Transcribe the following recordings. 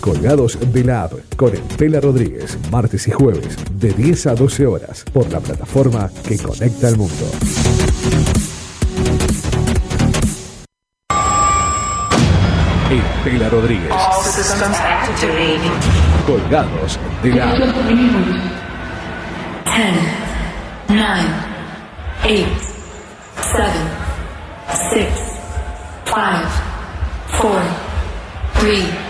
Colgados de la App con Estela Rodríguez, martes y jueves, de 10 a 12 horas, por la plataforma que conecta al mundo. Estela Rodríguez. Colgados de la App. 10, 9, 8, 7, 6, 5, 4, 3,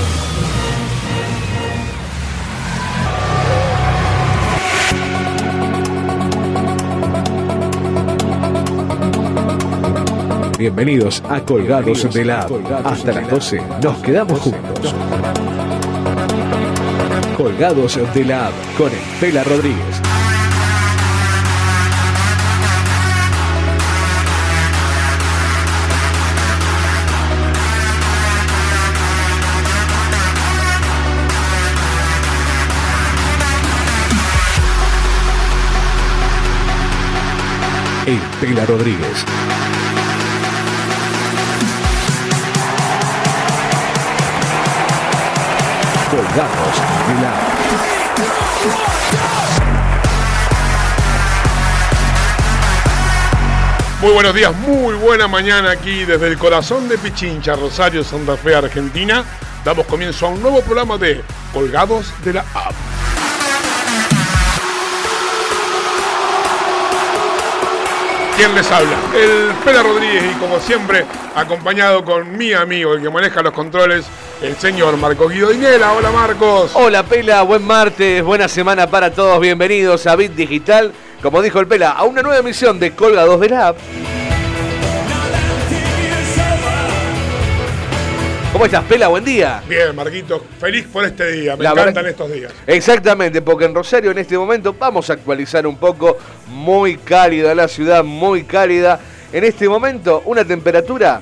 Bienvenidos a Colgados de la. Hasta las 12 nos quedamos juntos. Colgados de la App con Estela Rodríguez. Estela Rodríguez. App. Muy buenos días, muy buena mañana aquí desde el corazón de Pichincha, Rosario, Santa Fe, Argentina. Damos comienzo a un nuevo programa de Colgados de la App. ¿Quién les habla? El Pela Rodríguez y como siempre acompañado con mi amigo, el que maneja los controles, el señor Marco Guido. Hola Marcos. Hola Pela, buen martes, buena semana para todos, bienvenidos a Bit Digital, como dijo el Pela, a una nueva emisión de Colgados de la App. ¿Cómo estás, Pela? Buen día. Bien, Marquito, feliz por este día, me La encantan estos días. Exactamente, porque en Rosario en este momento vamos a actualizar un poco, muy cálida la ciudad, muy cálida. En este momento una temperatura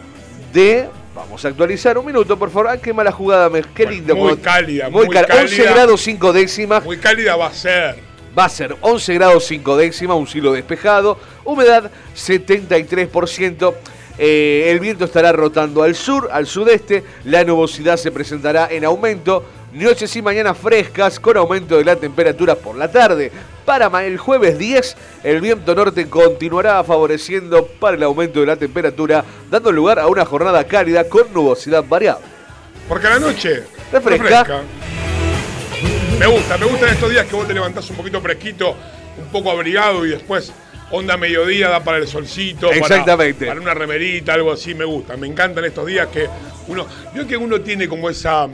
de, vamos a actualizar un minuto, por favor. Ah, qué mala jugada, qué lindo. muy cuando- cálida, muy cálida. 11 grados 5 décimas. Muy cálida va a ser. Va a ser 11 grados 5 décimas, un cielo despejado, humedad 73%. eh, el viento estará rotando al sur, al sudeste, la nubosidad se presentará en aumento, noches y mañanas frescas con aumento de la temperatura por la tarde. Para el jueves 10, el viento norte continuará favoreciendo para el aumento de la temperatura, dando lugar a una jornada cálida con nubosidad variable. Porque a la noche Refresca. Me gusta, me gustan estos días que vos te levantás un poquito fresquito, un poco abrigado y después onda mediodía da para el solcito, para- Exactamente. Para, una remerita, algo así, me gusta. Me encantan estos días que uno, yo que uno tiene como esa,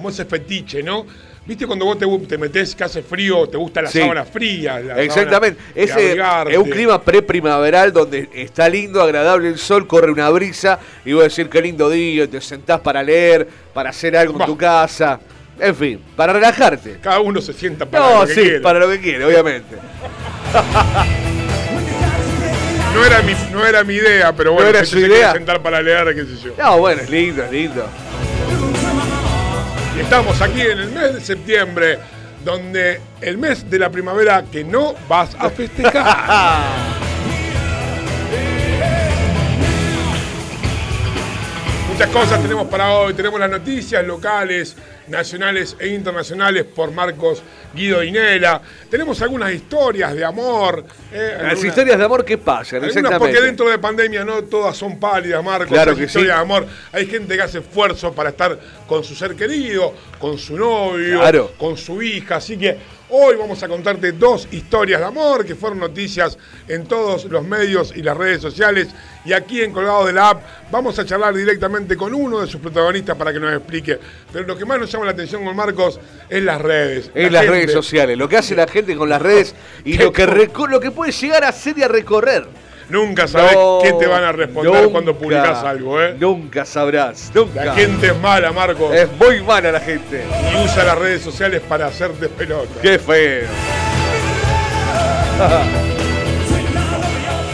como ese fetiche, ¿no? ¿Viste cuando vos te, te metés que hace frío, te gusta la Sí. sábana fría? la Exactamente. Ese es un clima pre-primaveral donde está lindo, agradable el sol, corre una brisa y vos decir qué lindo día, te sentás para leer, para hacer algo en tu casa. En fin, para relajarte. Cada uno se sienta para No, lo que sí, quiere. para lo que quiere, obviamente. No era mi, no era mi idea, pero bueno, era si su idea. sentar para leer, qué sé yo. No, bueno, es lindo, es lindo. Estamos aquí en el mes de septiembre, donde el mes de la primavera que no vas a festejar. Muchas cosas tenemos para hoy. Tenemos las noticias locales, nacionales e internacionales por Marcos Guido Inela. Tenemos algunas historias de amor. eh, Las algunas- historias de amor que pasan, algunas exactamente. porque dentro de pandemia no todas son pálidas, Marcos. Claro que historias sí. de amor. Hay gente que hace esfuerzo para estar con su ser querido, con su novio, Claro. con su hija. Así que Hoy vamos a contarte dos historias de amor que fueron noticias en todos los medios y las redes sociales. Y aquí en Colgado de la App vamos a charlar directamente con uno de sus protagonistas para que nos explique. Pero lo que más nos llama la atención con Marcos es las redes. En La las gente- redes sociales, lo que hace la gente con las redes y lo que, lo que puede llegar a hacer y a recorrer. Nunca sabes No, qué te van a responder nunca, cuando publicas algo, ¿eh? Nunca sabrás, nunca. La gente es mala, Marcos. Es muy mala la gente. Y usa las redes sociales para hacerte pelota. Qué feo.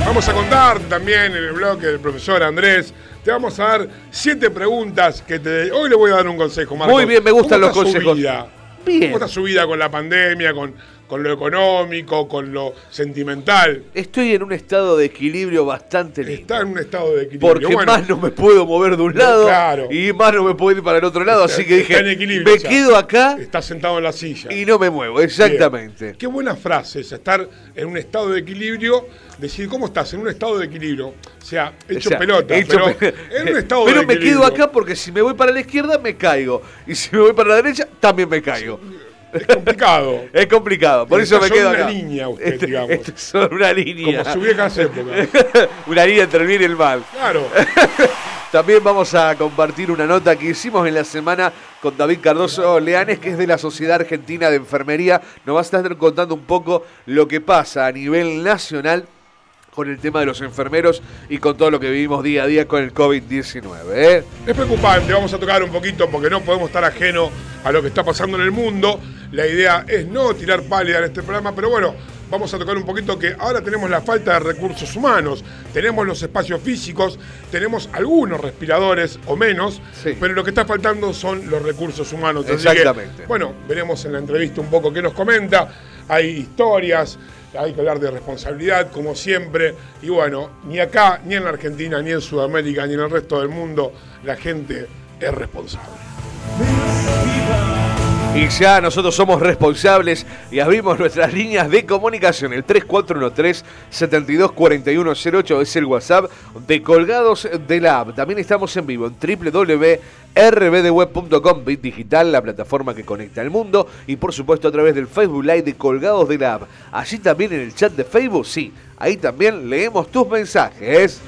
Vamos a contar también en el blog del profesor Andrés. Te vamos a dar siete preguntas que te. Hoy le voy a dar un consejo, Marcos. Muy bien, me gustan ¿Cómo los consejos. vida? Bien. ¿Cómo está su vida con la pandemia, con, con lo económico, con lo sentimental? Estoy en un estado de equilibrio bastante lindo. Está en un estado de equilibrio. Porque Bueno, más no me puedo mover de un lado Claro. y más no me puedo ir para el otro lado. está- así que dije, me o sea, quedo acá Está sentado en la silla. y no me muevo. Exactamente. Bien. Qué buena frase es estar en un estado de equilibrio. Decir, ¿cómo estás? En un estado de equilibrio. O sea, hecho O sea, pelota. hecho pero pe- en un estado Pero de me quedo acá porque si me voy para la izquierda me caigo. Y si me voy para la derecha también me caigo. Es complicado. Es complicado, por eso me quedo acá. una línea usted, Este- digamos. este es una línea. Como su viejas épocas. una línea entre el bien y el mal. Claro. También vamos a compartir una nota que hicimos en la semana con David Cardoso Leanes, que es de la Sociedad Argentina de Enfermería. Nos va a estar contando un poco lo que pasa a nivel nacional con el tema de los enfermeros y con todo lo que vivimos día a día con el COVID-19. ¿eh? Es preocupante, vamos a tocar un poquito porque no podemos estar ajeno a lo que está pasando en el mundo. La idea es no tirar pálida en este programa, pero bueno, vamos a tocar un poquito que ahora tenemos la falta de recursos humanos, tenemos los espacios físicos, tenemos algunos respiradores o menos, Sí. pero lo que está faltando son los recursos humanos. Que, Exactamente. bueno, veremos en la entrevista un poco qué nos comenta. Hay historias, hay que hablar de responsabilidad, como siempre. Y bueno, ni acá, ni en la Argentina, ni en Sudamérica, ni en el resto del mundo, la gente es responsable. Y ya nosotros somos responsables y abrimos nuestras líneas de comunicación. El 3413-724108 es el WhatsApp de Colgados de la App. También estamos en vivo en www.rbdweb.com, Bit Digital, la plataforma que conecta al mundo. Y por supuesto a través del Facebook Live de Colgados de la App. Allí también en el chat de Facebook, sí, ahí también leemos tus mensajes.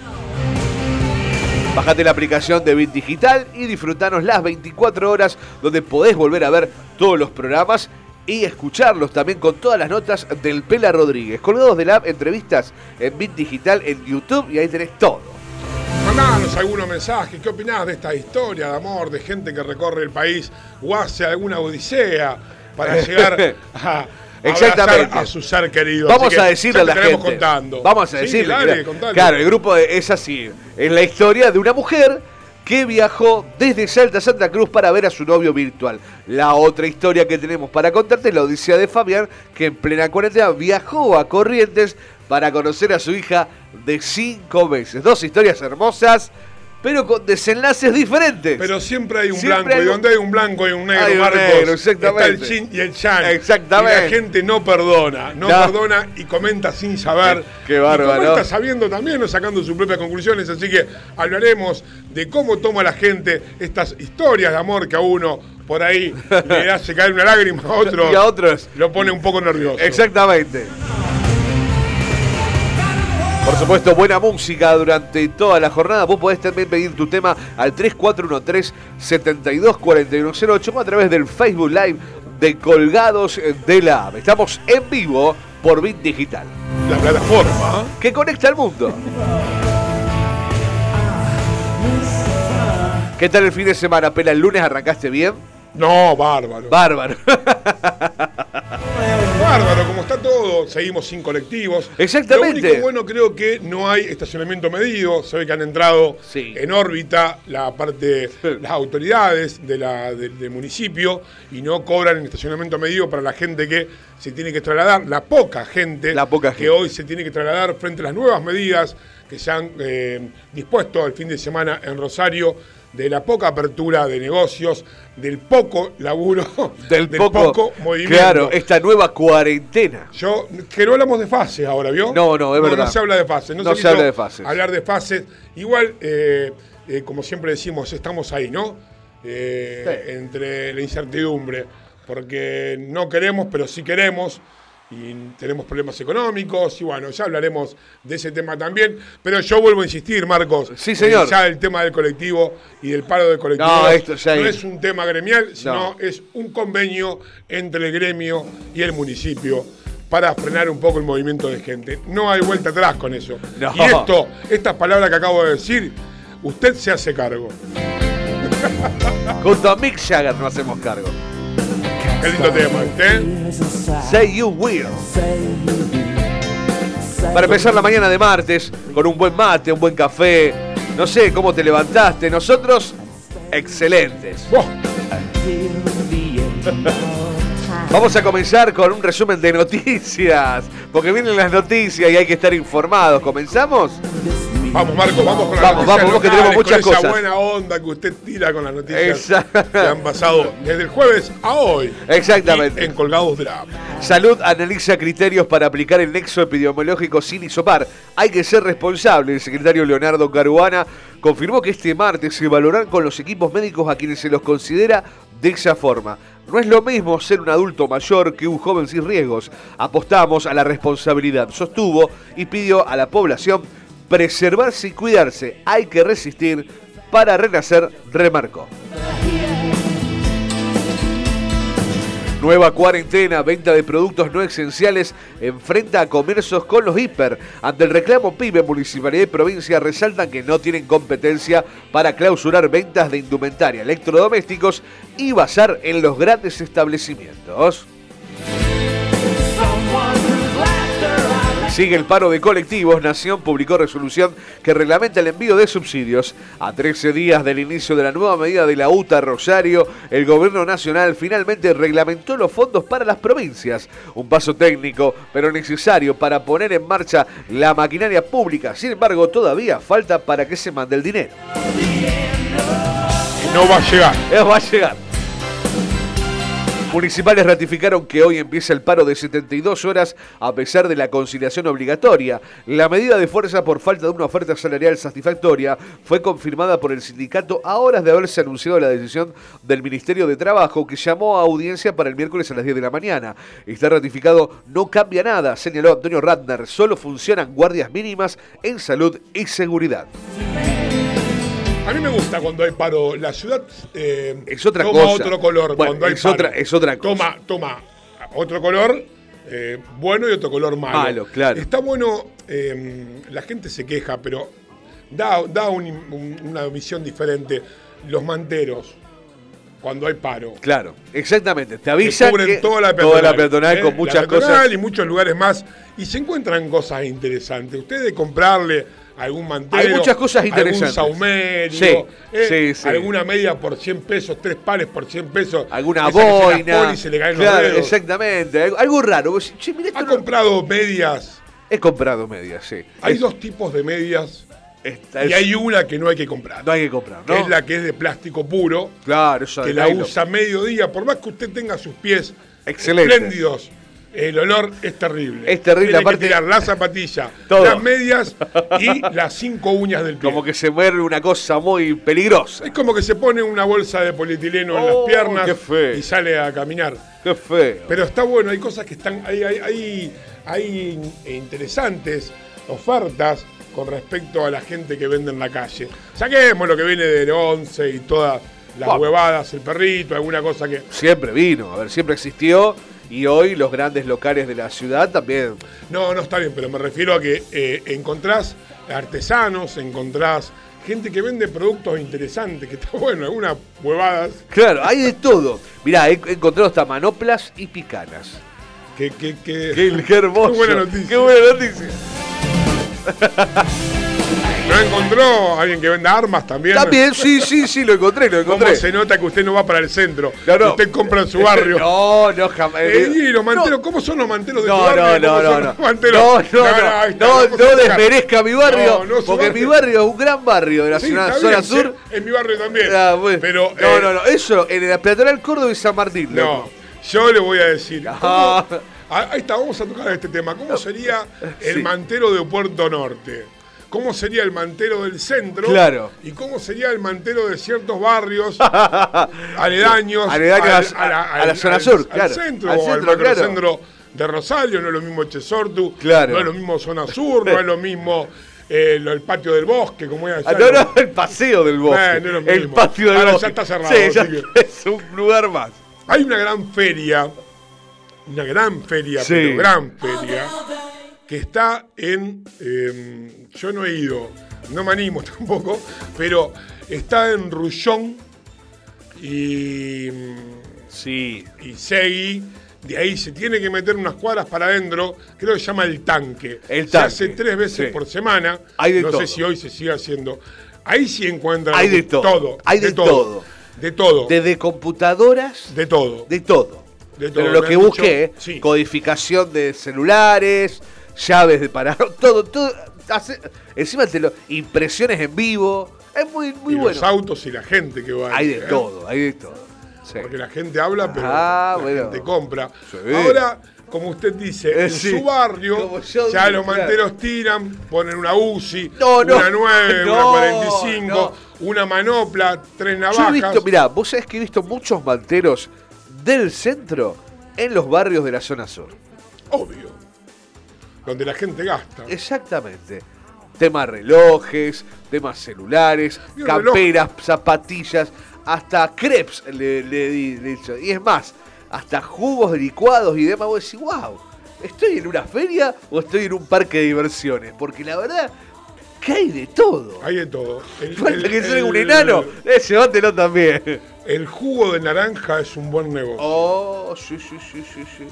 Bajate la aplicación de Bit Digital y disfrutanos las 24 horas donde podés volver a ver todos los programas y escucharlos también con todas las notas del Pela Rodríguez. Colgados de la app, entrevistas en Bit Digital en YouTube y ahí tenés todo. Mandanos algunos mensajes, ¿qué opinás de esta historia de amor, de gente que recorre el país o hace alguna odisea para llegar a... Exactamente. a su ser querido. Vamos a decirle a la estaremos gente. contando. Vamos a Sí, decirle. dale, claro, el grupo es así. Es la historia de una mujer que viajó desde Salta a Santa Cruz para ver a su novio virtual. La otra historia que tenemos para contarte es la odisea de Fabián, que en plena cuarentena viajó a Corrientes para conocer a su hija de cinco meses. Dos historias hermosas, pero con desenlaces diferentes. Pero siempre hay un Siempre blanco, hay y donde hay un blanco y un negro, Hay un Marcos, negro, exactamente. está el chin y el chan. Exactamente. Y la gente no perdona, no, No. perdona y comenta sin saber. Qué- qué bárbaro. Y comenta sabiendo también o sacando sus propias conclusiones, así que hablaremos de cómo toma la gente estas historias de amor que a uno por ahí le hace caer una lágrima, a otro Y a otros. lo pone un poco nervioso. Exactamente. Por supuesto, buena música durante toda la jornada. Vos podés también pedir tu tema al 3413-724108 o a través del Facebook Live de Colgados de la App. Estamos en vivo por Bit Digital, La plataforma. que conecta al mundo. ¿Qué tal el fin de semana? Pela, el lunes arrancaste bien. No, bárbaro. Bárbaro. Bárbaro, como está todo, seguimos sin colectivos. Exactamente. Lo único bueno creo que no hay estacionamiento medido. Se ve que han entrado Sí. en órbita la parte, las autoridades de la- de- del municipio y no cobran el estacionamiento medido para la gente que se tiene que trasladar, la poca gente, La poca que hoy se tiene que trasladar frente a las nuevas medidas que se han eh, dispuesto el fin de semana en Rosario de la poca apertura de negocios, del poco laburo, Del, poco, movimiento. Claro, esta nueva cuarentena. Yo, que no hablamos de fases ahora, ¿vio? No, no, es verdad. No se habla de fases. No, No se, habla de fases. Hablar de fases. Igual, eh, eh, como siempre decimos, estamos ahí, ¿no? Eh, Sí. Entre la incertidumbre. porque no queremos, pero sí queremos. Y tenemos problemas económicos, y bueno, ya hablaremos de ese tema también. Pero yo vuelvo a insistir, Marcos. Sí, señor. eh, Ya el tema del colectivo y del paro del colectivo No, esto ya no es- un tema gremial, sino No. es un convenio entre el gremio y el municipio para frenar un poco el movimiento de gente. No hay vuelta atrás con eso. No. Y esto, estas palabras que acabo de decir, usted se hace cargo. Junto a Mick Jagger nos hacemos cargo. Qué lindo tema, ¿eh? Say You Will. Para empezar la mañana de martes, con un buen mate, un buen café. No sé cómo te levantaste. Nosotros, excelentes. Vamos a comenzar con un resumen de noticias. Porque vienen las noticias y hay que estar informados. ¿Comenzamos? Vamos, Marco, vamos con las Vamos, noticias vamos, vos que tenemos muchas con esa cosas. buena onda que usted tira con las noticias que han pasado desde el jueves a hoy. Exactamente. En Colgados de la. Salud analiza criterios para aplicar el nexo epidemiológico sin isopar. Hay que ser responsable. El secretario Leonardo Caruana confirmó que este martes se valorarán con los equipos médicos a quienes se los considera de esa forma. No es lo mismo ser un adulto mayor que un joven sin riesgos. Apostamos a la responsabilidad, sostuvo y pidió a la población preservarse y cuidarse. Hay que resistir para renacer, remarcó. Nueva cuarentena, venta de productos no esenciales, enfrenta a comercios con los hiper. Ante el reclamo PYME, Municipalidad y Provincia resaltan que no tienen competencia para clausurar ventas de indumentaria, electrodomésticos y basar en los grandes establecimientos. Sigue el paro de colectivos. Nación publicó resolución que reglamenta el envío de subsidios. A 13 días del inicio de la nueva medida de la UTA Rosario, el gobierno nacional finalmente reglamentó los fondos para las provincias. Un paso técnico, pero necesario para poner en marcha la maquinaria pública. Sin embargo, todavía falta para que se mande el dinero. No va a llegar. Eh, Va a llegar. Municipales ratificaron que hoy empieza el paro de 72 horas a pesar de la conciliación obligatoria. La medida de fuerza por falta de una oferta salarial satisfactoria fue confirmada por el sindicato a horas de haberse anunciado la decisión del Ministerio de Trabajo que llamó a audiencia para el miércoles a las 10 de la mañana. Está ratificado, no cambia nada, señaló Antonio Ratner, solo funcionan guardias mínimas en salud y seguridad. A mí me gusta cuando hay paro. La ciudad eh, Es otra toma cosa. otro color Bueno, cuando hay es paro. otra- es otra cosa. Toma, toma otro color eh, bueno y otro color malo. Malo, claro. Está bueno, eh, la gente se queja, pero da, da un- un- una visión diferente. Los manteros, cuando hay paro. Claro, exactamente. Te que avisan cubren que toda la peatonal, toda la peatonal ¿eh? con La muchas peatonal cosas. y muchos lugares más. Y se encuentran cosas interesantes. Usted de comprarle algún mantero. Hay muchas cosas interesantes. Algún saumerio. Sí, eh, sí, sí. Alguna media por 100 pesos, tres pares por 100 pesos. Alguna que boina. se le caen Claro, los dedos. exactamente. Algo, raro. Vos decís, "Che, mirá esto ¿Ha no-". comprado medias? He comprado medias, sí. Hay Es- dos tipos de medias. esta Y hay una que no hay que comprar. no hay que comprar, que ¿no? es la que es de plástico puro. Claro, eso que la usa medio-día, por más que usted tenga sus pies Excelente. espléndidos, el olor es terrible. Es terrible, Tiene aparte- que tirar la zapatilla, Todo. las medias y las cinco uñas del pie. Como que se mueve una cosa muy peligrosa. Es como que se pone una bolsa de polietileno en Oh, las piernas qué feo. y sale a caminar. Qué feo. Pero está bueno, hay cosas que están, hay, hay, hay, hay interesantes ofertas con respecto a la gente que vende en la calle. Saquemos lo que viene del 11 y todas las huevadas, el perrito, alguna cosa que... Siempre vino, a ver, siempre existió. Y hoy los grandes locales de la ciudad también. No, no está bien, pero me refiero a que eh, encontrás artesanos, encontrás gente que vende productos interesantes, que está bueno, algunas huevadas Claro, hay de todo. Mirá, he encontrado hasta manoplas y picanas. que, que- Qué, qué hermoso. Qué buena noticia. Qué buena noticia. ¿No encontró alguien que venda armas también? También, sí, sí, sí, lo encontré, lo ¿Cómo encontré. se nota que usted no va para el centro? No, no. Usted compra en su barrio. No, no, jamás. Eh, y los manteros, ¿cómo son los manteros de No, tu barrio? no, ¿Cómo no, no, no. No, no, no, no, no desmerezca mi barrio, No, no, porque mi barrio es un gran barrio de la Sí, zona, zona bien, sur. En mi barrio también. Ah, bueno. Pero, no, eh, no, no, eso en la peatonal Córdoba y San Martín. No, yo le voy a decir. No. ¿cómo- Ah, ahí está, vamos a tocar este tema. ¿Cómo sería el mantero de Puerto Norte? Cómo sería el mantero del centro Claro. y cómo sería el mantero de ciertos barrios aledaños, Aledaños a- a la zona sur, al claro. centro, Al o al centro, claro. de Rosario, no es lo mismo Chesortu, Claro. no es lo mismo zona sur, no es lo mismo eh, el patio del bosque, como era Ah, allá, no, ¿no? no, el paseo del bosque. Eh, no es lo el patio del Ahora ya bosque. está cerrado, Sí, ya que- es un lugar más. Hay una gran feria, una gran feria, Sí. pero gran feria, que está en. eh, yo no he ido, no me animo tampoco, pero está en Rullón y, Sí. y Segui. De ahí se tiene que meter unas cuadras para adentro, creo que se llama el tanque. El Se tanque, hace tres veces sí. por semana. Hay de no todo. sé si hoy se sigue haciendo. Ahí sí encuentran Hay de todo. Hay de todo. De todo. Desde computadoras, De todo. de todo. De todo. Pero lo que busqué, sí. codificación de celulares, llaves de parar, todo, todo. hace- encima te lo, impresiones en vivo. Es muy, muy y bueno. los autos y la gente que va. Hay de ¿eh? todo, hay de todo. Sí. Porque la gente habla, pero Ah, la bueno. gente compra. Ahora, como usted dice, Eh, en sí. su barrio, yo ya los manteros tiran, ponen una UCI, No, no. una 9, No, una 45, no. una manopla, tres Yo navajas. he visto, mirá, vos sabés que he visto muchos manteros del centro en los barrios de la zona sur. Obvio. Donde la gente gasta. Exactamente. Temas relojes, temas celulares, camperas, zapatillas, hasta crepes le, le le he dicho. Y es más, hasta jugos licuados y demás. Vos decís, wow, ¿estoy en una feria o estoy en un parque de diversiones? Porque la verdad, que hay de todo. Hay de todo. El, Falta el- que sea un enano, eh, llévatelo también. El jugo de naranja es un buen negocio. Oh, sí, sí, sí, sí, sí.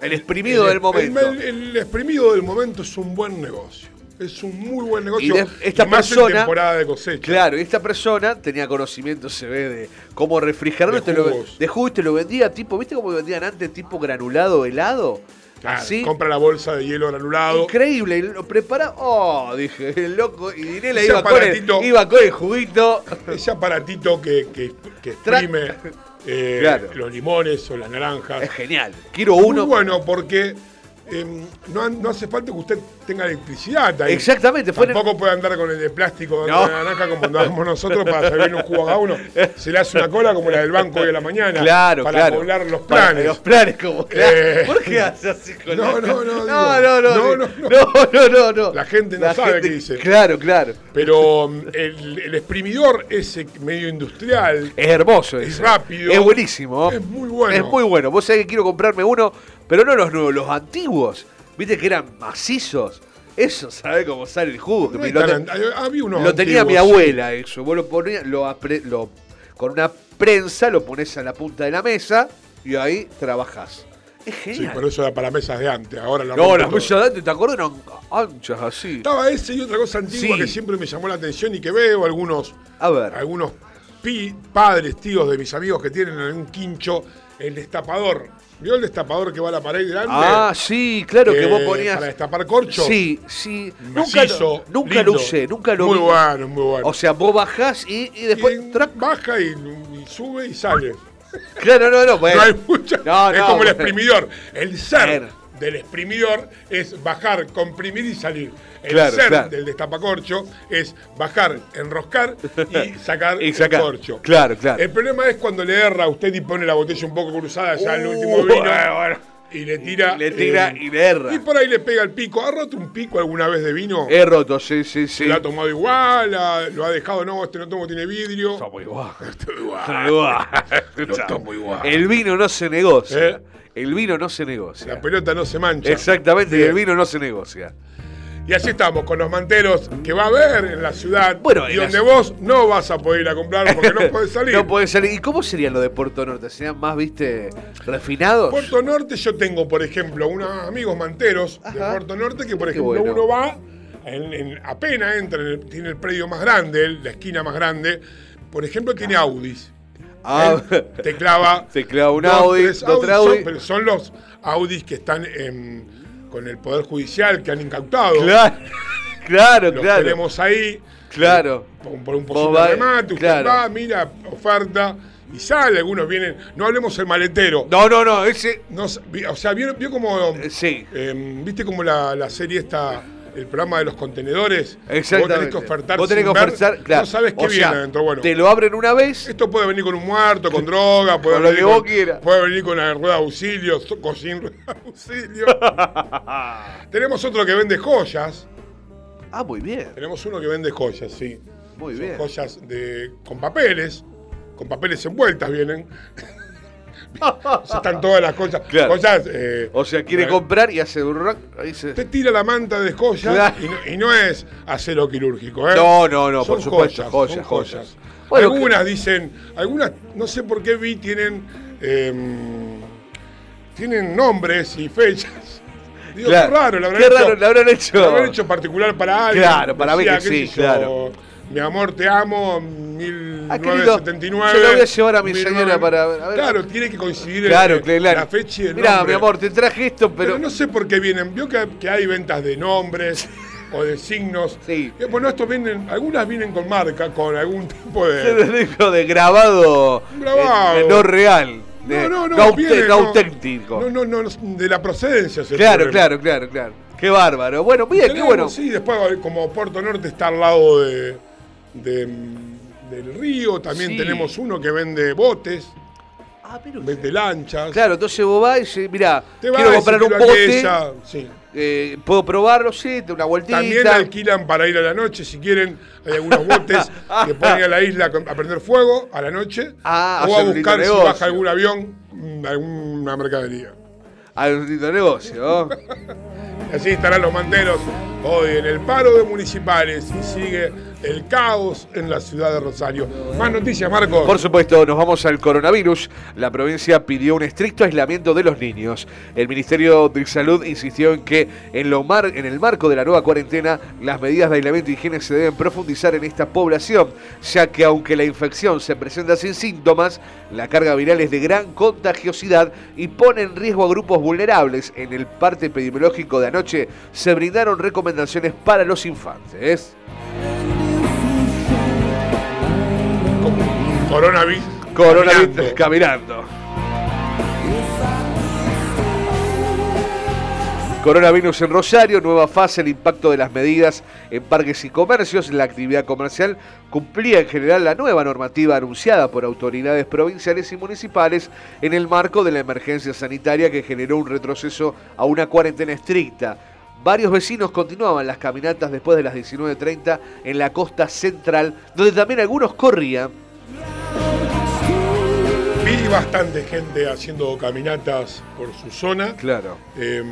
El exprimido El- del momento. El, el exprimido del momento es un buen negocio. Es un muy buen negocio. Y de- esta y más en temporada de cosecha. Claro, y esta persona tenía conocimiento, se ve, de cómo refrigerarlo. De te lo- de jugo y te lo vendía tipo, ¿viste cómo vendían antes tipo granulado helado? Claro, Así. Compra la bolsa de hielo granulado. Increíble, y lo prepara. Oh, dije, el loco. Y Dinela iba con, el, iba con el juguito. Ese aparatito que, que, que exprime eh, Claro. los limones o las naranjas. Es genial. Quiero Muy uno. bueno porque em, no, no hace falta que usted tenga electricidad ahí. Exactamente, el- Tampoco puede andar con el de plástico de No. naranja como andábamos nosotros para servir un jugo a uno. Se le hace una cola como la del banco hoy a la mañana. Claro, para claro. poblar los Para planes. los planes, como. Eh. ¿Por qué hace así con No, la- no, no, No, no, no, no. no, no, no. no, no, no. La gente no sabe qué dice. Claro, claro. Pero mm, el, el exprimidor ese medio industrial Es hermoso Es ese. rápido. Es buenísimo. Es muy bueno. Es muy bueno. Vos sabés que quiero comprarme uno, pero no los nuevos, los antiguos. Viste que eran macizos. Eso, ¿sabés cómo sale el jugo? Que No me es lo, tan había unos lo tenía mi abuela, eso. Vos lo ponías, lo, apre- lo- con una prensa lo pones a la punta de la mesa y ahí trabajás. Es Sí, genial. pero eso era para mesas de antes. Ahora la no, las mesas de antes, ¿te acuerdas? Eran anchas así. Estaba ese y otra cosa antigua Sí. que siempre me llamó la atención y que veo algunos, A ver. algunos pi- padres, tíos de mis amigos que tienen en un quincho el destapador. ¿Vio el destapador que va a la pared grande? Ah, sí, claro que Eh, vos ponías. Para destapar corcho. Sí, sí. Nunca, Macizo, lo, nunca lindo. lo usé, nunca lo Muy vi. bueno, muy bueno. O sea, vos bajás y, y después. Y baja y, y sube y sale. Claro, no, no, bueno. No hay mucha. No, es no, como el exprimidor. El ser. Del exprimidor es bajar, comprimir y salir. El Claro, ser claro. del destapacorcho es bajar, enroscar y sacar, Y sacar. el corcho. Claro, claro. El problema es cuando le erra a usted y pone la botella un poco cruzada ya en el Uh, último vino. bueno. Y le tira. Le tira y le erra. Y por ahí le pega el pico. ¿Ha roto un pico alguna vez de vino? He roto, sí, sí, sí. ¿Lo ha tomado igual? ¿Ha- ¿Lo ha dejado? No, este no tomo, tiene vidrio. Tomo igual. igual. Igual. Lo tomo igual. El vino no se negocia. ¿Eh? El vino no se negocia. La pelota no se mancha. Exactamente, y el vino no se negocia. Y así estamos con los manteros que va a haber en la ciudad Bueno, y la donde vos no vas a poder ir a comprar porque no podés salir. No puede salir. ¿Y cómo serían los de Puerto Norte? ¿Serían más, viste, refinados? Puerto Norte yo tengo, por ejemplo, unos amigos manteros de. Puerto Norte que, por ejemplo, bueno. uno va, en, en- apenas entra, en el- tiene el predio más grande, la esquina más grande, por ejemplo, tiene Audis. Ah, te clava. Un dos, Audi, tres dos, tres son- Audi. pero son los Audis que están en- con el Poder Judicial, que han incautado. claro, claro, Los claro. tenemos ahí. Claro. por, por un posible remate, usted claro. va, mira, oferta y sale, algunos vienen, no hablemos el maletero. No, no, no, ese. No o sea, vio, vio como, Sí. eh, viste como la, la serie esta el programa de los contenedores. Exactamente. Vos tenés que ofertar. Vos tenés que ver, ofertar, claro. No sabes qué O viene sea, adentro. Bueno, Te lo abren una vez. esto puede venir con un muerto, con droga, puede Con lo venir que vos quieras. Puede venir con una rueda de auxilio, con sin rueda de auxilio. Tenemos otro que vende joyas. Ah, muy bien. Tenemos uno que vende joyas, sí. Muy Son bien. joyas de, con papeles, con papeles envueltas vienen. Están todas las cosas. Claro. Cosas, eh, O sea, quiere comprar y hace un. Ahí se... Te tira la manta de joyas Claro. y, no, y no es acero quirúrgico, ¿eh? No, no, no, Son por supuesto, joyas, joyas, joyas. Bueno, algunas dicen, algunas, no sé por qué vi, tienen, em, tienen nombres y fechas. Digo, Claro. qué raro, la habrán Qué hecho, raro, la habrán hecho. habrán hecho particular para alguien. Claro, para mí que sí, claro. Mi amor, te amo, Ah, qué lindo. 1979. Se lo voy a llevar a mi 19. señora para- a ver. Claro, tiene que coincidir Claro, el- claro. la fecha y el Mirá, nombre. mi amor, te traje esto, Pero, pero. no sé por qué vienen. Vio que, que hay ventas de nombres o de signos. Sí. Eh, Bueno, estos vienen, algunas vienen con marca, con algún tipo de. Se de grabado. Grabado. eh, no real. de- No, no, no, no no. auténtico. No, no, no, de la procedencia. es el claro, problema. claro, claro, claro. Qué bárbaro. Bueno, bien, qué bueno. Sí, después como Puerto Norte está al lado de, de, del río, también Sí. tenemos uno que vende botes, Ah, pero- vende lanchas. Claro, entonces vos vas y decís, mirá, Te quiero comprar un bote, aquella, sí. eh, puedo probarlo, sí, de una vueltita. También alquilan para ir a la noche, si quieren, hay algunos botes que pueden ir a la isla a prender fuego a la noche Ah, o a buscar si baja algún avión, mm, alguna mercadería. Hay un negocio, ¿no? Y así estarán los manteros hoy en el paro de municipales y sigue el caos en la ciudad de Rosario. Más noticias, Marco. Por supuesto, nos vamos al coronavirus. La provincia pidió un estricto aislamiento de los niños. El Ministerio de Salud insistió en que en, lo mar- en el marco de la nueva cuarentena, las medidas de aislamiento y higiene se deben profundizar en esta población, ya que aunque la infección se presenta sin síntomas, la carga viral es de gran contagiosidad y pone en riesgo a grupos vulnerables. En el parte epidemiológico de anoche se brindaron recomendaciones para los infantes. Coronavirus. Coronavirus caminando. caminando. Coronavirus en Rosario, nueva fase, el impacto de las medidas en parques y comercios. La actividad comercial cumplía en general la nueva normativa anunciada por autoridades provinciales y municipales en el marco de la emergencia sanitaria que generó un retroceso a una cuarentena estricta. Varios vecinos continuaban las caminatas después de las 19.30 en la costa central, donde también algunos corrían Vi bastante gente haciendo caminatas por su zona. Claro. Eh,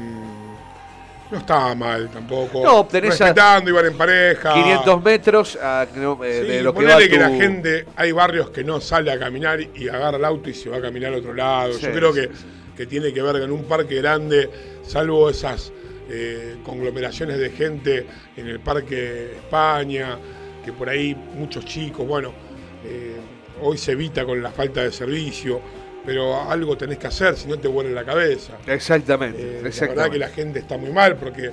no estaba mal tampoco. No, tenés a- Respetando, iban en pareja. 500 metros a- no, eh, Sí, de lo que va que tu- la gente, hay barrios que no sale a caminar y agarra el auto y se va a caminar a otro lado. Sí, Yo creo sí, que, que tiene que ver en un parque grande, salvo esas eh, conglomeraciones de gente en el Parque España, que por ahí muchos chicos, bueno, eh, hoy se evita con la falta de servicio, pero algo tenés que hacer si no te vuelve la cabeza. Exactamente, Eh, la verdad exactamente. que la gente está muy mal porque eh,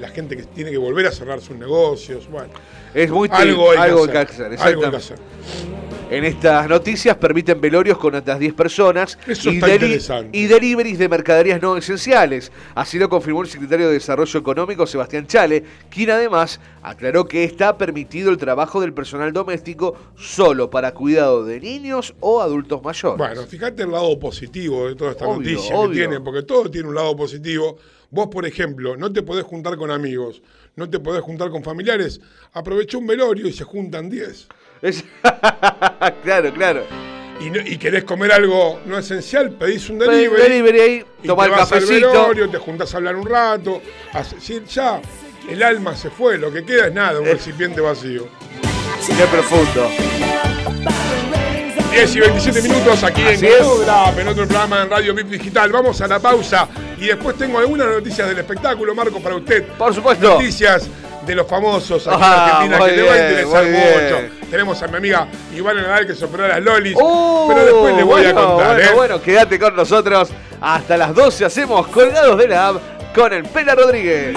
la gente que tiene que volver a cerrar sus negocios, bueno. Es muy Algo hay, algo que, hacer, que hacer, algo hay que exactamente. hacer. En estas noticias permiten velorios con hasta 10 personas Eso y, y deliveries de mercaderías no esenciales. Así lo confirmó el secretario de Desarrollo Económico, Sebastián Chale, quien además aclaró que está permitido el trabajo del personal doméstico solo para cuidado de niños o adultos mayores. Bueno, fíjate el lado positivo de toda esta Obvio, noticia obvio. que tiene, porque todo tiene un lado positivo. Vos, por ejemplo, no te podés juntar con amigos, no te podés juntar con familiares. Aprovecha un velorio y se juntan 10. Es- claro, claro. Y, no- y querés comer algo no esencial, pedís un Delivery, delivery. delivery ahí, y tomar te vas al cafecito. velorio, te juntás a hablar un rato. hace- sí, ya, el alma se fue, lo que queda es nada, Eh. un recipiente vacío. Qué profundo. 10 y 27 minutos aquí Así en. Codra, en otro programa en Radio VIP Digital. Vamos a la pausa y después tengo algunas noticias del espectáculo, Marco, para usted. Por supuesto. Noticias de los famosos aquí Ah, en Argentina que le va a bien, interesar bien. mucho. Tenemos a mi amiga Ivana Nadal que se operó las lolis, Oh, pero después le voy a contar, bueno, ¿eh? bueno, quédate con nosotros. Hasta las 12 hacemos colgados de la app con el Pela Rodríguez.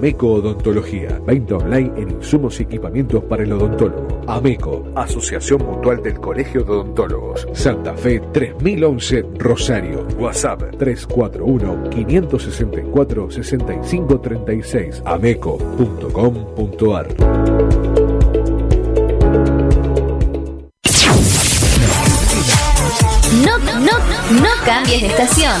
Ameco Odontología. Venta online en insumos y equipamientos para el odontólogo. Ameco, Asociación Mutual del Colegio de Odontólogos. Santa Fe 3011 Rosario. WhatsApp 341-564-6536. ameco.com.ar. No, no, no cambies de estación.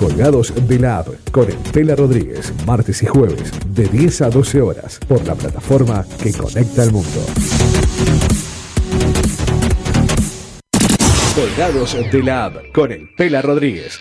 Colgados de la app con el Pela Rodríguez, martes y jueves, de 10 a 12 horas, por la plataforma que conecta al mundo. Colgados de la app con el Pela Rodríguez.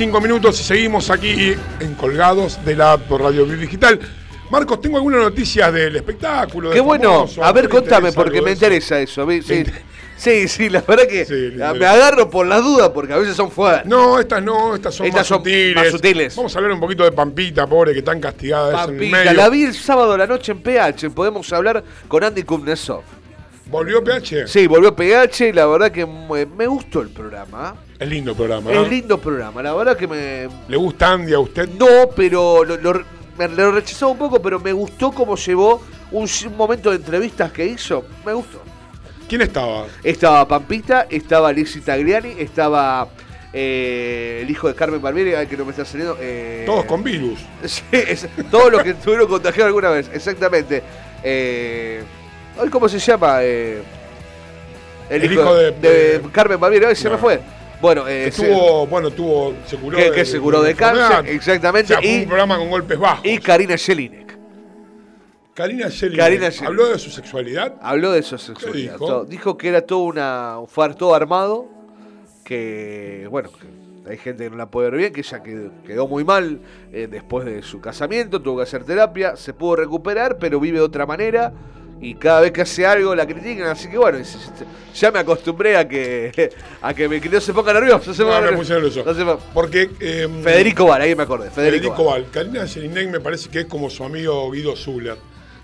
Y 35 minutos y seguimos aquí en Colgados de la por Radio Bit Digital. Marcos, tengo algunas noticias del espectáculo. Qué del bueno. famoso, A ver, ¿te interesa contame, porque me interesa eso. Sí, sí, sí, la verdad que Sí, me agarro por las dudas porque a veces son fuertes. No, estas no, estas son, Estas más, son sutiles. más sutiles. Vamos a hablar un poquito de Pampita, pobre, que tan castigada es en el Pampita, medio. la vi el sábado a la noche en PH. Podemos hablar con Andy Kuznetsov. ¿Volvió PH? Sí, volvió PH y la verdad que me, me gustó el programa. Es lindo programa, ¿no? Es lindo programa, la verdad que me. ¿Le gusta Andy a usted? No, pero lo- lo- me lo rechazaba un poco, pero me gustó cómo llevó un, un momento de entrevistas que hizo. Me gustó. ¿Quién estaba? Estaba Pampita, estaba Lizzie Tagliani, estaba eh, el hijo de Carmen Barbieri, que no me está saliendo. eh, Todos con virus. Sí, es- todos los que estuvieron contagiados alguna vez, exactamente. Eh, ¿Cómo se llama? Eh, El hijo de- de- Carmen Barbieri, se me fue. Bueno, eh, Que se- bueno, tuvo, se curó Que- de- que se curó de enfermedad. cáncer, exactamente, y- un programa con golpes bajos. y Karina Jelinek. Karina Shelley. habló de su sexualidad. Habló de su sexualidad. dijo? todo. Dijo que era todo una, un far todo armado, que bueno, que hay gente que no la puede ver bien, que ella quedó, quedó muy mal eh, después de su casamiento, tuvo que hacer terapia, se pudo recuperar, pero vive de otra manera. Y cada vez que hace algo la critican, así que bueno, ya me acostumbré a que a que me, que no se ponga nervioso. se No, me puse nervioso. No Porque eh, Federico Val, ahí me acordé. Federico, Federico Val. Karina Jelinek me parece que es como su amigo Guido Zuller.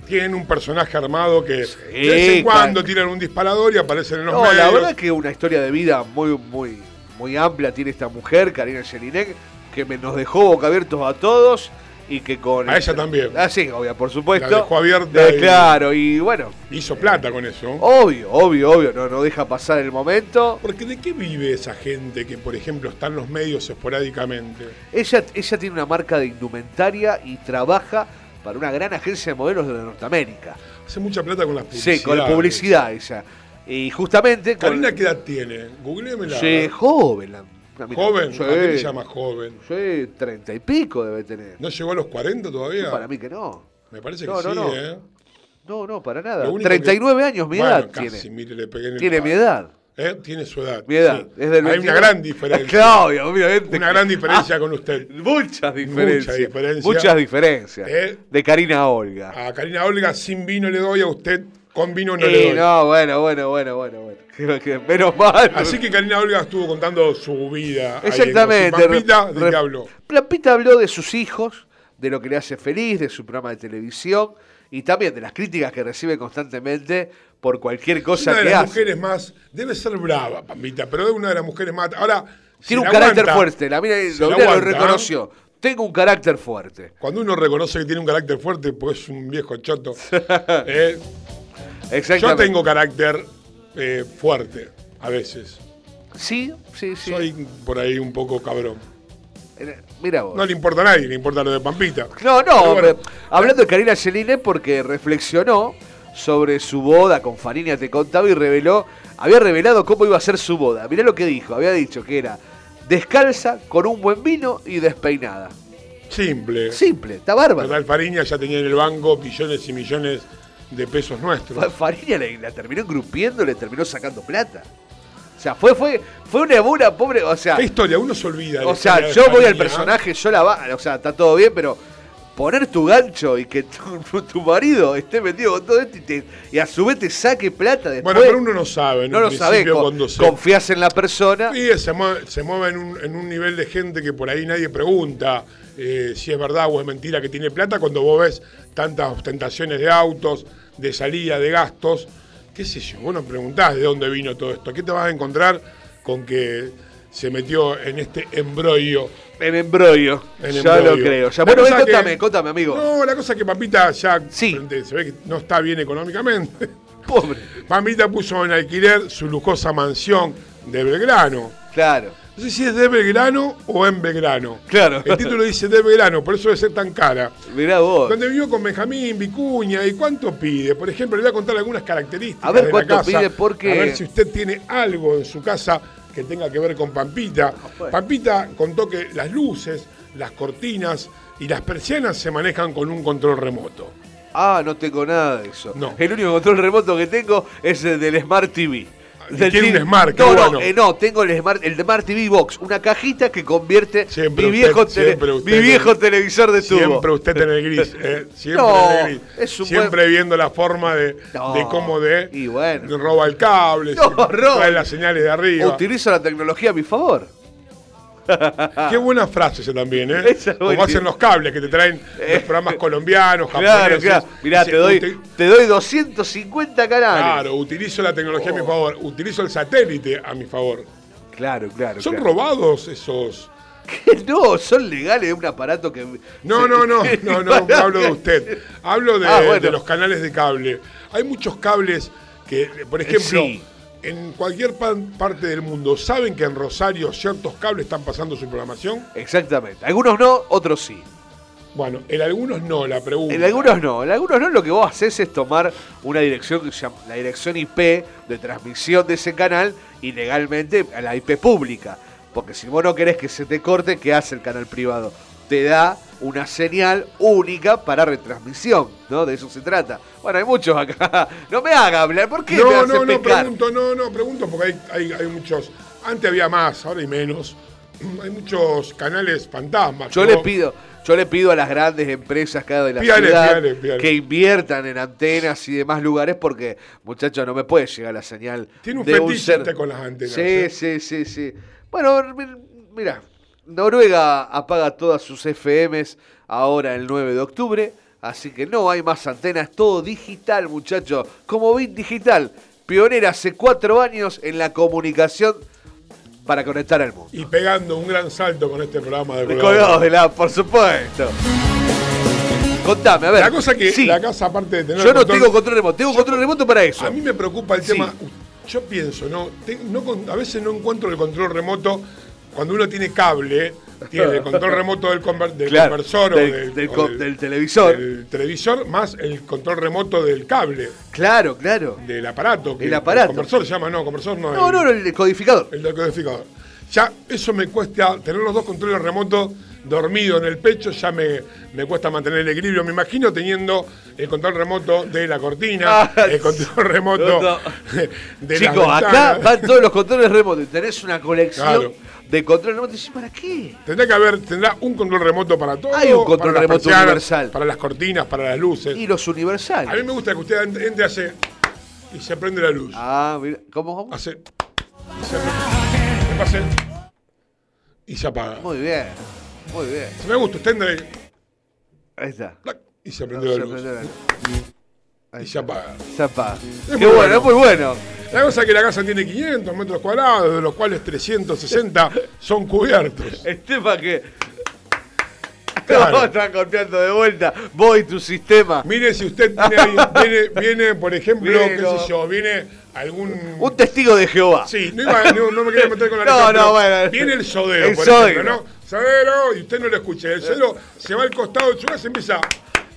Tienen un personaje armado que de vez en cuando tiran un disparador y aparecen en los No, medios. la verdad que una historia de vida muy, muy, muy amplia tiene esta mujer, Karina Jelinek, que me, nos dejó boca abiertos a todos y que con... A ella también. Ah, sí, obvio, por supuesto. La dejó abierta Eh, y- Claro, y bueno, Hizo plata con eso. obvio, obvio, obvio, no, no deja pasar el momento. Porque ¿de qué vive esa gente que, por ejemplo, está en los medios esporádicamente? Ella, ella tiene una marca de indumentaria y trabaja para una gran agencia de modelos de Norteamérica. Hace mucha plata con las publicidades. Sí, con la publicidad ella. Y justamente con... ¿qué edad tiene? Googleémela. Sí, joven. Mina. ¿Joven? Sí. ¿A qué le llama joven? Sí, treinta y pico debe tener. ¿No llegó a los 40 todavía? Para mí que no. Me parece que No, sí, no, no. ¿eh? No, no, para nada. Lo único 39 que- años, mi Bueno, edad casi, tiene. mire, le pegué en el Tiene mi edad. ¿Eh? Tiene su edad. Mi edad. sí. Es del Hay 22. una gran diferencia. Claro, obviamente. Una gran diferencia Ah, con usted. Muchas diferencias. diferencia. Muchas diferencias. Eh. De Karina Olga. A Karina Olga sin vino le doy, a usted con vino no le Eh, doy. no, bueno, bueno, bueno, bueno, bueno. Creo que menos mal. Así que Karina Olga estuvo contando su vida. ahí en Exactamente. Gossip. Pampita, ¿de qué habló? Pampita habló de sus hijos, de lo que le hace feliz, de su programa de televisión y también de las críticas que recibe constantemente por cualquier cosa una de que las hace. mujeres más. Debe ser brava, Pampita, pero es una de las mujeres más. Ahora. Tiene un carácter fuerte, la lo, mira, lo aguanta, reconoció. Tengo un carácter fuerte. Cuando uno reconoce que tiene un carácter fuerte, pues es un viejo choto. Eh, yo tengo carácter eh, fuerte, a veces. Sí, sí, sí. Soy por ahí un poco cabrón. Mira vos. No le importa a nadie, le importa lo de Pampita. No, no, bueno, hablando de Karina Celine porque reflexionó sobre su boda con Fariña te contaba y reveló, había revelado cómo iba a ser su boda. Mirá lo que dijo, había dicho que era descalza, con un buen vino y despeinada. simple. Simple, está bárbaro. Total, Fariña ya tenía en el banco millones y millones de pesos nuestros. Fa- Fariña le- la terminó engrupiendo, le terminó sacando plata. O sea, fue, fue, fue una buena pobre, o sea, ¿Qué historia? Uno se olvida. la o sea, yo voy al personaje, yo la va, o sea, está todo bien, pero poner tu gancho y que tu, tu marido esté metido con todo esto y, te- y a su vez te saque plata después. Bueno, pero uno no sabe. En no un lo con- se- confías en la persona. Sí, se mueve, se mueve en, un, en un nivel de gente que por ahí nadie pregunta eh, si es verdad o es mentira que tiene plata cuando vos ves tantas ostentaciones de autos, de salida, de gastos. ¿Qué sé yo? Vos no preguntás de dónde vino todo esto. ¿Qué te vas a encontrar con que se metió en este embrollo? En embrollo. En ya embrollo. lo creo. Ya, bueno, ven, que- contame, contame, amigo. No, la cosa es que Pampita ya Sí. se ve que no está bien económicamente. Pobre. Pampita puso en alquiler su lujosa mansión de Belgrano. Claro. No sé si es de Belgrano o en Belgrano. Claro. El título dice de Belgrano, por eso debe ser tan cara. Mirá vos. Donde vivió con Benjamín, Vicuña, ¿y cuánto pide? Por ejemplo, le voy a contar algunas características A ver de cuánto la casa. pide, porque- A ver si usted tiene algo en su casa que tenga que ver con Pampita. pues. Pampita contó que las luces, las cortinas y las persianas se manejan con un control remoto. Ah, no tengo nada de eso. No. El único control remoto que tengo es el del Smart TV. Tiene un. Smart, qué no, no, bueno. eh, no, tengo el Smart, el Smart TV Box, una cajita que convierte Siempre mi, usted- viejo, tele- siempre usted mi viejo televisor de tubo. Siempre usted en el gris, ¿eh? Siempre No, en el gris. es un Siempre buen- viendo la forma de, cómo de, y bueno. de roba el cable, trae las señales de arriba. Utilizo la tecnología a mi favor. Qué buena frase esa también, ¿eh? Esa Como hacen los cables que te traen los programas colombianos, Claro, japoneses. claro. Mirá, Dice, te doy, te doy 250 canales. Claro, utilizo la tecnología a mi favor, utilizo el satélite a mi favor. Claro, claro. ¿Son claro. robados esos no, son legales, es un aparato que. No, no, no, no, no, no hablo de usted. Hablo de, Ah, bueno. de los canales de cable. Hay muchos cables que, por ejemplo, Sí. En cualquier parte del mundo, ¿saben que en Rosario ciertos cables están pasando su programación? Exactamente. Algunos no, otros sí. Bueno, en algunos no, la pregunta. En algunos no, en algunos no, lo que vos haces es tomar una dirección que se llama la dirección IP de transmisión de ese canal y legalmente a la IP pública. Porque si vos no querés que se te corte, ¿qué hace el canal privado? Te da una señal única para retransmisión, ¿no? De eso se trata. Bueno, hay muchos acá. No me haga hablar, ¿por qué me No, hace no, no, pecar? pregunto, no, no, pregunto porque hay, hay, hay muchos. Antes había más, ahora hay menos. Hay muchos canales fantasmas. Yo vos- pido, yo le pido a las grandes empresas cada de la ciudad pídale, pídale. que inviertan en antenas y demás lugares porque, muchachos, no me puede llegar la señal Tiene un de un ser. usted con las antenas, Sí, ¿eh? sí, sí, sí. Bueno, mi- mira, Noruega apaga todas sus FMs ahora el 9 de octubre, así que no hay más antenas, todo digital, muchachos, como Bit Digital, pionera hace cuatro años en la comunicación para conectar al mundo. Y pegando un gran salto con este programa de colgados. de la, por supuesto. Contame, a ver. La cosa que Sí, la casa, aparte de tener. yo no control- tengo control remoto, tengo control remoto para eso. A mí me preocupa el Sí. tema. Yo pienso, ¿no? Te- no con- a veces no encuentro el control remoto cuando uno tiene cable, tiene el control remoto del, conver- del Claro, conversor del- o del, del o co- del televisor. del televisor, más el control remoto del cable, Claro, claro. del aparato. que- El aparato. conversor se llama, no, conversor no. No, el, no, no, el codificador. el decodificador. Ya eso me cuesta, tener los dos controles remotos dormido en el pecho, ya me, me cuesta mantener el equilibrio. Me imagino teniendo el control remoto de la cortina, Ah, el control remoto no, no. de Chicos, acá van todos los controles remotos. y Tenés una colección Claro. De. Y decís, ¿para qué? Tendrá que haber, tendrá un control remoto para todo. Hay un control para remoto universal. Para las cortinas, para las luces. Y los universales. A mí me gusta que usted entre hace y se prende la luz. Ah, mira, ¿cómo? cómo? Hace. y se y se apaga. Muy bien, muy bien. Si me gusta, usted entre Ahí está. y se No, prende la se luz. la. Y se apaga. Se apaga. Qué bueno, bueno. es muy bueno. La cosa es que la casa tiene 500 metros cuadrados, de los cuales 360 son cubiertos. El tema que. Claro. Están golpeando de vuelta. Voy tu sistema. Mire si usted tiene ahí, viene, viene, por ejemplo, Viene, qué no. sé yo, viene algún... Un testigo de Jehová. Sí, no, iba, no, no me quería meter con la No, letra, no, pero bueno. Viene el sodero, El por sodero. ejemplo, ¿no? Sodero, y usted no lo escucha. El sodero se va al costado de su casa y empieza,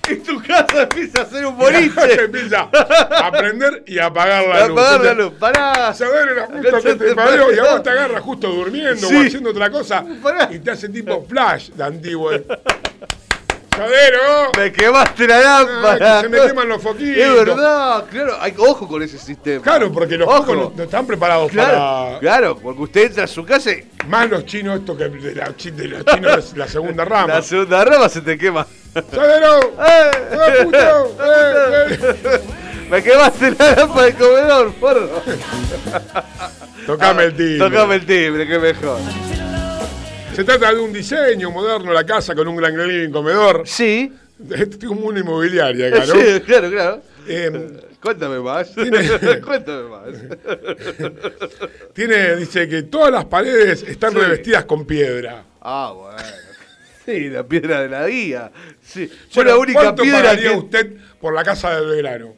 Y tu casa empieza a hacer un se boliche. empieza a prender y a apagar la luz. Apagar la luz. Pará. Sodero, la puta que te parió, y a vos te agarra justo durmiendo Sí. o haciendo otra cosa Pará. y te hace tipo flash de antiguo. Sodero, Me quemaste la ah, lámpara. que se me queman los foquitos. Es verdad, claro. Hay, ojo con ese sistema. Claro, porque los Ojo. focos no, están preparados Claro, para... claro, porque usted entra a su casa y Más los chinos, esto que de, la, de los chinos la segunda rama. la segunda rama se te quema. ¡Sodero! ¡Eh! ¡Eh, puto! ¡Eh! Me quemaste la lámpara del comedor, porro. Tocame el timbre. Tocame el timbre, qué mejor. Se trata de un diseño moderno, la casa con un gran living comedor. Sí, Es como una inmobiliaria acá, ¿no? sí, claro, claro. Eh, Cuéntame más. Tiene- Cuéntame más. tiene, dice que todas las paredes están Sí. revestidas con piedra. Ah, bueno. Sí, la piedra de la guía. Sí. Yo Bueno, la única ¿Cuánto piedra pagaría que... usted por la casa del Belgrano?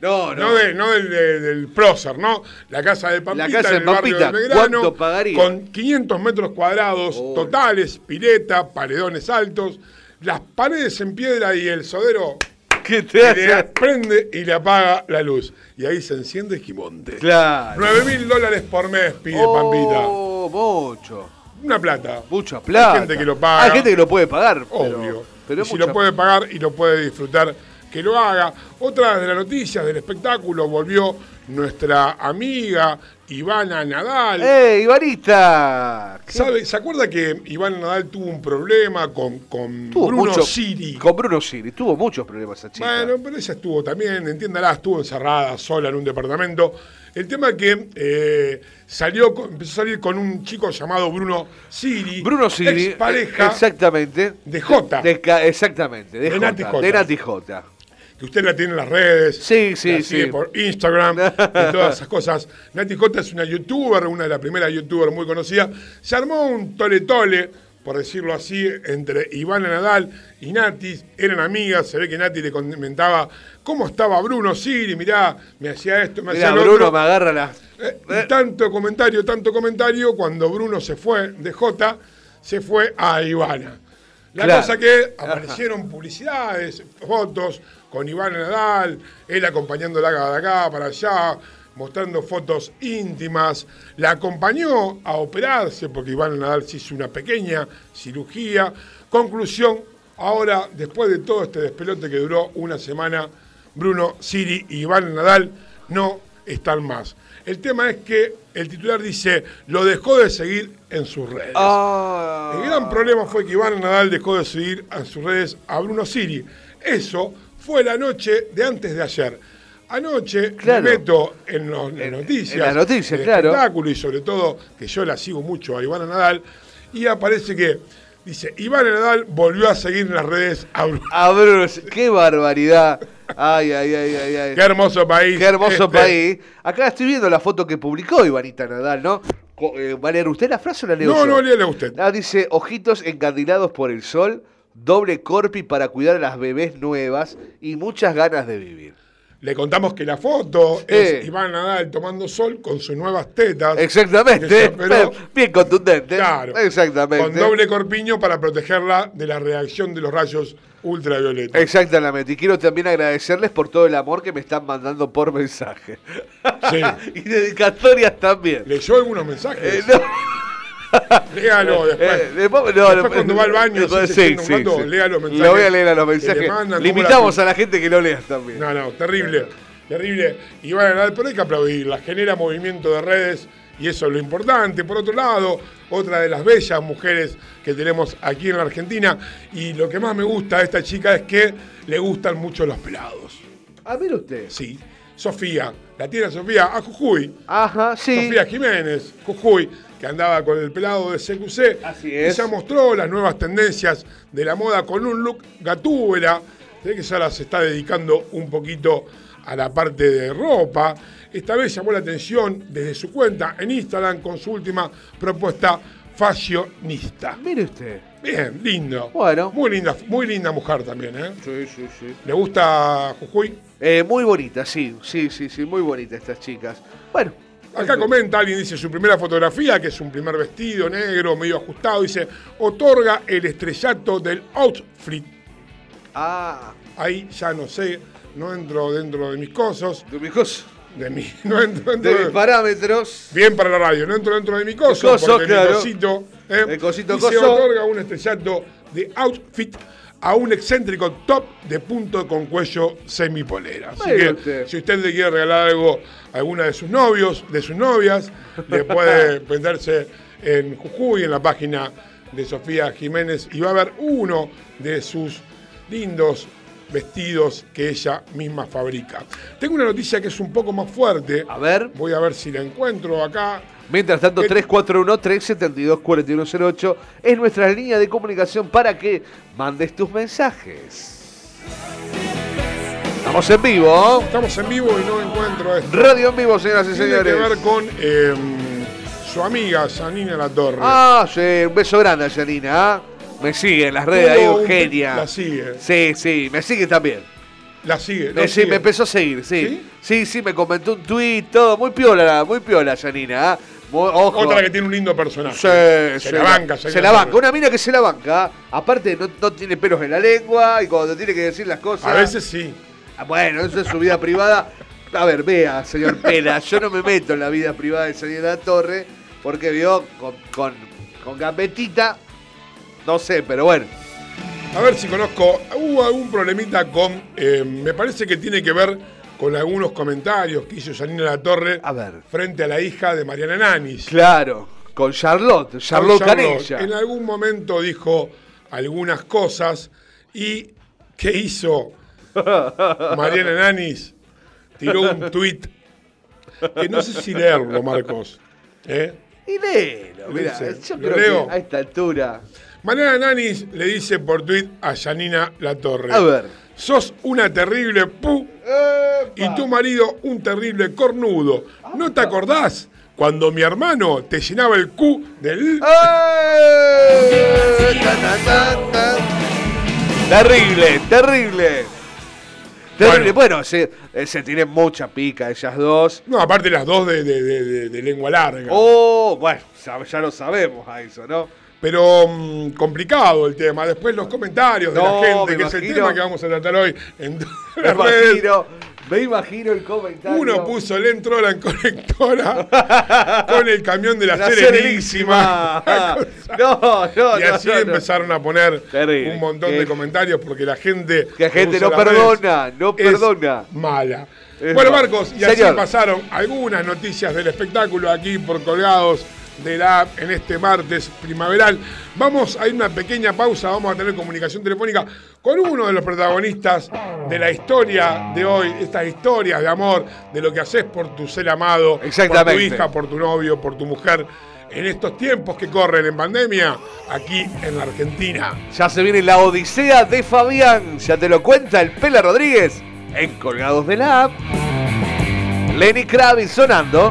No, no. No, de- no del, de- del prócer, ¿no? La casa de Pampita, casa de en el barrio Pampita, del Belgrano, ¿cuánto pagaría? Con 500 metros cuadrados Oh. totales, pileta, paredones altos, las paredes en piedra y el sodero ¿Qué y te le hace? prende y le apaga la luz. Y ahí se enciende Esquimonte. Claro. 9 mil dólares por mes pide Pampita. Oh, mucho. Una plata. Mucha plata. Hay gente que lo paga. Hay gente que lo puede pagar. pero- Obvio. Pero, y es si lo puede pagar y lo puede disfrutar, que lo haga. Otra de las noticias del espectáculo volvió nuestra amiga Ivana Nadal. ¡Eh, Ibarita! ¿Qué- ¿Sabe, ¿Se acuerda que Ivana Nadal tuvo un problema con, con Tuvo Bruno mucho- Siri? Con Bruno Siri. Tuvo muchos problemas esa chica. Bueno, pero ella estuvo también, entiéndala, estuvo encerrada sola en un departamento. El tema es que eh, salió, empezó a salir con un chico llamado Bruno Siri, Bruno Siri. ex pareja Exactamente. de Jota, De exactamente. De, De Nati. De Nati Jota. Que usted la tiene en las redes. Sí, sí, sigue sí. por Instagram y todas esas cosas. Nati Jota es una youtuber, una de las primeras youtubers muy conocidas. Se armó un tole tole por decirlo así, entre Ivana Nadal y Nati. Eran amigas, se ve que Nati le comentaba cómo estaba Bruno Siri, mirá, me hacía esto, me Mira, hacía lo Bruno otro. me agarra la. Eh, tanto comentario, tanto comentario, cuando Bruno se fue de J, se fue a Ivana. La Claro. cosa que aparecieron publicidades, fotos con Ivana Nadal, él acompañándola de acá para allá, mostrando fotos íntimas. La acompañó a operarse porque Ivana Nadal se hizo una pequeña cirugía. Conclusión, ahora, después de todo este despelote que duró una semana, Bruno, Siri y Iván Nadal no están más. El tema es que el titular dice, lo dejó de seguir en sus redes. Ah. El gran problema fue que Iván Nadal dejó de seguir en sus redes a Bruno Siri. Eso fue la noche de antes de ayer. Anoche Claro. me meto en los- en En- noticias, en las noticias, claro. espectáculo y sobre todo que yo la sigo mucho a Iván Nadal y aparece que dice Iván Nadal volvió a seguir en las redes a Bruno. A Bruno, qué barbaridad. Ay, ay, ay, ay, ay. Qué hermoso país. Qué hermoso este. país. Acá estoy viendo la foto que publicó Ivanita Nadal, ¿no? Eh, ¿Va a leer usted la frase o la leo No, yo? no, léale usted. Ah, dice, ojitos encandilados por el sol, doble corpi para cuidar a las bebés nuevas y muchas ganas de vivir. Le contamos que la foto Eh. es Iván Nadal tomando sol con sus nuevas tetas. Exactamente. Bien contundente. Claro. Exactamente. Con doble corpiño para protegerla de la reacción de los rayos ultravioletas. Exactamente. Y quiero también agradecerles por todo el amor que me están mandando por mensaje. Sí. y dedicatorias también. ¿Leyó algunos mensajes? Eh, no. Léalo después. Eh, después, no, Después cuando va al baño, después- rato, lea los mensajes Lo voy a leer a los mensajes. mandan, Limitamos la- a la gente que lo leas también. No, no, terrible. Terrible. Iván Nadal, pero hay que aplaudirla. Genera movimiento de redes y eso es lo importante. Por otro lado, otra de las bellas mujeres que tenemos aquí en la Argentina. Y lo que más me gusta de esta chica es que le gustan mucho los pelados. Ah, mire usted. Sí. Sofía, la tiene Sofía a Jujuy. Ajá, sí. Sofía Jiménez, Jujuy, que andaba con el pelado de CQC. Así Y es. ya mostró las nuevas tendencias de la moda con un look gatúbela. Que ya se está dedicando un poquito a la parte de ropa. Esta vez llamó la atención desde su cuenta en Instagram con su última propuesta fashionista. Mire usted. Bien, lindo. Bueno. Muy linda, muy linda mujer también, ¿eh? Sí, sí, sí. ¿Le gusta Jujuy? Eh, muy bonita, sí, sí, sí, sí, muy bonita estas chicas. Bueno. Acá comenta, alguien dice su primera fotografía, que es un primer vestido negro, medio ajustado, dice, otorga el estrellato del outfit. Ah, Ahí ya no sé, no entro dentro de mis cosas, de mis cosas. de mi, no entro dentro De de, mis parámetros. bien para la radio, no entro dentro de mi coso, coso, porque claro. mi cosito, ¿eh? El cosito y se coso. otorga un estrellato de outfit a un excéntrico top de punto con cuello semipolera. Así que usted. si usted le quiere regalar algo a alguna de sus novios, de sus novias, le puede venderse en Jujuy, en la página de Sofía Jiménez, y va a haber uno de sus lindos vestidos que ella misma fabrica. Tengo una noticia que es un poco más fuerte. A ver. Voy a ver si la encuentro acá. Mientras tanto, ¿Qué? 341-372-4108 es nuestra línea de comunicación para que mandes tus mensajes. Estamos en vivo. Estamos en vivo y no encuentro esto. Radio en vivo, señoras y Tiene señores. que ver con eh, su amiga Janina La Torre. Ah, sí, un beso grande a Janina. ¿ah? Me sigue en las redes, ahí Eugenia. La sigue. Sí, sí, me sigue también. La sigue. Me, sigue. me empezó a seguir, sí. ¿Sí? Sí, sí, me comentó un tweet, todo. Muy piola, muy piola, Janina. Muy- Ojo. Otra que tiene un lindo personaje. Sí, se, la banca. Se Janina la banca, una mina que se la banca. Aparte, no, no tiene pelos en la lengua y cuando tiene que decir las cosas. A veces sí. Ah, Bueno, eso es su vida privada. A ver, vea, señor Pela, yo no me meto en la vida privada de señora Torre porque vio con, con, con gambetita, no sé, pero bueno. A ver si conozco. Hubo algún problemita con. eh, me parece que tiene que ver con algunos comentarios que hizo Janina La Torre A ver. frente a la hija de Mariana Nanis. Claro, con Charlotte, Charlotte Con Charlotte. Canella. En algún momento dijo algunas cosas y ¿qué hizo Mariana Nanis? Tiró un tuit que no sé si leerlo, Marcos. ¿eh? Y léelo, mira, yo ¿lo creo leo? que a esta altura. Mariana Nanis le dice por tuit a Janina La Torre. A ver. Sos una terrible pu y tu marido un terrible cornudo. ¿No te acordás cuando mi hermano te llenaba el Q del... ¡Eh! Terrible, terrible. Terrible. Bueno, se, eh, se tienen mucha pica ellas dos. No, aparte las dos de, de- de- de- de lengua larga. Oh, bueno, ya, ya lo sabemos a eso, ¿no? Pero mm, complicado el tema. Después los comentarios de No, la gente, que es el imagino. tema que vamos a tratar hoy en Me las redes. imagino, me imagino el comentario. Uno puso el entrola en conectora con el camión de la, La Serenísima. Serenísima. No, no, y así no, no. empezaron a poner Terrible. un montón de comentarios porque la gente. Que la gente no perdona, no es perdona. Mala. Es bueno. Marcos, y así Señor. pasaron algunas noticias del espectáculo aquí por colgados de la app en este martes primaveral. Vamos a ir una pequeña pausa, vamos a tener comunicación telefónica con uno de los protagonistas de la historia de hoy, estas historias de amor, de lo que haces por tu ser amado, por tu hija, por tu novio, por tu mujer, en estos tiempos que corren en pandemia, aquí en la Argentina. Ya se viene la odisea de Fabián. Ya te lo cuenta el Pela Rodríguez en Colgados de la App. Lenny Kravitz sonando.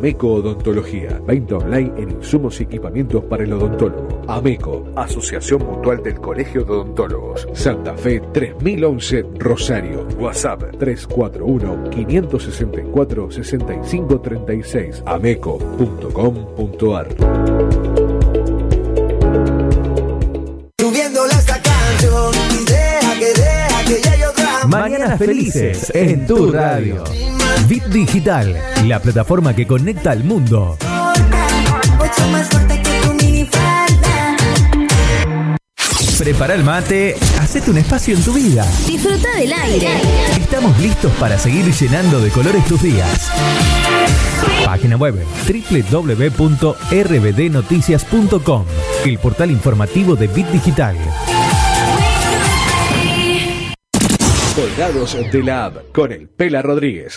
Ameco Odontología. Venta online en insumos y equipamientos para el odontólogo. Ameco, Asociación Mutual del Colegio de Odontólogos. Santa Fe 3011 Rosario. WhatsApp 341-564-6536. Ameco.com.ar. Mañanas felices en tu radio. Bit Digital, la plataforma que conecta al mundo. Prepara el mate, hacete un espacio en tu vida. Disfruta del aire. Estamos listos para seguir llenando de colores tus días. Página web www.rbdnoticias.com, el portal informativo de Bit Digital. Colgados de la App con el Pela Rodríguez.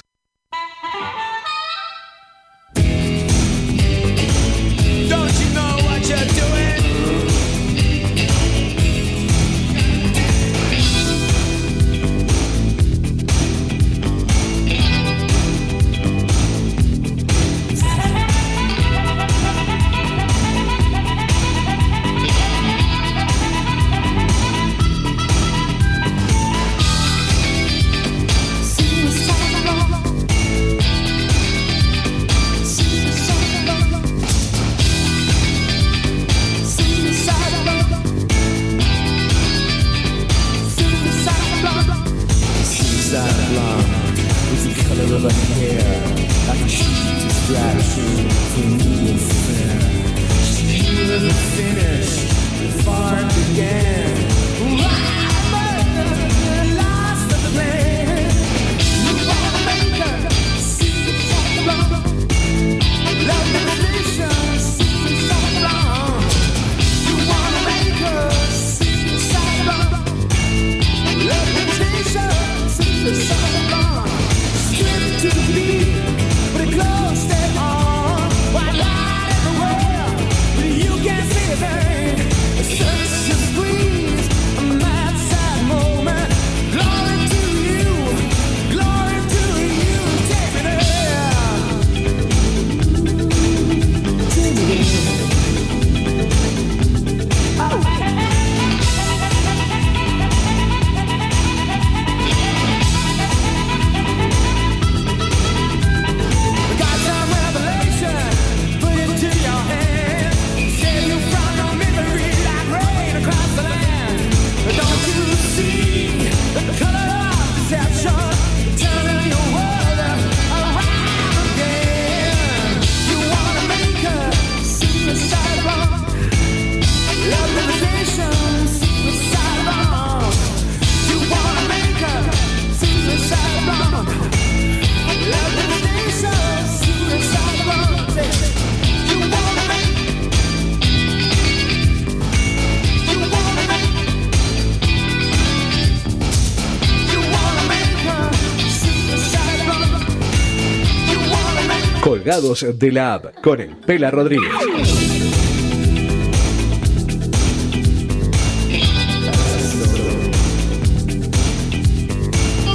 De la App con el Pela Rodríguez.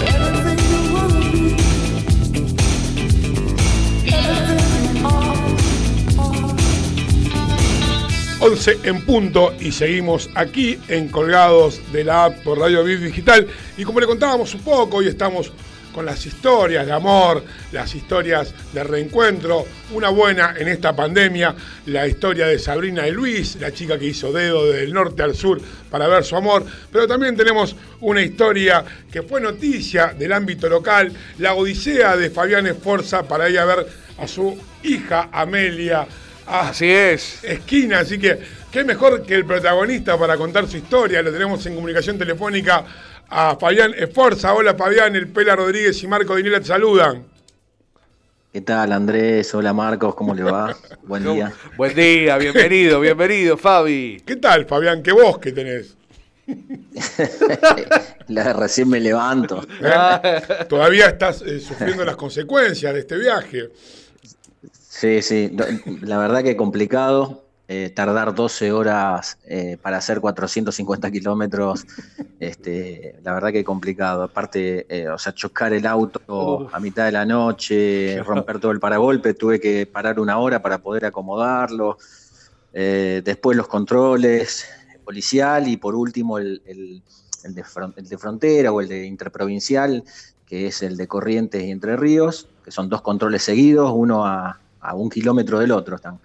Everything you wanna be. Everything all. 11 en punto y seguimos aquí en Colgados de la app por Radio Vid Digital. Y como le contábamos un poco, hoy estamos con las historias de amor, las historias de reencuentro, una buena en esta pandemia, la historia de Sabrina y Luis, la chica que hizo dedo del norte al sur para ver su amor, pero también tenemos una historia que fue noticia del ámbito local, la odisea de Fabián Esforza para ir a ver a su hija Amelia. a- Así es. esquina, así que qué mejor que el protagonista para contar su historia. Lo tenemos en comunicación telefónica a Fabián Esforza. Hola Fabián, el Pela Rodríguez y Marco Dinela te saludan. ¿Qué tal, Andrés? Hola, Marcos, ¿cómo le va? Buen día. Buen día, bienvenido, bienvenido, Fabi. ¿Qué tal Fabián? ¿Qué voz que tenés? La, recién me levanto. ¿Eh? Todavía estás eh, sufriendo las consecuencias de este viaje. Sí, sí, la verdad que complicado. Eh, tardar 12 horas eh, para hacer 450 kilómetros, este, la verdad que complicado. Aparte, eh, o sea, chocar el auto a mitad de la noche, romper todo el paragolpe, tuve que parar una hora para poder acomodarlo. Después los controles policial y por último el, el- el de, fron- el de frontera o el de interprovincial, que es el de Corrientes y Entre Ríos, que son dos controles seguidos, uno a, a un kilómetro del otro están.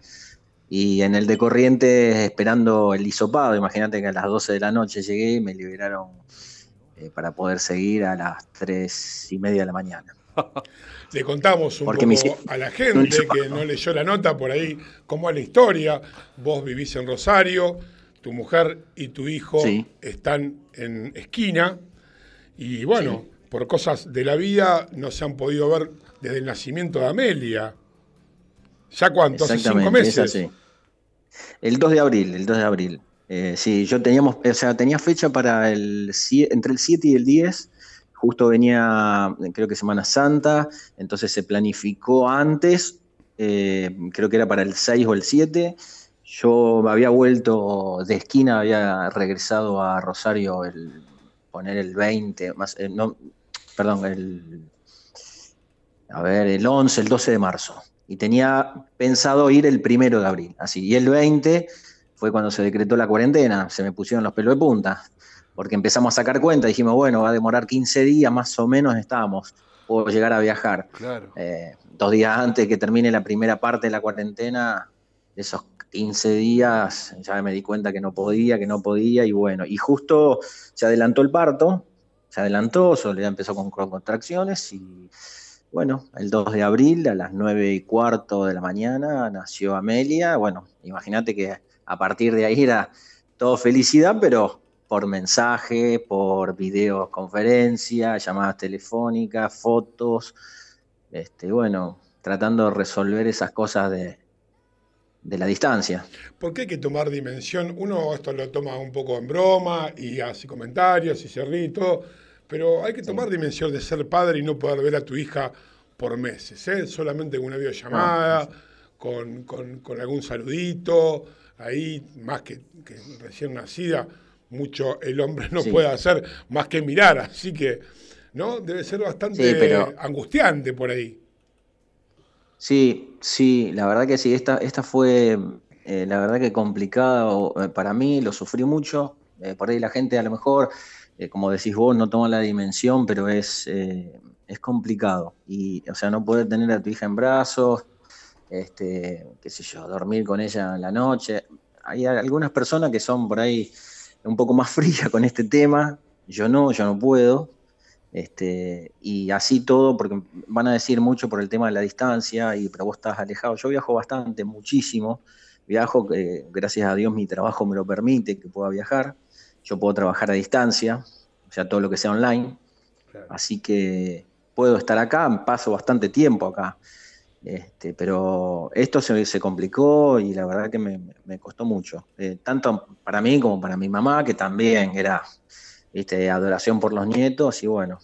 Y en el de Corrientes esperando el hisopado, imagínate que a las 12 de la noche llegué y me liberaron eh, para poder seguir a las 3 y media de la mañana. Le contamos un Porque poco a la gente que no leyó la nota por ahí cómo es la historia. Vos vivís en Rosario, tu mujer y tu hijo Sí. están en esquina y bueno, por cosas de la vida no se han podido ver desde el nacimiento de Amelia. ¿Ya cuánto? Hace cinco meses. es así. El 2 de abril, el 2 de abril. Eh, sí, yo teníamos, o sea, tenía fecha para el entre el 7 y el 10. Justo venía, creo que Semana Santa, entonces se planificó antes, eh, creo que era para el 6 o el 7. Yo había vuelto de esquina, había regresado a Rosario el poner el 20, más, eh, no, perdón, el, a ver, el 11, el 12 de marzo. Y tenía pensado ir el primero de abril, así. Y el 20 fue cuando se decretó la cuarentena, se me pusieron los pelos de punta, porque empezamos a sacar cuenta, dijimos, bueno, va a demorar 15 días, más o menos estábamos, puedo llegar a viajar. Claro. Eh, dos días antes que termine la primera parte de la cuarentena, esos 15 días, ya me di cuenta que no podía, que no podía, y bueno, y justo se adelantó el parto, se adelantó, Soledad empezó con, con contracciones, y bueno, el 2 de abril a las 9 y cuarto de la mañana nació Amelia, bueno, imagínate que a partir de ahí era todo felicidad, pero por mensaje, por videoconferencia, llamadas telefónicas, fotos, este, bueno, tratando de resolver esas cosas de, de la distancia. Porque hay que tomar dimensión. Uno esto lo toma un poco en broma y hace comentarios y se ríe y todo, pero hay que tomar dimensión de ser padre y no poder ver a tu hija por meses, ¿eh? solamente con una videollamada, con, con- con algún saludito, ahí más que, que recién nacida, mucho el hombre no Sí. puede hacer más que mirar, así que no debe ser bastante Sí, pero- angustiante por ahí. Sí, sí, la verdad que sí, esta, esta fue, eh, la verdad que complicada eh, para mí, lo sufrí mucho, eh, por ahí la gente a lo mejor, eh, como decís vos, no toma la dimensión, pero es, eh, es complicado. Y, o sea, no poder tener a tu hija en brazos, este, qué sé yo, dormir con ella en la noche. Hay algunas personas que son por ahí un poco más frías con este tema, yo no, yo no puedo. Este, y así todo, porque van a decir mucho por el tema de la distancia, y pero vos estás alejado. Yo viajo bastante, muchísimo. Viajo, eh, gracias a Dios mi trabajo me lo permite que pueda viajar. Yo puedo trabajar a distancia, o sea, todo lo que sea online. Así que puedo estar acá, paso bastante tiempo acá. Este, pero esto se, se complicó y la verdad que me, me costó mucho. Eh, tanto para mí como para mi mamá, que también era ¿viste? adoración por los nietos y bueno,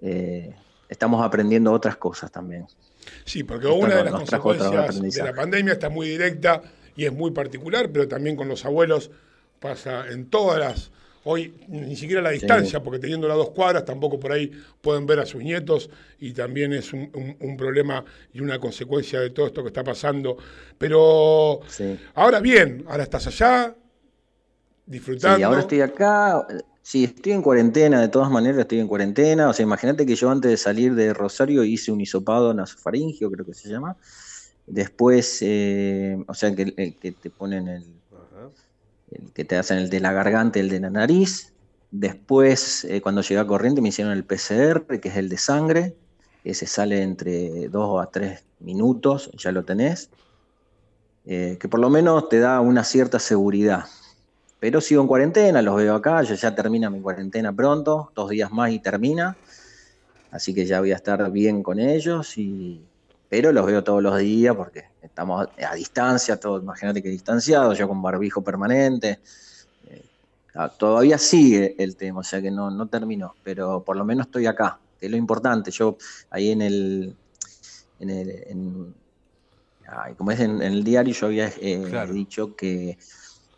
eh, estamos aprendiendo otras cosas también. Sí, porque Esto una de las consecuencias de la pandemia está muy directa y es muy particular, pero también con los abuelos pasa en todas las. Hoy ni siquiera la distancia, porque teniendo las dos cuadras tampoco por ahí pueden ver a sus nietos y también es un, un- un problema y una consecuencia de todo esto que está pasando. Pero Sí. ahora bien, ahora estás allá, disfrutando. Sí, ahora estoy acá. Sí, estoy en cuarentena, de todas maneras estoy en cuarentena. O sea, imagínate que yo antes de salir de Rosario hice un hisopado nasofaringio, creo que se llama. Después, eh, o sea, que, el que te ponen el, el que te hacen el de la garganta, el de la nariz. Después, eh, cuando llegué a Corriente, me hicieron el PCR, que es el de sangre. Ese sale entre 2 a 3 minutos, ya lo tenés. Eh, que por lo menos te da una cierta seguridad. Pero sigo en cuarentena, los veo acá, ya, ya termina mi cuarentena pronto, dos días más y termina. Así que ya voy a estar bien con ellos, y, pero los veo todos los días porque estamos a distancia, todo, imagínate que distanciado, yo con barbijo permanente. Eh, ah, todavía sigue el tema, o sea que no, no terminó, pero por lo menos estoy acá, que es lo importante. Yo ahí en el, en el, en- ay, como es en, en el diario, yo había eh, Claro. dicho que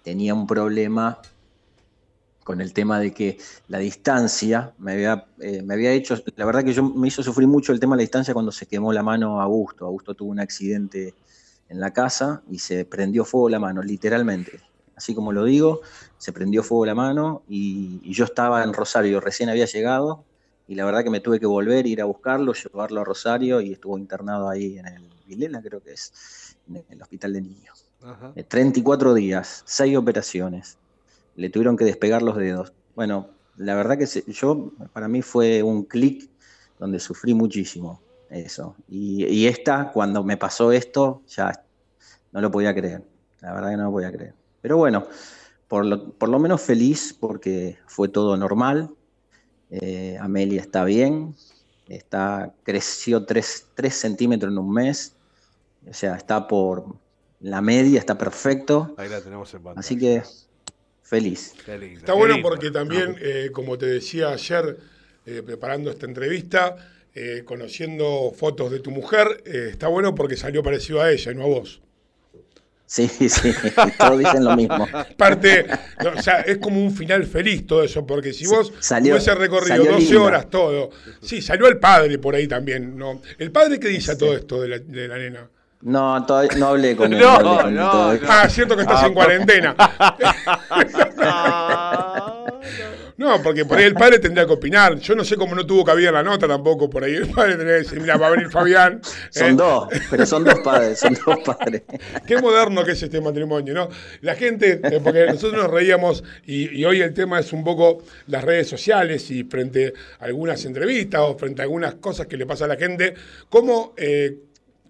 tenía un problema con el tema de que la distancia me había, eh, me había hecho, la verdad que yo me hizo sufrir mucho el tema de la distancia cuando se quemó la mano a Augusto. Augusto tuvo un accidente en la casa y se prendió fuego la mano, literalmente. Así como lo digo, se prendió fuego la mano y, y yo estaba en Rosario, recién había llegado y la verdad que me tuve que volver, ir a buscarlo, llevarlo a Rosario y estuvo internado ahí en el Vilela, creo que es, en el hospital de niños. Ajá. Eh, 34 días, 6 operaciones. Le tuvieron que despegar los dedos. Bueno, la verdad que se- yo, para mí fue un clic donde sufrí muchísimo eso. Y, y esta, cuando me pasó esto, ya no lo podía creer. La verdad que no lo podía creer. Pero bueno, por lo, por lo menos feliz porque fue todo normal. Eh, Amelia está bien. Está, creció 3, centímetros en un mes. O sea, está por la media, está perfecto. Ahí la tenemos en pantalla. Así que feliz. Lindo, Está bueno porque también, eh, como te decía ayer, eh, preparando esta entrevista, eh, conociendo fotos de tu mujer, eh, está bueno porque salió parecido a ella y no a vos. Sí, sí, todos dicen lo mismo. Parte, no, o sea, es como un final feliz todo eso, porque si vos Salió- hubiese recorrido salió 12 linda. horas todo, sí, salió el padre por ahí también, ¿no? ¿El padre qué dice a todo esto de la, de la nena? No, no hablé con él. No, no, todavía. no. Ah, cierto que estás en cuarentena. No, porque por ahí el padre tendría que opinar. Yo no sé cómo no tuvo cabida la nota tampoco. Por ahí el padre tendría que decir, mira, va a venir Fabián. Son eh, dos, pero son dos padres, son dos padres. Qué moderno que es este matrimonio, ¿no? La gente, eh, porque nosotros nos reíamos y, y hoy el tema es un poco las redes sociales y frente a algunas entrevistas o frente a algunas cosas que le pasa a la gente, cómo eh,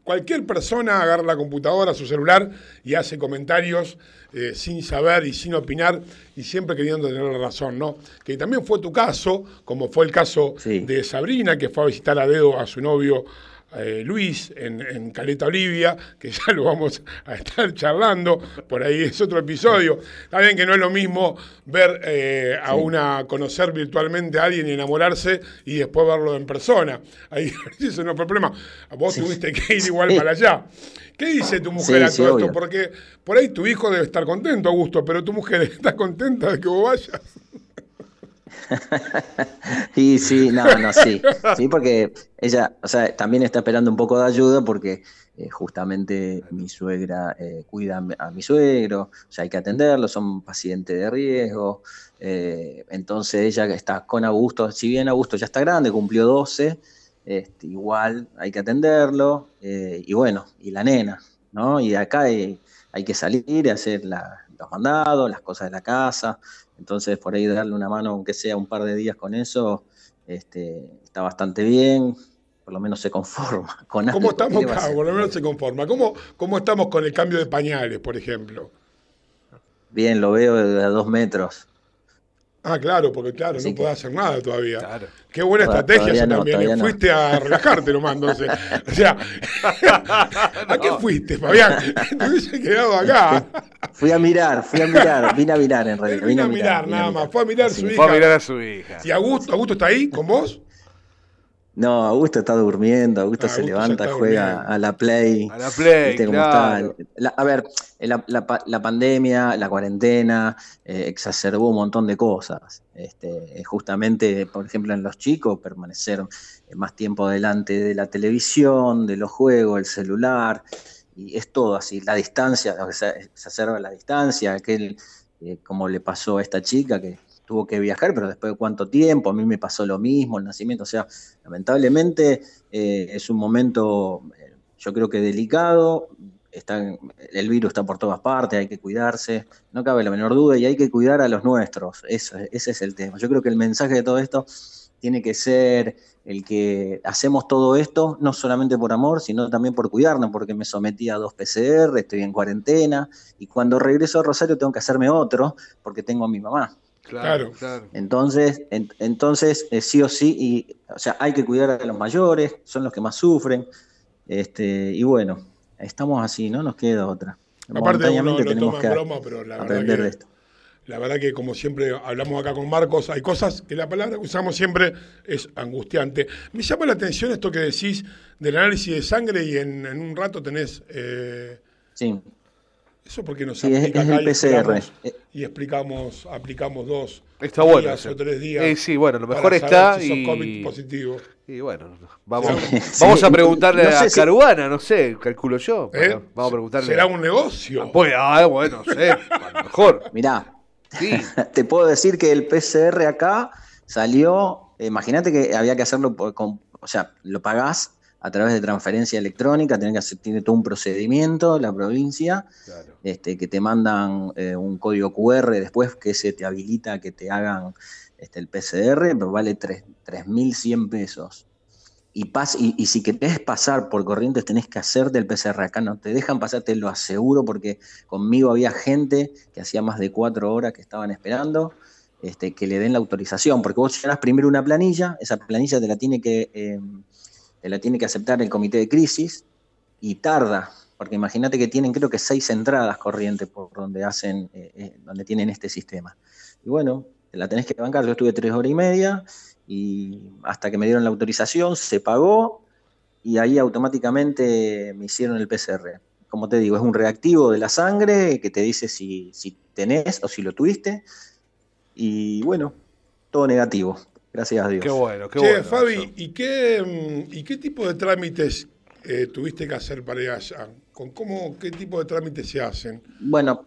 cualquier persona agarra la computadora, su celular y hace comentarios eh, sin saber y sin opinar y siempre queriendo tener la razón, ¿no? Que también fue tu caso, como fue el caso Sí. de Sabrina, que fue a visitar a dedo a su novio eh, Luis en, en Caleta Olivia, que ya lo vamos a estar charlando, por ahí es otro episodio. Está bien que no es lo mismo ver eh, a una, conocer virtualmente a alguien y enamorarse y después verlo en persona. Ahí eso no fue problema. Vos tuviste que ir igual Sí. para allá. ¿Qué dice tu mujer a todo esto? Porque por ahí tu hijo debe estar contento, Augusto, pero tu mujer está contenta de que vos vayas. Sí, sí, no, no, sí. Sí, porque ella, o sea, también está esperando un poco de ayuda porque eh, justamente mi suegra eh, cuida a mi- suegro, o sea, hay que atenderlo, son pacientes de riesgo. eh, entonces ella está con Augusto, si bien Augusto ya está grande, cumplió 12, este, igual hay que atenderlo. y bueno, y la nena, ¿no? Y acá hay, que salir y hacer los mandados, las cosas de la casa. Entonces, por ahí darle una mano, aunque sea un par de días con eso, este, está bastante bien, por lo menos se conforma con ¿Cómo algo. estamos ¿Qué le va a acá? Por lo menos se conforma. ¿Cómo, ¿Cómo estamos con el cambio de pañales, por ejemplo? Bien, lo veo a dos metros. Ah, claro, porque claro, Así no que- puedo hacer nada todavía. Claro. Qué buena estrategia no, también. no. Fuiste a relajarte nomás, entonces. O sea, ¿a qué fuiste, Fabián? Te hubiese quedado acá. Fui a mirar, fui a mirar, vine a mirar en realidad. Él vino a mirar, vine nada más, fue a mirar Así su hija. Fue a mirar a su hija. ¿Y Augusto, Augusto está ahí con vos? No, Augusto está durmiendo, Augusto se levanta, juega durmiendo. a la Play. A la Play, ¿viste cómo claro. está? La- a ver, la, la la pandemia, la cuarentena, eh, exacerbó un montón de cosas. Este, eh, justamente, por ejemplo, en los chicos, permanecer eh, más tiempo delante de la televisión, de los juegos, el celular, y es todo así. La distancia, o sea, se exacerba la distancia, aquel, eh, como le pasó a esta chica que tuvo que viajar, pero después de cuánto tiempo, a mí me pasó lo mismo, el nacimiento, o sea, lamentablemente eh, es un momento, eh, yo creo que delicado, está, el virus está por todas partes, hay que cuidarse, no cabe la menor duda, y hay que cuidar a los nuestros, eso, es- ese es el tema. Yo creo que el mensaje de todo esto tiene que ser el que hacemos todo esto, no solamente por amor, sino también por cuidarnos, porque me sometí a dos PCR, estoy en cuarentena, y cuando regreso a Rosario tengo que hacerme otro, porque tengo a mi mamá. Claro, Claro. Entonces, en- entonces eh, sí o sí, y, o sea, hay que cuidar a los mayores, son los que más sufren, este, y bueno, estamos así, no nos queda otra. Aparte uno lo tenemos toma que en broma, pero la verdad aprender que- de esto. La verdad que como siempre hablamos acá con Marcos, hay cosas que la palabra que usamos siempre es angustiante. Me llama la atención esto que decís del análisis de sangre y en, en un rato tenés... eh, Sí, eso porque nos Sí, aplica es acá el y PCR. explicamos- Eh. y explicamos, aplicamos dos Está bueno días o tres días. Eh, sí, bueno, lo mejor está si y- COVID positivo. Y bueno, vamos, Sí. vamos a preguntarle no sé a Caruana, no sé, calculo yo. ¿eh? Bueno, Vamos a preguntarle. ¿Será un negocio? Pues, ah, bueno, sé, a lo mejor. mirá, Sí, te puedo decir que el PCR acá salió, imagínate que había que hacerlo, con, o sea, lo pagás a través de transferencia electrónica, tenés que hacer, tiene todo un procedimiento la provincia, claro. este, que te mandan eh, un código QR después que se te habilita que te hagan este, el PCR, pero vale tres- 3.100 pesos. Y, pas, y, y si querés pasar por Corrientes tenés que hacerte el PCR acá, no te dejan pasar, te lo aseguro, porque conmigo había gente que hacía más de cuatro horas que estaban esperando este, que le den la autorización, porque vos llenás primero una planilla, esa planilla te la tiene que, eh, te la tiene que aceptar el comité de crisis y tarda, porque imagínate que tienen creo que seis entradas corrientes por donde hacen, eh, eh, donde tienen este sistema. Y bueno, la tenés que bancar, yo estuve tres horas y media y hasta que me dieron la autorización se pagó y ahí automáticamente me hicieron el PCR. Como te digo, es un reactivo de la sangre que te dice si, si tenés o si lo tuviste. Y bueno, todo negativo, gracias a Dios. Qué bueno, qué Che, bueno. Fabi, eso. ¿y qué, mm, ¿y qué tipo de trámites eh, tuviste que hacer para ir allá? ¿Con cómo, ¿Qué tipo de trámites se hacen? Bueno,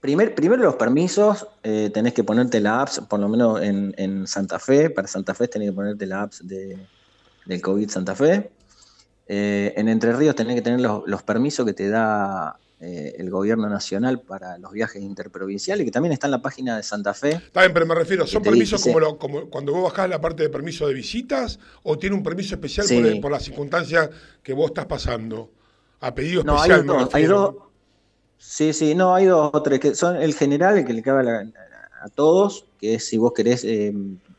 primer, primero los permisos, eh, tenés que ponerte la apps, por lo menos en, en Santa Fe, para Santa Fe tenés que ponerte la apps de, del COVID Santa Fe. Eh, en Entre Ríos tenés que tener los, los permisos que te da eh, el gobierno nacional para los viajes interprovinciales, que también está en la página de Santa Fe. Está bien, pero me refiero, ¿son permisos dice- como, lo- como cuando vos bajás la parte de permiso de visitas o tiene un permiso especial Sí. por, el- por las circunstancias que vos estás pasando? A pedido No, hay me dos, hay dos. Sí, sí, no, hay dos o tres que son el general, el que le cabe a, a todos, que es si vos querés eh,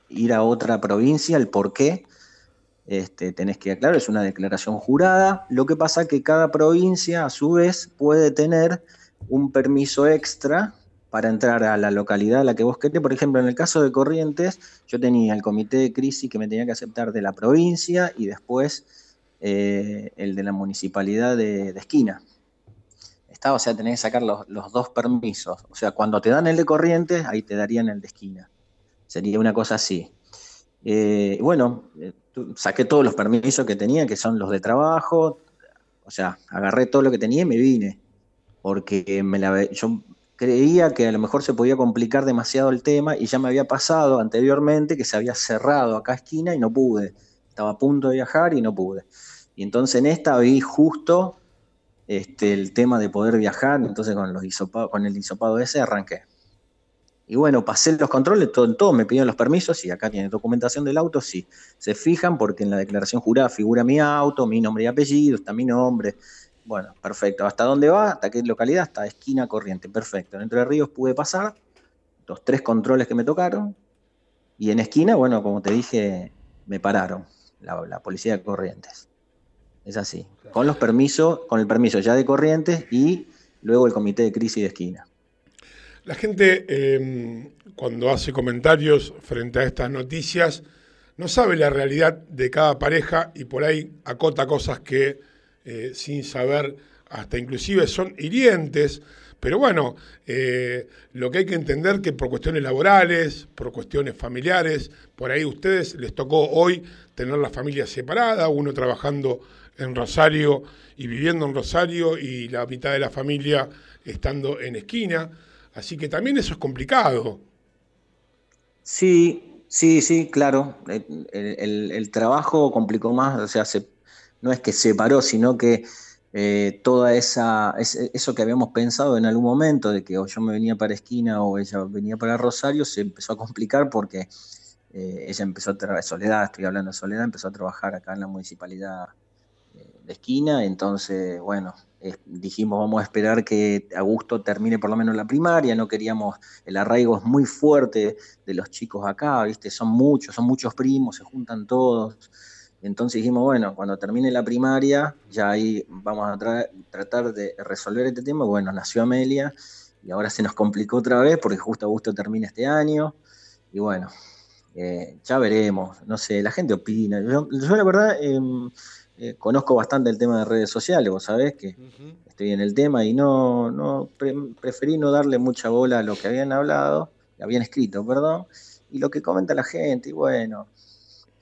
ir a otra provincia, el por qué. Este, tenés que aclarar, es una declaración jurada. Lo que pasa que cada provincia, a su vez, puede tener un permiso extra para entrar a la localidad a la que vos querés. Por ejemplo, en el caso de Corrientes, yo tenía el comité de crisis que me tenía que aceptar de la provincia y después eh, el de la municipalidad de, esquina. Está, o sea, tenés que sacar los, dos permisos. O sea, cuando te dan el de Corrientes, ahí te darían el de esquina. Sería una cosa así. Eh, bueno, eh, saqué todos los permisos que tenía, que son los de trabajo. O sea, agarré todo lo que tenía y me vine. Porque me la, yo creía que a lo mejor se podía complicar demasiado el tema y ya me había pasado anteriormente que se había cerrado acá esquina y no pude. Estaba a punto de viajar y no pude. Y entonces en esta vi justo este, el tema de poder viajar, entonces con, los con el hisopado ese arranqué. Y bueno, pasé los controles, todo, todo, me pidieron los permisos y acá tiene documentación del auto, sí. Se fijan porque en la declaración jurada figura mi auto, mi nombre y apellido, está mi nombre. Bueno, perfecto. ¿Hasta dónde va? ¿Hasta qué localidad? Hasta esquina corriente. Perfecto. En Entre Ríos pude pasar los tres controles que me tocaron. Y en esquina, bueno, como te dije, me pararon la, policía de Corrientes. Es así. Con los permisos, con el permiso ya de Corrientes y luego el comité de crisis de esquina. La gente, eh, cuando hace comentarios frente a estas noticias, no sabe la realidad de cada pareja y por ahí acota cosas que eh, sin saber hasta inclusive son hirientes. Pero bueno, eh, lo que hay que entender que por cuestiones laborales, por cuestiones familiares, por ahí a ustedes les tocó hoy tener la familia separada, uno trabajando en Rosario y viviendo en Rosario y la mitad de la familia estando en esquina. Así que también eso es complicado. Sí, sí, sí, claro. El, trabajo complicó más, o sea, se- no es que separó, sino que eh, toda esa, ese- eso que habíamos pensado en algún momento, de que o yo me venía para esquina o ella venía para Rosario, se empezó a complicar porque eh, ella empezó a trabajar, Soledad, estoy hablando de Soledad, empezó a trabajar acá en la municipalidad eh, de esquina, entonces, bueno, dijimos vamos a esperar que Augusto termine por lo menos la primaria, no queríamos, el arraigo es muy fuerte de los chicos acá, ¿viste? Son muchos, son muchos primos, se juntan todos. Entonces dijimos, bueno, cuando termine la primaria, ya ahí vamos a tra- tratar de resolver este tema. Bueno, nació Amelia y ahora se nos complicó otra vez porque justo Augusto termina este año. Y bueno, eh, ya veremos, no sé, la gente opina. Yo, yo la verdad em, eh, conozco bastante el tema de redes sociales, vos sabés que estoy en el tema y no, no pre- preferí no darle mucha bola a lo que habían hablado, habían escrito, perdón, y lo que comenta la gente, y bueno,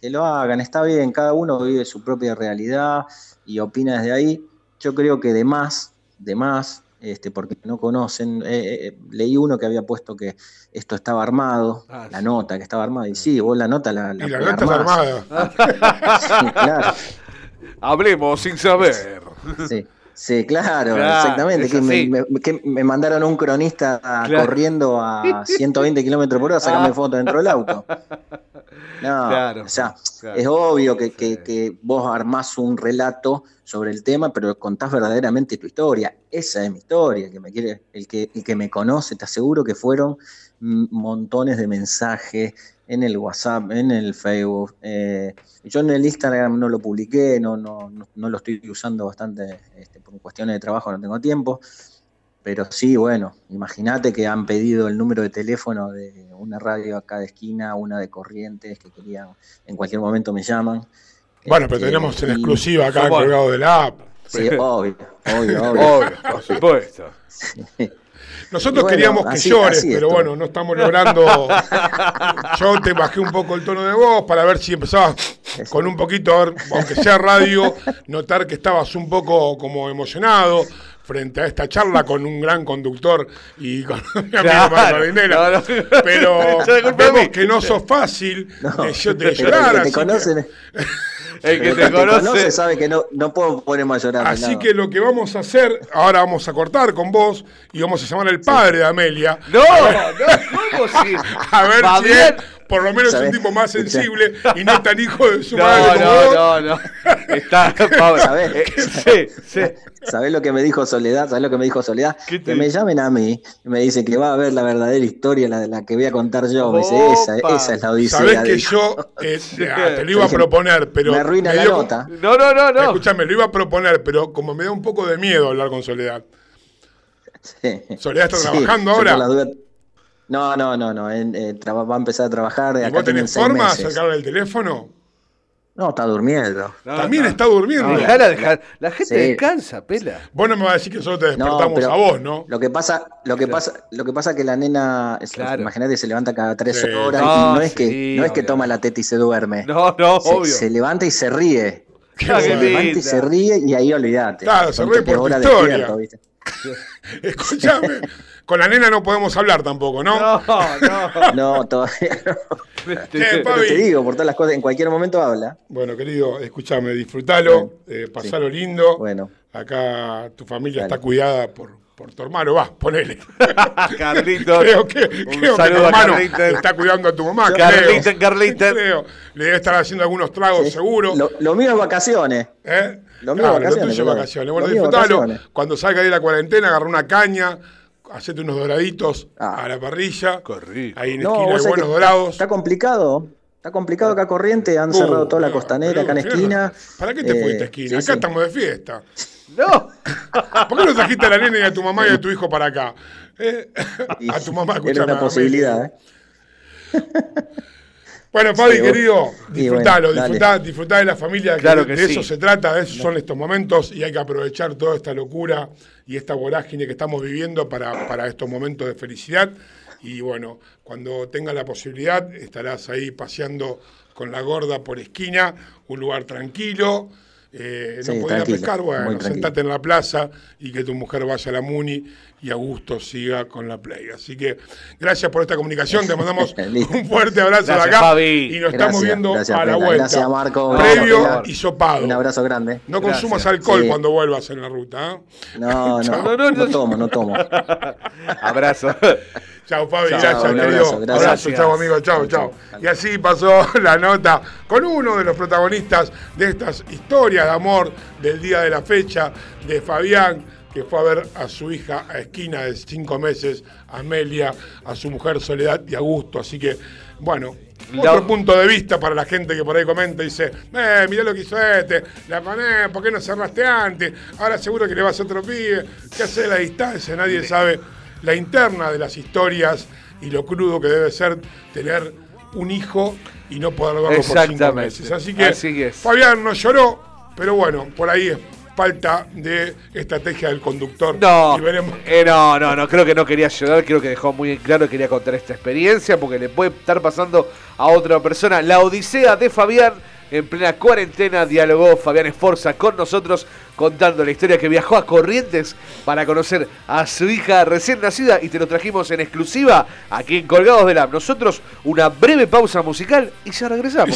que lo hagan, está bien, cada uno vive su propia realidad y opina desde ahí. Yo creo que de más, de más, este, porque no conocen, eh, eh, leí uno que había puesto que esto estaba armado, Ah, la sí. nota que estaba armada, y sí, vos la nota la, Y la la nota es armás. armada. Sí, claro. Hablemos sin saber. Sí, sí, claro, Claro, exactamente. Que me, así. me- que me mandaron un cronista Claro. corriendo a 120 kilómetros por hora a sacarme Ah. fotos dentro del auto. No, Claro, o sea, es obvio que, que- Sí. que vos armás un relato sobre el tema, pero contás verdaderamente tu historia. Esa es mi historia. El que me, quiere, el que, el que me conoce, te aseguro que fueron montones de mensajes en el WhatsApp, en el Facebook. eh, yo en el Instagram no lo publiqué, no, no, no, lo estoy usando bastante este, por cuestiones de trabajo, no tengo tiempo. Pero sí, bueno, imagínate que han pedido el número de teléfono de una radio acá de esquina, una de Corrientes, que querían, en cualquier momento me llaman. Bueno, pero Este, tenemos en exclusiva acá colgado de la app. Sí, obvio, obvio, obvio. Obvio, por supuesto. Nosotros Bueno, queríamos que así- llores, así pero bueno, no estamos logrando. Yo te bajé un poco el tono de voz para ver si empezabas con un poquito, aunque sea radio, notar que estabas un poco como emocionado frente a esta charla con un gran conductor y con mi amigo Claro. Marco Dinera. No, no. Pero vemos que no sos fácil No, de, yo- de pero llorar. el que así te conocen, El que te conoce. sabe que no, no puedo ponerme a llorar. Así nada. que lo que vamos a hacer, ahora vamos a cortar con vos y vamos a llamar al padre de Amelia. No, no, ¿cómo si? A ver Va si por lo menos un ¿Sabés? tipo más sensible y no tan hijo de su madre No, no, no, no. Está, Pablo. ¿Sabés? Eh, Sí, sí. ¿Sabés lo que me dijo Soledad? ¿Sabés lo que me dijo Soledad? ¿Qué te Que me llamen a mí y me dice que va a ver la verdadera historia, la de la que voy a contar yo. Me dice, esa, esa es la odisea. Sabés que dijo. yo eh, ah, te lo iba a proponer, pero. me arruina la dio- nota. No, no, no, no. Escúchame, lo iba a proponer, pero como me da un poco de miedo hablar con Soledad. Sí. Soledad está Sí, trabajando ahora. No, no, no, no. en- eh, va a empezar a trabajar. ¿Y Acá vos tenés forma de acercarle el teléfono? No, está durmiendo. No, También no. está durmiendo. No, dejala, dejala. La gente Sí. descansa, pela. Vos no me vas a decir que nosotros te No, despertamos pero a vos, ¿no? Lo que pasa, lo que pasa, lo que pasa que la nena, Claro. imagínate, se levanta cada tres Sí. horas No, y no es que, no es que toma la teta y se duerme. No, no, se, obvio. se levanta y se ríe. Ah, qué se levanta y se ríe y ahí olvídate. Claro, se ríe por tu historia. despierto, ¿viste? Escúchame. Con la nena no podemos hablar tampoco, ¿no? No, no. No, todavía no. Che, Pero te digo, por todas las cosas, en cualquier momento habla. Bueno, querido, escúchame, disfrutalo, eh, pasalo lindo. Bueno. Acá tu familia Dale. está cuidada por, por tu hermano, va, ponele. Carlitos. creo que, creo que tu hermano está cuidando a tu mamá. Carlitos. Carlitos. Le debe estar haciendo algunos tragos, Sí. seguro. Lo, lo mío es vacaciones. ¿Eh? Lo mío Claro, vacaciones, Lo tuyo claro. vacaciones. Bueno, disfrutalo. vacaciones. Cuando salga de la cuarentena, agarra una caña, hacete unos doraditos Ah. a la parrilla. Qué rico. Ahí en No, esquina hay buenos dorados. Está complicado. Está complicado acá Corriente, han Uh, cerrado toda la no, costanera acá en esquina. ¿Para qué te Eh, fuiste a esquina? sí, Acá sí. estamos de fiesta. No. ¿Por qué no trajiste a la nena y a tu mamá y a tu hijo para acá? Eh, a tu mamá, Era escuchame. una posibilidad, ¿eh? Bueno, Fabi, Sí, querido, disfrutalo, bueno, disfrutá, disfrutá de la familia, Claro de, que de sí. eso se trata, de eso son estos momentos y hay que aprovechar toda esta locura y esta vorágine que estamos viviendo para, para estos momentos de felicidad. Y bueno, cuando tengas la posibilidad, estarás ahí paseando con la gorda por esquina, un lugar tranquilo. Eh, no Sí, a tranquilo, pescar, bueno, sentate en la plaza y que tu mujer vaya a la Muni y a gusto siga con la play. Así que gracias por esta comunicación, te mandamos un fuerte abrazo de Gracias, acá Fabi. y nos estamos viendo gracias, a la vuelta. Gracias, Marco. Previo y sopado. Un abrazo grande. No Gracias. consumas alcohol Sí. cuando vuelvas en la ruta. ¿eh? No, no, No, no, no, no. tomo, no tomo. Abrazo. Chao, Fabi, Chao, gracias, querido. abrazo, Abrazo, gracias. chao, amigo, chao, chao. Y así pasó la nota con uno de los protagonistas de estas historias de amor del día de la fecha, de Fabián, que fue a ver a su hija a esquina de cinco meses, Amelia, a su mujer Soledad y Augusto. Así que, bueno. La- Otro punto de vista para la gente que por ahí comenta y dice, eh, mirá lo que hizo este, la poné, ¿por qué no cerraste antes? Ahora seguro que le vas a otro pibe. ¿Qué hace la distancia? Nadie sabe la interna de las historias y lo crudo que debe ser tener un hijo y no poder verlo por cinco meses. Así que Así. Fabián no lloró, pero bueno, por ahí es falta de estrategia del conductor. No, Y veremos. eh, no, no, no, creo que no quería llorar, creo que dejó muy en claro que quería contar esta experiencia porque le puede estar pasando a otra persona. La odisea de Fabián en plena cuarentena dialogó Fabián Esforza con nosotros contando la historia que viajó a Corrientes para conocer a su hija recién nacida y te lo trajimos en exclusiva aquí en Colgados del App. Nosotros una breve pausa musical y ya regresamos.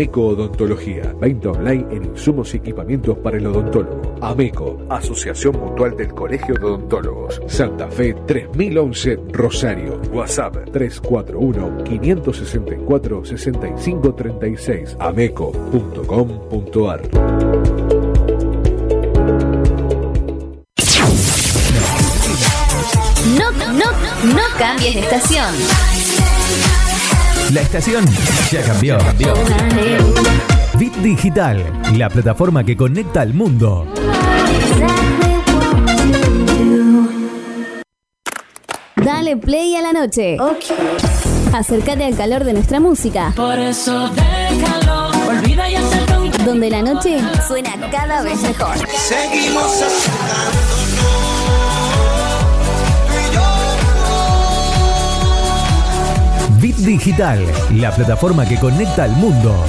Ameco Odontología. Venta online en insumos y equipamientos para el odontólogo. Ameco, Asociación Mutual del Colegio de Odontólogos. Santa Fe 3011 Rosario. WhatsApp 341-564-6536. Ameco.com.ar. No, no, no cambies de estación. La estación ya cambió. Bit Digital, la plataforma que conecta al mundo. Dale play a la noche. Acércate al calor de nuestra música. Por eso déjalo, olvida y acepta un donde la noche suena cada vez mejor. Seguimos Bit Digital, la plataforma que conecta al mundo.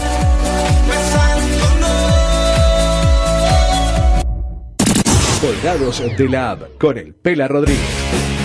Colgados de la app con el Pela Rodríguez.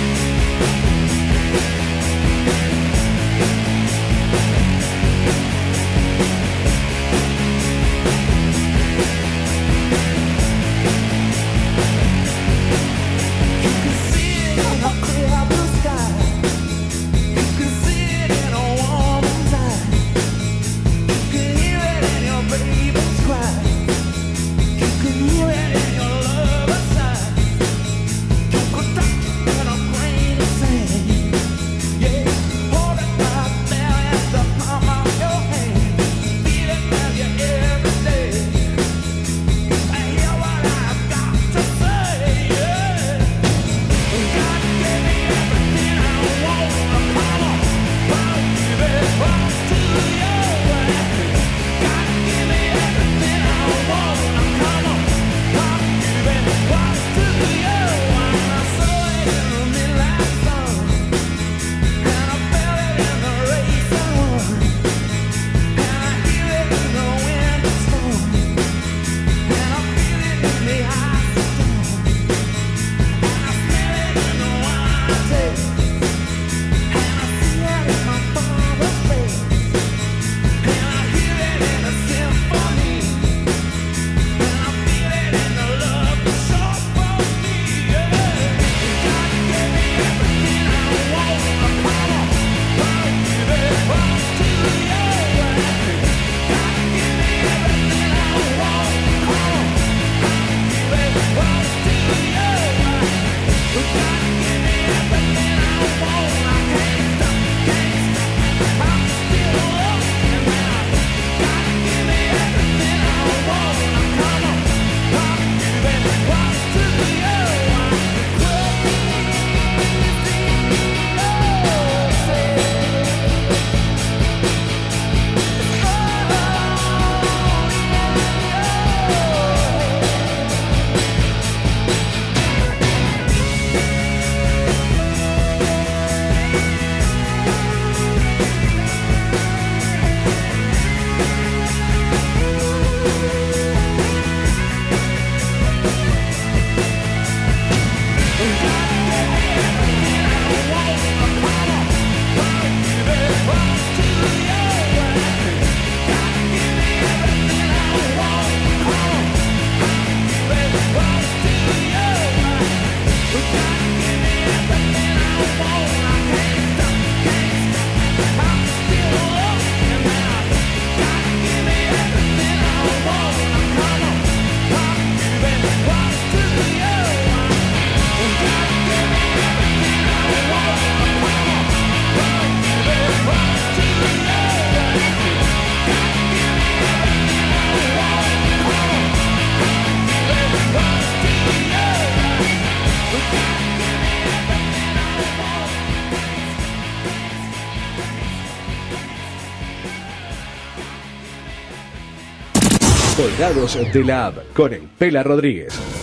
De la app con el Pela Rodríguez.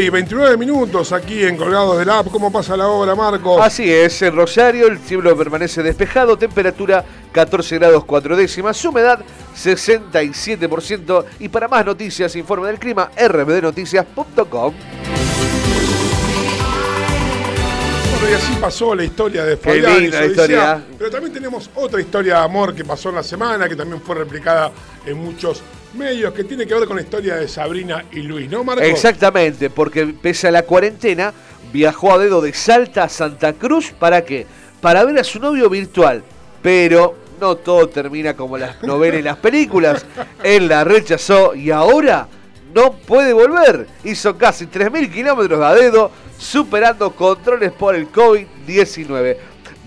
Y 29 minutos aquí en Colgados del App. ¿Cómo pasa la hora, Marco? Así es, en Rosario el cielo permanece despejado, temperatura 14 grados 4 décimas, humedad 67% y para más noticias, informe del clima, rbdnoticias.com. Bueno, y así pasó la historia de Qué Fabián y su historia. Pero también tenemos otra historia de amor que pasó en la semana, que también fue replicada en muchos medios, que tiene que ver con la historia de Sabrina y Luis, ¿no, Marco? Exactamente, porque pese a la cuarentena, viajó a dedo de Salta a Santa Cruz. ¿Para qué? Para ver a su novio virtual. Pero no todo termina como las novelas y las películas. Él la rechazó y ahora no puede volver. Hizo casi 3.000 kilómetros a dedo, superando controles por el COVID-19.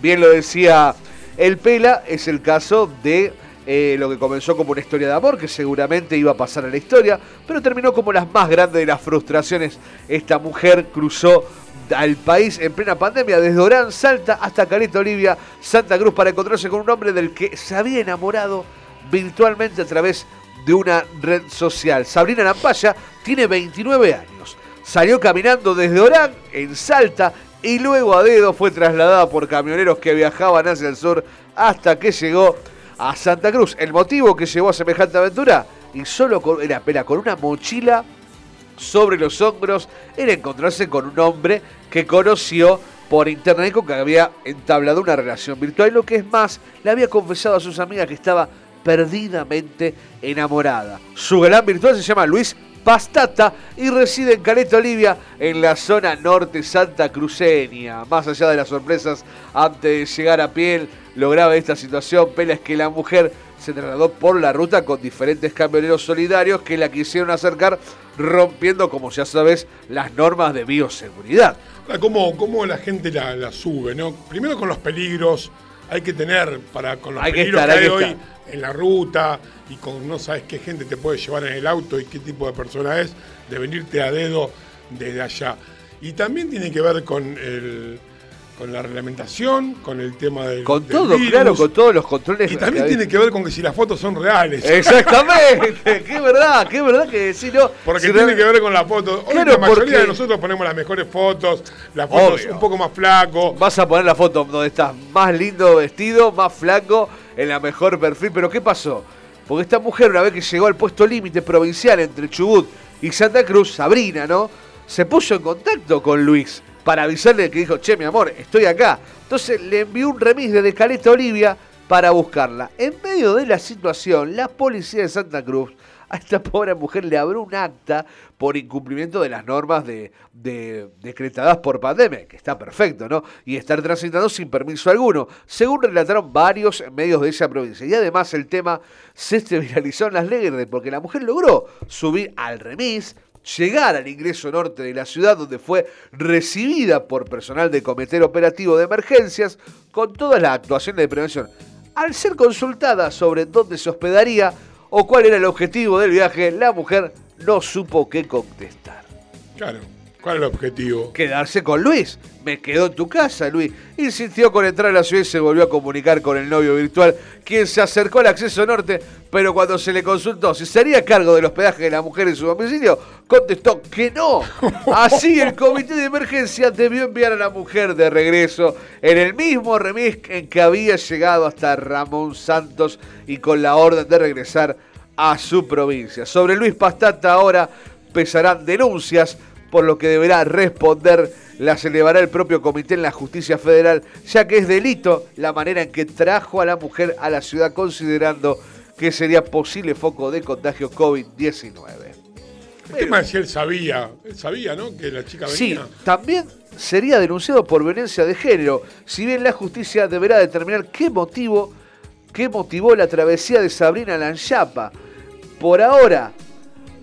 Bien lo decía el Pela, es el caso de eh, lo que comenzó como una historia de amor, que seguramente iba a pasar a la historia, pero terminó como las más grandes de las frustraciones. Esta mujer cruzó al país en plena pandemia, desde Orán, Salta hasta Caleta, Olivia, Santa Cruz, para encontrarse con un hombre del que se había enamorado virtualmente a través de una red social. Sabrina Lampaya tiene 29 años. Salió caminando desde Orán, en Salta, y luego a dedo fue trasladada por camioneros que viajaban hacia el sur hasta que llegó a Santa Cruz. El motivo que llevó a semejante aventura, y solo era, era con una mochila sobre los hombros, era encontrarse con un hombre que conoció por internet con que había entablado una relación virtual. Lo que es más, le había confesado a sus amigas que estaba perdidamente enamorada. Su galán virtual se llama Luis Pastata y reside en Caleta Olivia, en la zona norte santa cruceña. Más allá de las sorpresas antes de llegar a piel, lo grave esta situación, Pela, es que la mujer se trasladó por la ruta con diferentes camioneros solidarios que la quisieron acercar, rompiendo, como ya sabes, las normas de bioseguridad. ¿Cómo, cómo la gente la, la sube? ¿no? Primero con los peligros, hay que tener para con los Hay que peligros estar, que hay hay que hoy estar. en la ruta y con no sabes qué gente te puede llevar en el auto y qué tipo de persona es, de venirte a dedo desde allá. Y también tiene que ver con el con la reglamentación, con el tema del Con del todo, virus. claro, con todos los controles. Y también tiene que ver con que si las fotos son reales. Exactamente, qué verdad, qué verdad que sí, no. Porque Si tiene real- que ver con la foto. Hoy Claro, la mayoría porque- de nosotros ponemos las mejores fotos, las fotos Obvio. un poco más flaco. Vas a poner la foto donde estás más lindo vestido, más flaco, en la mejor perfil. Pero ¿qué pasó? Porque esta mujer, una vez que llegó al puesto límite provincial entre Chubut y Santa Cruz, Sabrina, ¿no? Se puso en contacto con Luis para avisarle que dijo, che, mi amor, estoy acá. Entonces le envió un remis desde Caleta Olivia para buscarla. En medio de la situación, la policía de Santa Cruz a esta pobre mujer le abrió un acta por incumplimiento de las normas de, de- decretadas por pandemia, que está perfecto, ¿no? Y estar transitando sin permiso alguno, según relataron varios medios de esa provincia. Y además el tema se este viralizó en las redes porque la mujer logró subir al remis, llegar al ingreso norte de la ciudad donde fue recibida por personal de Comité Operativo de Emergencias con todas las actuaciones de prevención. Al ser consultada sobre dónde se hospedaría o cuál era el objetivo del viaje, la mujer no supo qué contestar. Claro. ¿Cuál es el objetivo? Quedarse con Luis. Me quedo en tu casa, Luis. Insistió con entrar a la ciudad y se volvió a comunicar con el novio virtual, quien se acercó al acceso norte, pero cuando se le consultó si se haría cargo del hospedaje de la mujer en su domicilio, contestó que no. Así el comité de emergencia debió enviar a la mujer de regreso en el mismo remis en que había llegado hasta Ramón Santos y con la orden de regresar a su provincia. Sobre Luis Pastata ahora pesarán denuncias por lo que deberá responder, las elevará el propio comité en la justicia federal, ya que es delito la manera en que trajo a la mujer a la ciudad considerando que sería posible foco de contagio COVID-19. El tema es si él sabía, él sabía, ¿no? Que la chica Sí, venía. también sería denunciado por violencia de género, si bien la justicia deberá determinar qué motivo, qué motivó la travesía de Sabrina Lanchapa. Por ahora,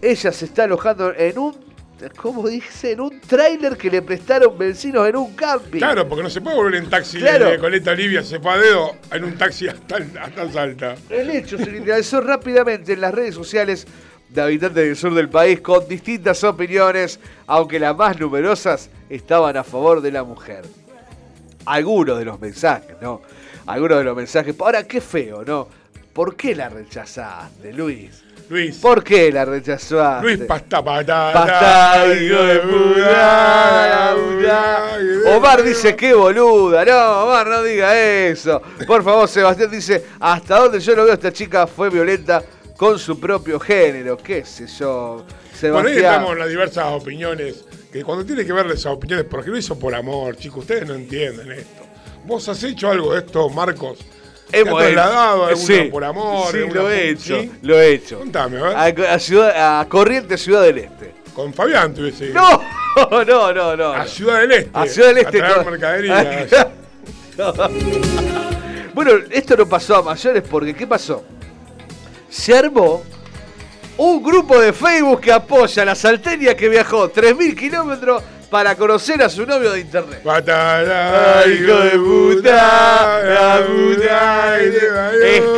ella se está alojando en un, ¿cómo dice? En un tráiler que le prestaron vecinos en un camping. Claro, porque no se puede volver en taxi Claro. de Coleta Olivia, se fue a dedo en un taxi hasta, hasta Salta. El hecho se viralizó rápidamente en las redes sociales de habitantes del sur del país con distintas opiniones, aunque las más numerosas estaban a favor de la mujer. Algunos de los mensajes, ¿no? Algunos de los mensajes. Ahora, qué feo, ¿no? ¿Por qué la rechazaste, Luis? Luis. ¿Por qué la rechazaste? Luis Pasta Patata. Hijo de puta. Omar dice, qué boluda. No, Omar, no diga eso. Por favor, Sebastián dice, hasta donde yo lo veo, esta chica fue violenta con su propio género. ¿Qué sé yo? Por ahí Sebastián. estamos en las diversas opiniones que cuando tiene que ver esas opiniones, porque lo hizo por amor, chicos, ustedes no entienden esto. ¿Vos has hecho algo de esto, Marcos? ¿Te has Hemos trasladado alguna sí, por amor? Sí, lo he hecho, ¿sí? lo he hecho. Contame, a ver. A, a ciudad, a Corrientes, Ciudad del Este. Con Fabián tuviese ido. No, no, no, no. A. Ciudad del Este. A Ciudad del Este. A traer mercadería. bueno, esto no pasó a mayores porque ¿qué pasó? Se armó un grupo de Facebook que apoya a la salteña que viajó 3.000 kilómetros para conocer a su novio de internet. Patara, Ay, hijo de puta, la puta.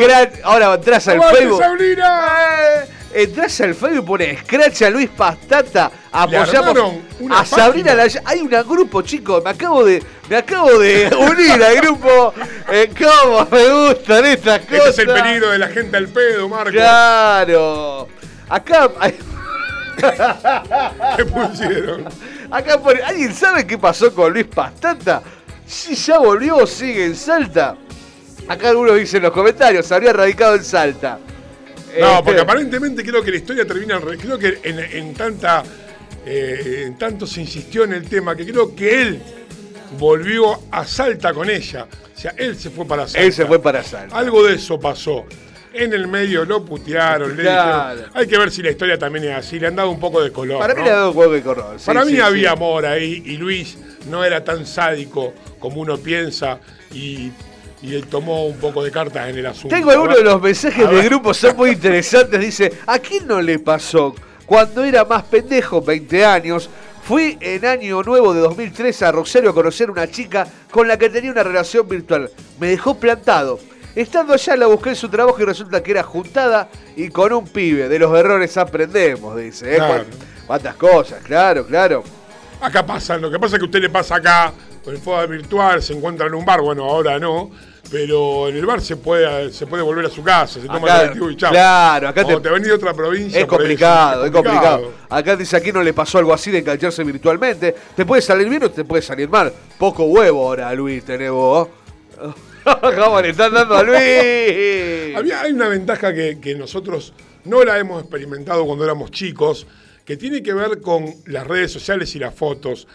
Scratch, ahora entras al ¡Aguante, Facebook. Eh, Entras al Facebook y pones Scratch a Luis Pastata, apoyamos a Sabrina Hay un grupo, chicos, me acabo de me acabo de unir al grupo. Eh, ¿Cómo me gustan estas Este cosas? es el peligro de la gente al pedo, Marco. Claro. Acá hay- ¿Qué pusieron? Acá pone, ¿alguien sabe qué pasó con Luis Pastata? Si ya volvió o sigue en Salta. Acá algunos dicen en los comentarios, se habría radicado en Salta. No, Este, porque aparentemente creo que la historia termina. Creo que en, en tanta. eh, en tanto se insistió en el tema que creo que él volvió a Salta con ella. O sea, él se fue para Salta. Él se fue para Salta. Algo de eso pasó. En el medio lo putearon, le dijeron. Hay que ver si la historia también es así. Le han dado un poco de color. Para mí le ha dado un huevo de sí, Para mí sí, había sí. amor ahí y Luis no era tan sádico como uno piensa y, y él tomó un poco de cartas en el asunto. Tengo algunos de los mensajes del grupo, son muy interesantes. Dice, ¿a quién no le pasó? Cuando era más pendejo, 20 años, fui en año nuevo de 2003 a Rosario a conocer una chica con la que tenía una relación virtual. Me dejó plantado. Estando allá la busqué en su trabajo y resulta que era juntada y con un pibe. De los errores aprendemos, dice. ¿eh? Claro. Cuán- ¿Cuántas cosas? Claro, claro. Acá pasa, lo que pasa es que a usted le pasa acá, con el fútbol virtual, se encuentra en un bar, bueno, ahora no, pero en el bar se puede, se puede volver a su casa, se toma Acá- el colectivo y chao. claro, acá Cuando te- te venís de otra provincia. Es complicado, es complicado. Acá dice aquí no le pasó algo así de engancharse virtualmente. Te puede salir bien o te puede salir mal. Poco huevo ahora, Luis, tenés vos. ¿Cómo le están dando a Luis? Había, hay una ventaja que, que nosotros no la hemos experimentado cuando éramos chicos, que tiene que ver con las redes sociales y las fotos.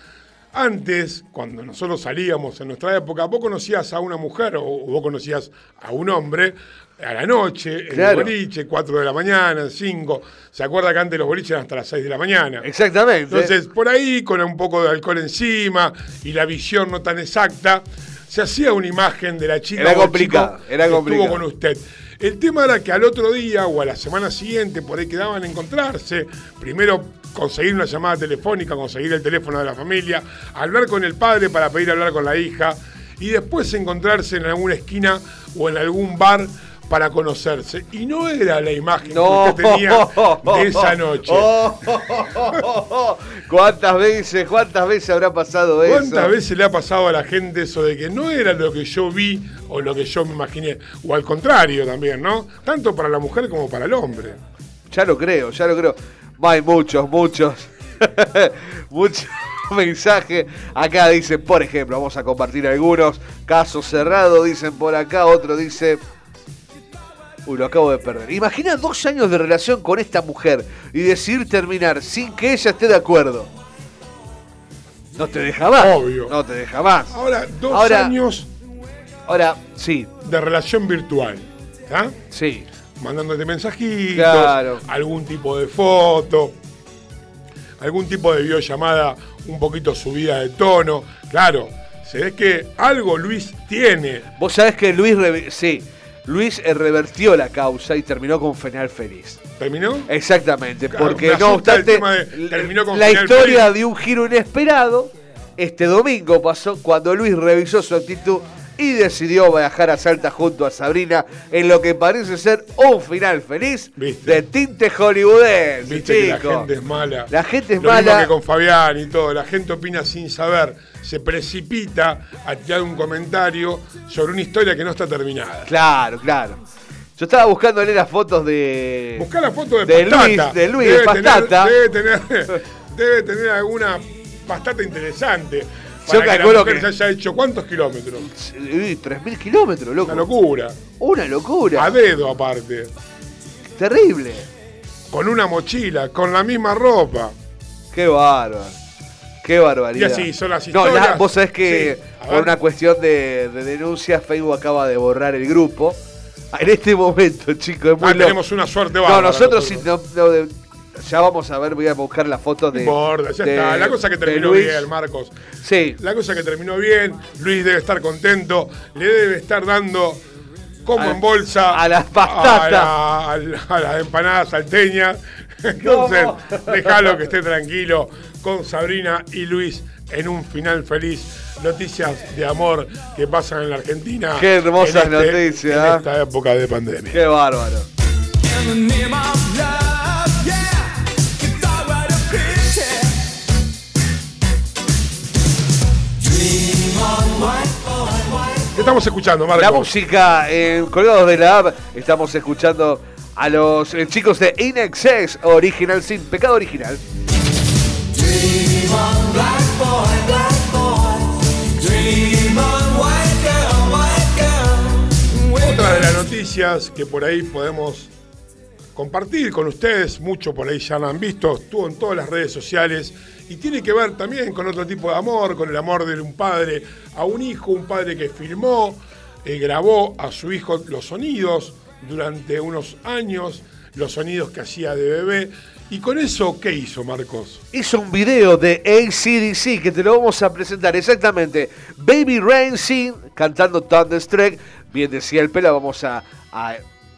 Antes, cuando nosotros salíamos en nuestra época, vos conocías a una mujer o vos conocías a un hombre a la noche, en Claro. el boliche, 4 de la mañana, 5. ¿Se acuerda que antes los boliches eran hasta las 6 de la mañana? Exactamente. Entonces, por ahí, con un poco de alcohol encima y la visión no tan exacta, se hacía una imagen de la chica Era complicado, era que complicado. estuvo con usted. El tema era que al otro día o a la semana siguiente por ahí quedaban a encontrarse. Primero conseguir una llamada telefónica, conseguir el teléfono de la familia, hablar con el padre para pedir hablar con la hija y después encontrarse en alguna esquina o en algún bar para conocerse. Y no era la imagen No. que usted tenía de esa noche. ¿Cuántas veces, cuántas veces habrá pasado eso? ¿Cuántas veces le ha pasado a la gente eso de que no era lo que yo vi o lo que yo me imaginé? O al contrario también, ¿no? Tanto para la mujer como para el hombre. Ya lo creo, ya lo creo. Hay muchos, muchos, muchos mensajes. Acá dicen, por ejemplo, vamos a compartir algunos. Caso cerrado, dicen por acá. Otro dice. Uy, lo acabo de perder. Imagina dos años de relación con esta mujer y decidir terminar sin que ella esté de acuerdo. No te deja más. Obvio. No te deja más. Ahora, dos Ahora- años Ahora, sí, de relación virtual. ¿Está? sí. Mandándote mensajitos, Claro. algún tipo de foto, algún tipo de videollamada un poquito subida de tono. Claro, se ve que algo Luis tiene. Vos sabés que Luis, sí, Luis revertió la causa y terminó con final feliz. ¿Terminó? Exactamente, Claro, porque no obstante, de terminó con la historia feliz. de un giro inesperado, este domingo pasó cuando Luis revisó su actitud y decidió viajar a Salta junto a Sabrina en lo que parece ser un final feliz ¿Viste? de tinte hollywoodense, Viste que la gente es mala. La gente es Lo mismo mala. que con Fabián y todo. La gente opina sin saber. Se precipita a tirar un comentario sobre una historia que no está terminada. Claro, claro. Yo estaba buscándole las fotos de... Buscá la foto de, De. Luis, de Luis, debe de Pastata. Tener, debe, tener, debe tener alguna pastata interesante. Yo Para la calculo mujer que- se haya hecho cuántos kilómetros. Uy, 3.000 kilómetros, loco. Una locura. Una locura. A dedo aparte. Terrible. Con una mochila, con la misma ropa. Qué bárbaro. Qué barbaridad. Y así son las No, historias. la- vos sabés que Sí, por una cuestión de, de denuncia, Facebook acaba de borrar el grupo. En este momento, chicos, es muy Ah, tenemos una suerte No, bárbara nosotros, sí, no- no, ya vamos a ver, voy a buscar la foto de. Borda, ya de- está. La cosa que terminó bien, Marcos. Sí. La cosa que terminó bien. Luis debe estar contento. Le debe estar dando como A- en bolsa a las patatas. a, la- a la- a las empanadas salteñas. Entonces, déjalo que esté tranquilo con Sabrina y Luis en un final feliz. Noticias de amor que pasan en la Argentina. Qué hermosas en este- noticias, En ¿eh? esta época de pandemia. Qué bárbaro. ¿Qué estamos escuchando, Marcos? La música en Colgados de la App. Estamos escuchando a los eh, chicos de In Excess Original Sin Pecado Original. Otra de las noticias que por ahí podemos compartir con ustedes, mucho por ahí ya la han visto, estuvo en todas las redes sociales y tiene que ver también con otro tipo de amor, con el amor de un padre a un hijo, un padre que filmó, eh, grabó a su hijo los sonidos durante unos años, los sonidos que hacía de bebé. Y con eso, ¿qué hizo Marcos? Hizo un video de ACDC que te lo vamos a presentar exactamente. Baby Rain Sin cantando Thunderstruck. Bien decía el Pela, vamos a-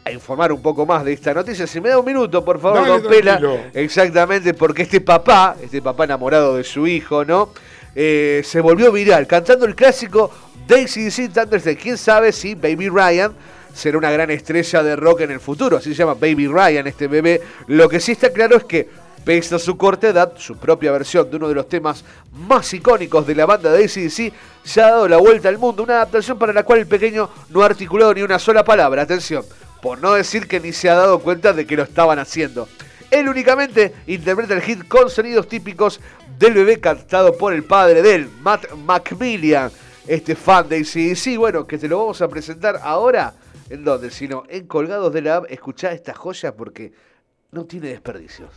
a informar un poco más de esta noticia. Si me da un minuto, por favor, Dale, don Pela. Exactamente, porque este papá, este papá enamorado de su hijo, ¿no? Eh, se volvió viral cantando el clásico de ACDC Thunderstruck. ¿Quién sabe si Baby Ryan será una gran estrella de rock en el futuro? Así se llama Baby Ryan, este bebé. Lo que sí está claro es que, pese a su corta edad, su propia versión de uno de los temas más icónicos de la banda de ACDC se ha dado la vuelta al mundo. Una adaptación para la cual el pequeño no ha articulado ni una sola palabra. Atención, por no decir que ni se ha dado cuenta de que lo estaban haciendo. Él únicamente interpreta el hit con sonidos típicos del bebé cantado por el padre de él, Matt Macmillan, este fan de ACDC. Bueno, que te lo vamos a presentar ahora. ¿En dónde? Sino en Colgados de la App. Escuchá esta joya porque no tiene desperdicios.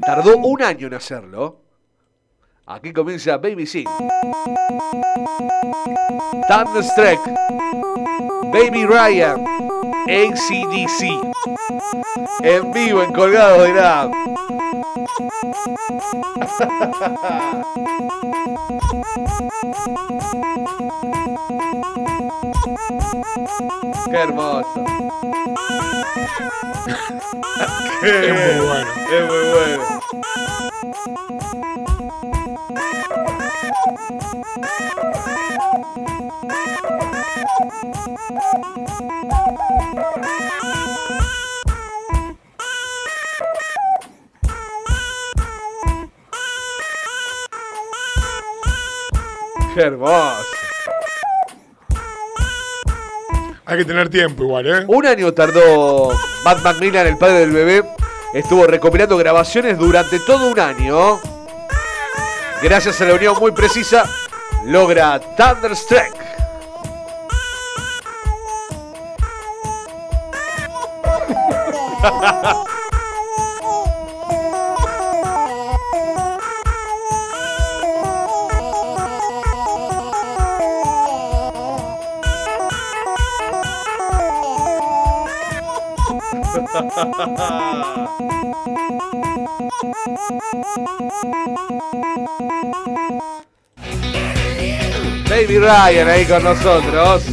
Tardó un año en hacerlo. Aquí comienza Baby Sing. Thunderstruck. Baby Ryan. ACDC. En vivo, en colgado de. Qué hermoso. Es muy bueno. Es muy bueno. Qué hermoso. Hay que tener tiempo igual, ¿eh? Un año tardó Matt Macmillan, el padre del bebé. Estuvo recopilando grabaciones durante todo un año. Gracias a la unión muy precisa, logra Thunderstruck. Baby Ryan ahí con nosotros.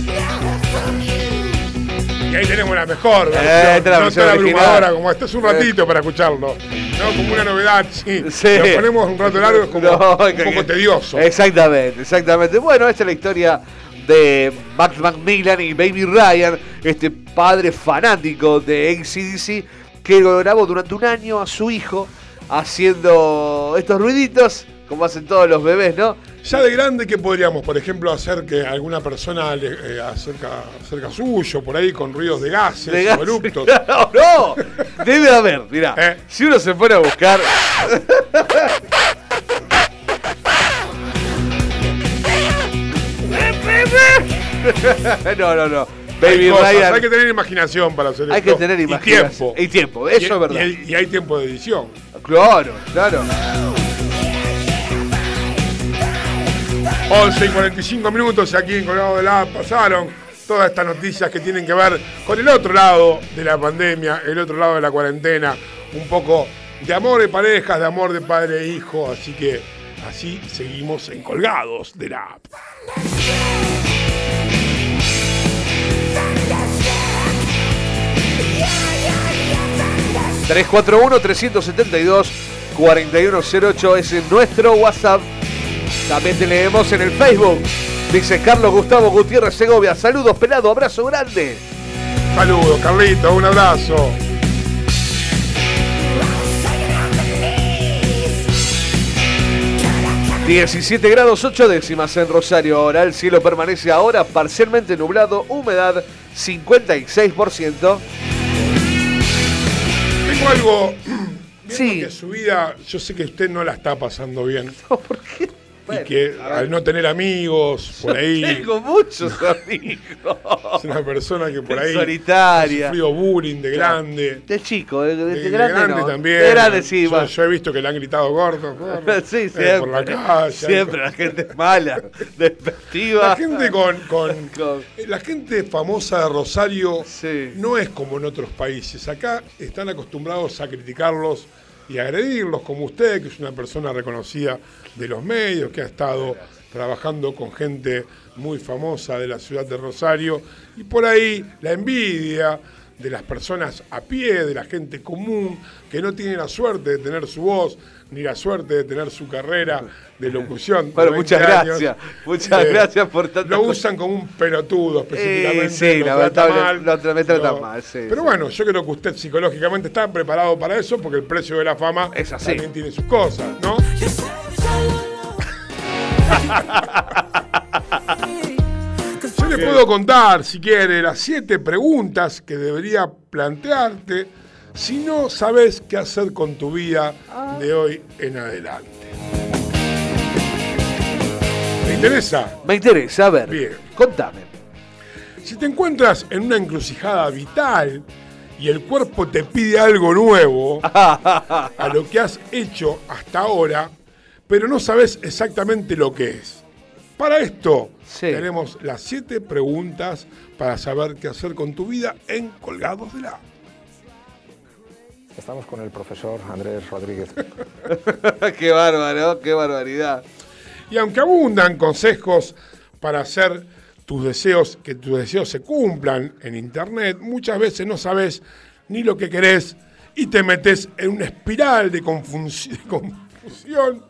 Y ahí tenemos la mejor versión. Eh, la no tan abrumadora como esta. Es un ratito para escucharlo. No, como una novedad, sí. Sí. Lo ponemos un rato largo, es como No, un que- poco tedioso. Exactamente, exactamente. Bueno, esta es la historia de Max Macmillan y Baby Ryan, este padre fanático de ACDC que grabó durante un año a su hijo haciendo estos ruiditos, como hacen todos los bebés, ¿no? Ya de grande, ¿qué podríamos, por ejemplo, hacer que alguna persona le, eh, acerca, cerca suyo, por ahí, con ruidos de gases De o? No, no, debe haber, mirá, Eh. si uno se pone a buscar... no, no, no. Hay Baby cosas, Ryan. hay que tener imaginación para hacer Hay esto. que tener Y imaginación. tiempo. Y tiempo, eso Y- es verdad. Y hay, y hay tiempo de edición. Claro, claro. 11 y 45 minutos y aquí en Colgado de la pasaron todas estas noticias que tienen que ver con el otro lado de la pandemia, el otro lado de la cuarentena, un poco de amor de parejas, de amor de padre e hijo, así que así seguimos en Colgados de la app. 341-372-4108 es en nuestro WhatsApp. También te leemos en el Facebook. Dice Carlos Gustavo Gutiérrez Segovia. Saludos, pelado, abrazo grande. Saludos, Carlito, un abrazo. Caracas. 17 grados 8 décimas en Rosario ahora. El cielo permanece ahora parcialmente nublado, humedad 56%. Tengo algo. Sí. que su vida, yo sé que usted no la está pasando bien. ¿Por qué? Y que al no tener amigos por ahí, Tengo muchos amigos. es una persona que por ahí Solitaria. ha sufrido bullying de grande. De chico, de, de- de De, de grande, grande no. también. De grande sí, yo, yo he visto que le han gritado gordo, gordo. Sí, eh, siempre. por la calle. Siempre la gente es mala, despectiva. La gente con, con- Con- la gente famosa de Rosario Sí. no es como en otros países. Acá están acostumbrados a criticarlos y agredirlos, como usted, que es una persona reconocida de los medios, que ha estado trabajando con gente muy famosa de la ciudad de Rosario, y por ahí la envidia de las personas a pie, de la gente común, que no tiene la suerte de tener su voz, ni la suerte de tener su carrera de locución. Bueno, 20 muchas años. gracias. Muchas Eh, gracias por tanto. Lo usan como un pelotudo específicamente. Eh, sí, lo lamentable- trata mal, lo tra- me trata mal, sí, Pero sí. bueno, yo creo que usted psicológicamente está preparado para eso porque el precio de la fama Es así. también tiene sus cosas, ¿no? Yo le puedo contar, si quiere, las siete preguntas que debería plantearte si no sabes qué hacer con tu vida de hoy en adelante. ¿Te interesa? Me interesa, a ver. Bien. Contame. Si te encuentras en una encrucijada vital y el cuerpo te pide algo nuevo a lo que has hecho hasta ahora, pero no sabes exactamente lo que es. Para esto Sí. tenemos las siete preguntas para saber qué hacer con tu vida en Colgados de la. Estamos con el profesor Andrés Rodríguez. qué bárbaro, qué barbaridad. Y aunque abundan consejos para hacer tus deseos, que tus deseos se cumplan en internet, muchas veces no sabes ni lo que querés y te metes en una espiral de confusi- de confusión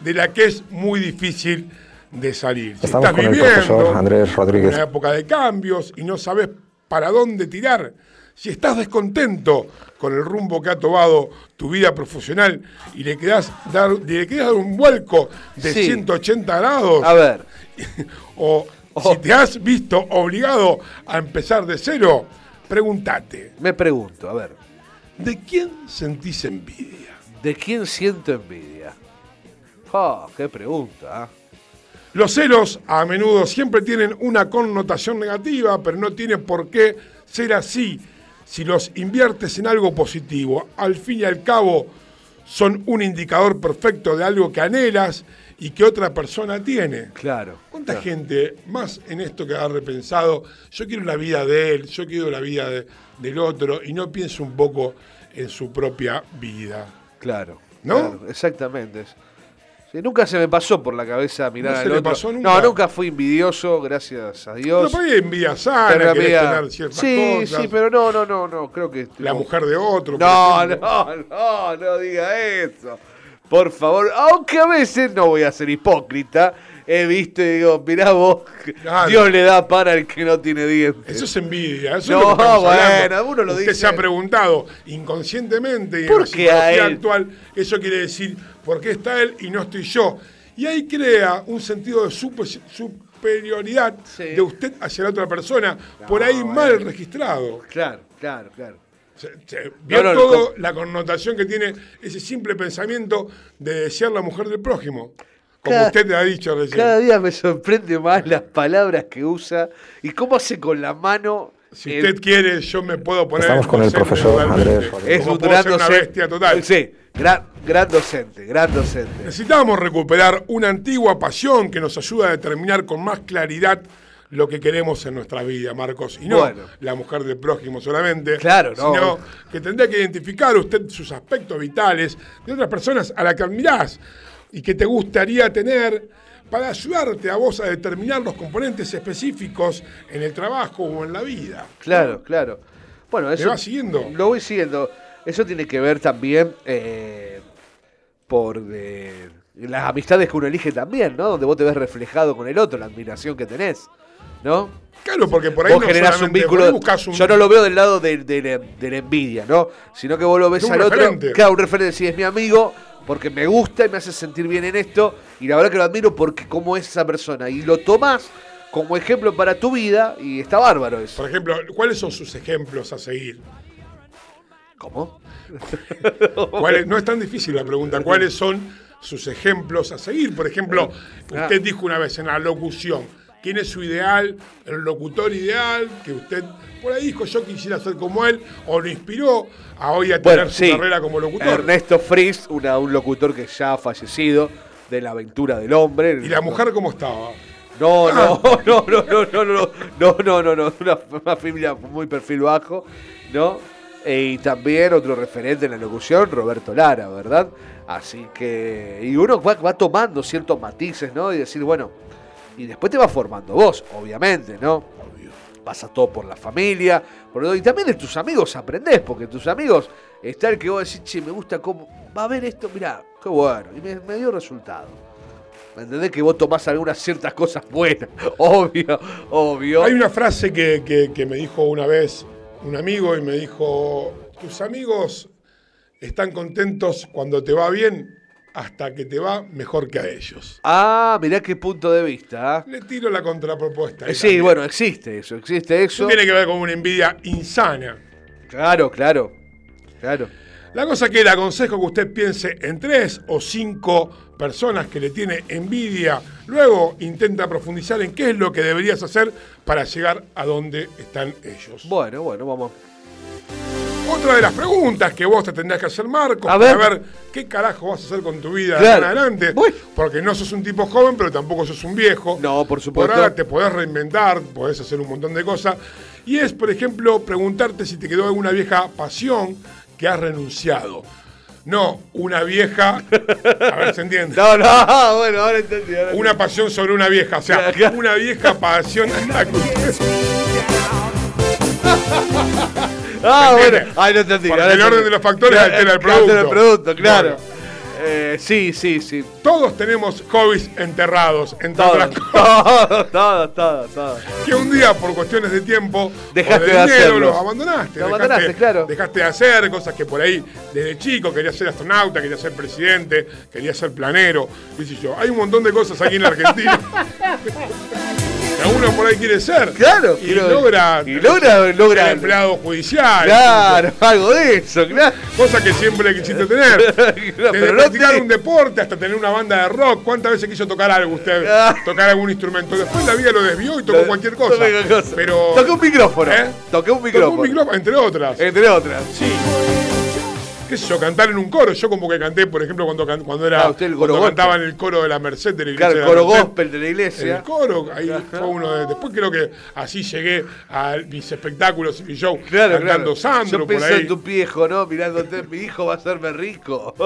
de la que es muy difícil de salir. Si Estamos estás con el viviendo profesor Andrés Rodríguez. una época de cambios y no sabes para dónde tirar, si estás descontento con el rumbo que ha tomado tu vida profesional y le querás dar, le querés dar un vuelco de Sí. 180 grados, A ver. o si te has visto obligado a empezar de cero, pregúntate, Me pregunto, a ver. ¿de quién sentís envidia? ¿De quién siento envidia? Ah, qué pregunta. ¿ah? Los celos a menudo siempre tienen una connotación negativa, pero no tiene por qué ser así si los inviertes en algo positivo. Al fin y al cabo, son un indicador perfecto de algo que anhelas y que otra persona tiene. Claro. ¿Cuánta claro. gente, más en esto que ha repensado, yo quiero la vida de él, yo quiero la vida de- del otro y no pienso un poco en su propia vida? Claro. ¿No? claro, exactamente. Sí, nunca se me pasó por la cabeza mirar ¿No se al otro. pasó nunca? No, nunca fui envidioso, gracias a Pero Dios. por ahí envidia sana, Pero tener ciertas sí, cosas. sí, pero no, no, no, no, creo que... La mujer de otro. No, no, no, no diga eso. Por favor, aunque a veces no voy a ser hipócrita, he visto y digo, mirá vos, Claro. Dios le da pan al que no tiene dientes. Eso es envidia, eso No, es lo bueno, uno lo Usted dice. se ha preguntado inconscientemente y en ¿Por la él? actual eso quiere decir ¿por qué está él y no estoy yo? Y ahí crea un sentido de super- superioridad Sí. de usted hacia la otra persona, por ahí mal registrado. Claro, claro, claro. Se- se- vio No, no, todo la connotación que tiene ese simple pensamiento de desear la mujer del prójimo. como Cada- usted ha dicho recién. Cada día me sorprende más las palabras que usa y cómo hace con la mano. Si usted quiere, yo me puedo poner. Estamos con el profesor. Andrés es un gran ser una bestia total. Sí, gran, gran docente, gran docente. Necesitamos recuperar una antigua pasión que nos ayuda a determinar con más claridad lo que queremos en nuestra vida, Marcos. Y no Bueno. la mujer del prójimo solamente. Claro, no. Sino que tendrá que identificar usted sus aspectos vitales de otras personas a las que admirás y que te gustaría tener para ayudarte a vos a determinar los componentes específicos en el trabajo o en la vida. Claro, claro. Bueno, eso. va siguiendo? Lo voy siguiendo. Eso tiene que ver también eh, por eh, las amistades que uno elige también, ¿no? Donde vos te ves reflejado con el otro, la admiración que tenés, ¿no? Claro, porque por ahí vos no generás un vínculo. un- Yo no lo veo del lado de, de la- de la envidia, ¿no? Sino que vos lo ves al referente. otro. Claro, un referente, si es mi amigo, porque me gusta y me hace sentir bien en esto. Y la verdad que lo admiro porque cómo es esa persona. Y lo tomás como ejemplo para tu vida y está bárbaro eso. Por ejemplo, ¿cuáles son sus ejemplos a seguir? ¿Cómo? ¿Cuáles- no es tan difícil la pregunta. ¿Cuáles son sus ejemplos a seguir? Por ejemplo, Ah. usted dijo una vez en la locución, ¿quién es su ideal, el locutor ideal? Que usted por ahí dijo, yo quisiera ser como él, o lo inspiró a hoy a tener Bueno, su sí. carrera como locutor. Ernesto Fries, una- un locutor que ya ha fallecido de la aventura del hombre. ¿Y la mujer cómo estaba? No, no, no, no, no, no, no, no, no, no, no, una, una familia muy perfil bajo, ¿no? E- y también otro referente en la locución, Roberto Lara, ¿verdad? Así que, y uno va, va tomando ciertos matices, ¿no? Y decir, bueno, y después te va formando vos, obviamente, ¿no? Pasa todo por la familia, por todo, y también de tus amigos aprendés, porque tus amigos, está el que vos decís, che, me gusta cómo, va a ver esto, mirá, qué bueno, y me, dio resultado. ¿Me entendés? Que vos tomás algunas ciertas cosas buenas. Obvio, obvio. Hay una frase que- que me dijo una vez un amigo y me dijo, tus amigos están contentos cuando te va bien hasta que te va mejor que a ellos. Ah, mirá qué punto de vista. ¿ah? Le tiro la contrapropuesta. ahí Sí, también. bueno, existe eso, existe eso. Eso tiene que ver con una envidia insana. Claro, claro, claro. La cosa que le aconsejo que usted piense en tres o cinco personas que le tiene envidia. Luego intenta profundizar en qué es lo que deberías hacer para llegar a donde están ellos. Bueno, bueno, vamos. Otra de las preguntas que vos te tendrás que hacer, Marcos, A para ver. ver qué carajo vas a hacer con tu vida Claro. en adelante. Voy. Porque no sos un tipo joven, pero tampoco sos un viejo. No, por supuesto. Por ahora te podés reinventar, podés hacer un montón de cosas. Y es, por ejemplo, preguntarte si te quedó alguna vieja pasión que has renunciado. No, una vieja. A ver, ¿se entiende? No, no, bueno, ahora entendí. ahora Una pasión sobre una vieja. O sea, una vieja pasión. Ah, ¿Me bueno. Ay, no entendí. Porque el orden de los factores Claro, altera el altera el producto. producto, claro. Bueno. Eh, sí, sí, sí. Todos tenemos hobbies enterrados, entre Todo, otras cosas. todo, todo, todo, todo. Que un día, por cuestiones de tiempo, Dejaste o de de dinero, hacerlo. los abandonaste. Lo abandonaste, claro. Dejaste de hacer cosas que por ahí, desde chico, quería ser astronauta, quería ser presidente, quería ser planero, qué sé yo. Hay un montón de cosas aquí en la Argentina. uno por ahí quiere ser. Claro, Y logra, y logra- logra- ser empleado judicial. Claro, algo de eso, claro. Cosa que siempre quisiste tener. Claro, Desde pero practicar un deporte hasta tener una banda de rock. ¿Cuántas veces quiso tocar algo usted? Ah. Tocar algún instrumento. Después la vida lo desvió y tocó cualquier cosa. Toqué cosa. Pero. Toqué un micrófono. ¿Eh? Toqué un Tocó micrófono. un micrófono, entre otras. Entre otras. Sí. ¿Qué sé yo? Cantar en un coro. Yo como que canté, por ejemplo, cuando, can- cuando era. Ah, usted el cuando cantaba en el coro de la Merced de la iglesia. Claro, el coro Merced. gospel de la iglesia. el coro, ahí fue uno de. Después creo que así llegué a mis espectáculos y mi show. Claro, cantando claro. Sandro Yo por pensé ahí. en tu viejo, ¿no? Mirándote, mi hijo va a hacerme rico.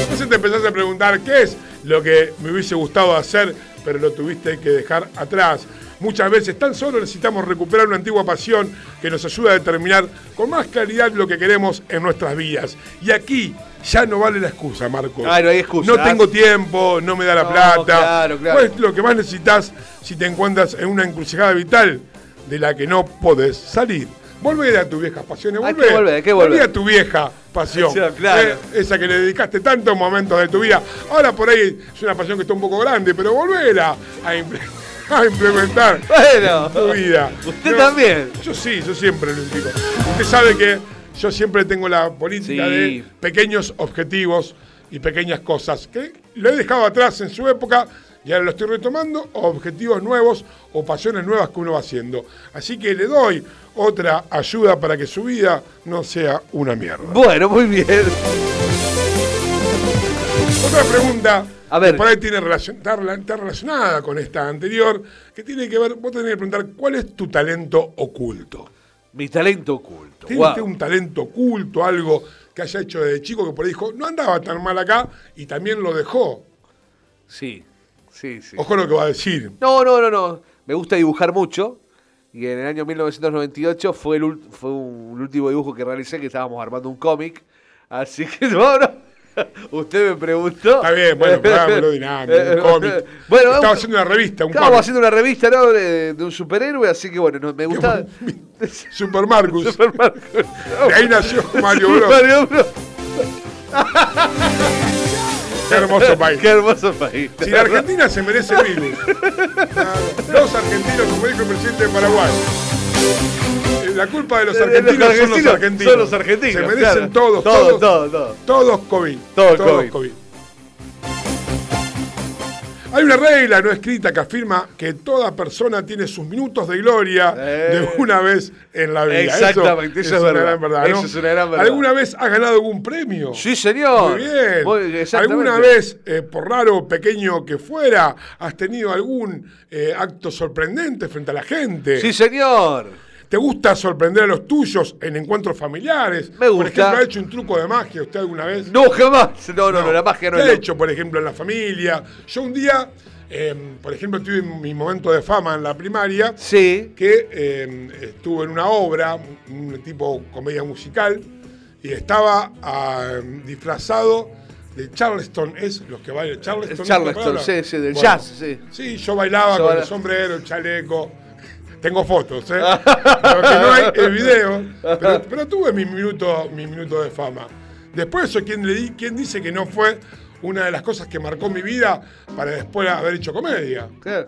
Entonces te empezás a preguntar qué es lo que me hubiese gustado hacer, pero lo tuviste que dejar atrás. Muchas veces tan solo necesitamos recuperar una antigua pasión que nos ayuda a determinar con más claridad lo que queremos en nuestras vidas. Y aquí ya no vale la excusa, Marco. Ah, no hay excusa. No tengo tiempo, no me da la No, plata. claro, claro. Pues lo que más necesitas si te encuentras en una encrucijada vital de la que no podés salir. Volver a tus viejas pasiones, volver. volver, que volver. A tu vieja pasión. Sí, claro. Eh, esa que le dedicaste tantos momentos de tu vida. Ahora por ahí es una pasión que está un poco grande, pero volvela a, imple- a implementar Bueno. en tu vida. Usted también. Yo sí, yo siempre lo digo. Usted sabe que yo siempre tengo la política Sí. de pequeños objetivos y pequeñas cosas que lo he dejado atrás en su época y ahora lo estoy retomando, objetivos nuevos o pasiones nuevas que uno va haciendo. Así que le doy otra ayuda para que su vida no sea una mierda. Bueno, muy bien. Otra pregunta, A ver. que por ahí tiene relacion- está, rela- está relacionada con esta anterior, que tiene que ver, vos tenés que preguntar, ¿cuál es tu talento oculto? Mi talento oculto. ¿Tiene usted un talento oculto, algo que haya hecho desde chico que por ahí dijo, no andaba tan mal acá y también lo dejó? Sí, sí, sí. Ojo lo que va a decir. No, no, no, no. Me gusta dibujar mucho. Y en el año 1998 fue, el fue un último dibujo que realicé, que estábamos armando un cómic. Así que, no, no. Usted me preguntó. Está bien, bueno, pero dinámico, un cómic. Bueno, Estaba un- haciendo una revista, un Estábamos haciendo una revista, ¿no? De, de un superhéroe, así que bueno, no, me gustaba. Super Marcus. Super Marcus. De ahí nació Mario Bros. Mario Bros. Qué hermoso país. Qué hermoso país. Si la Argentina se merece virus. Los argentinos, como dijo el presidente de Paraguay. Eh, La culpa de los argentinos son los argentinos, argentinos. son los argentinos, Se merecen todos, Todo, todos, todo, todo. todos COVID. Todo todos COVID. Hay una regla no escrita que afirma que toda persona tiene sus minutos de gloria Eh. de una vez en la vida. Exactamente, eso es una verdad. una gran verdad. ¿Alguna vez has ganado algún premio? Sí, señor. Muy bien. ¿Alguna vez, eh, por raro o pequeño que fuera, has tenido algún eh, acto sorprendente frente a la gente? Sí, señor. ¿Te gusta sorprender a los tuyos en encuentros familiares? Me Por gusta. ejemplo, ¿ha hecho un truco de magia usted alguna vez? No, jamás. No, no, no, la magia no ¿Qué es ha lo- hecho, por ejemplo, en la familia? Yo un día, eh, por ejemplo, tuve mi momento de fama en la primaria. Sí. Que eh, estuve en una obra, un, tipo comedia musical, y estaba ah, disfrazado de Charleston, ¿es los que bailan Charleston? ¿es la Charleston, sí, sí, del Bueno, jazz, sí. Sí, yo bailaba con el sombrero, el chaleco. Tengo fotos, ¿eh? Lo que no hay el video. Pero, pero tuve mi minuto, mi minuto de fama. Después, eso, ¿quién, le di- ¿quién dice que no fue una de las cosas que marcó mi vida para después haber hecho comedia? ¿Qué?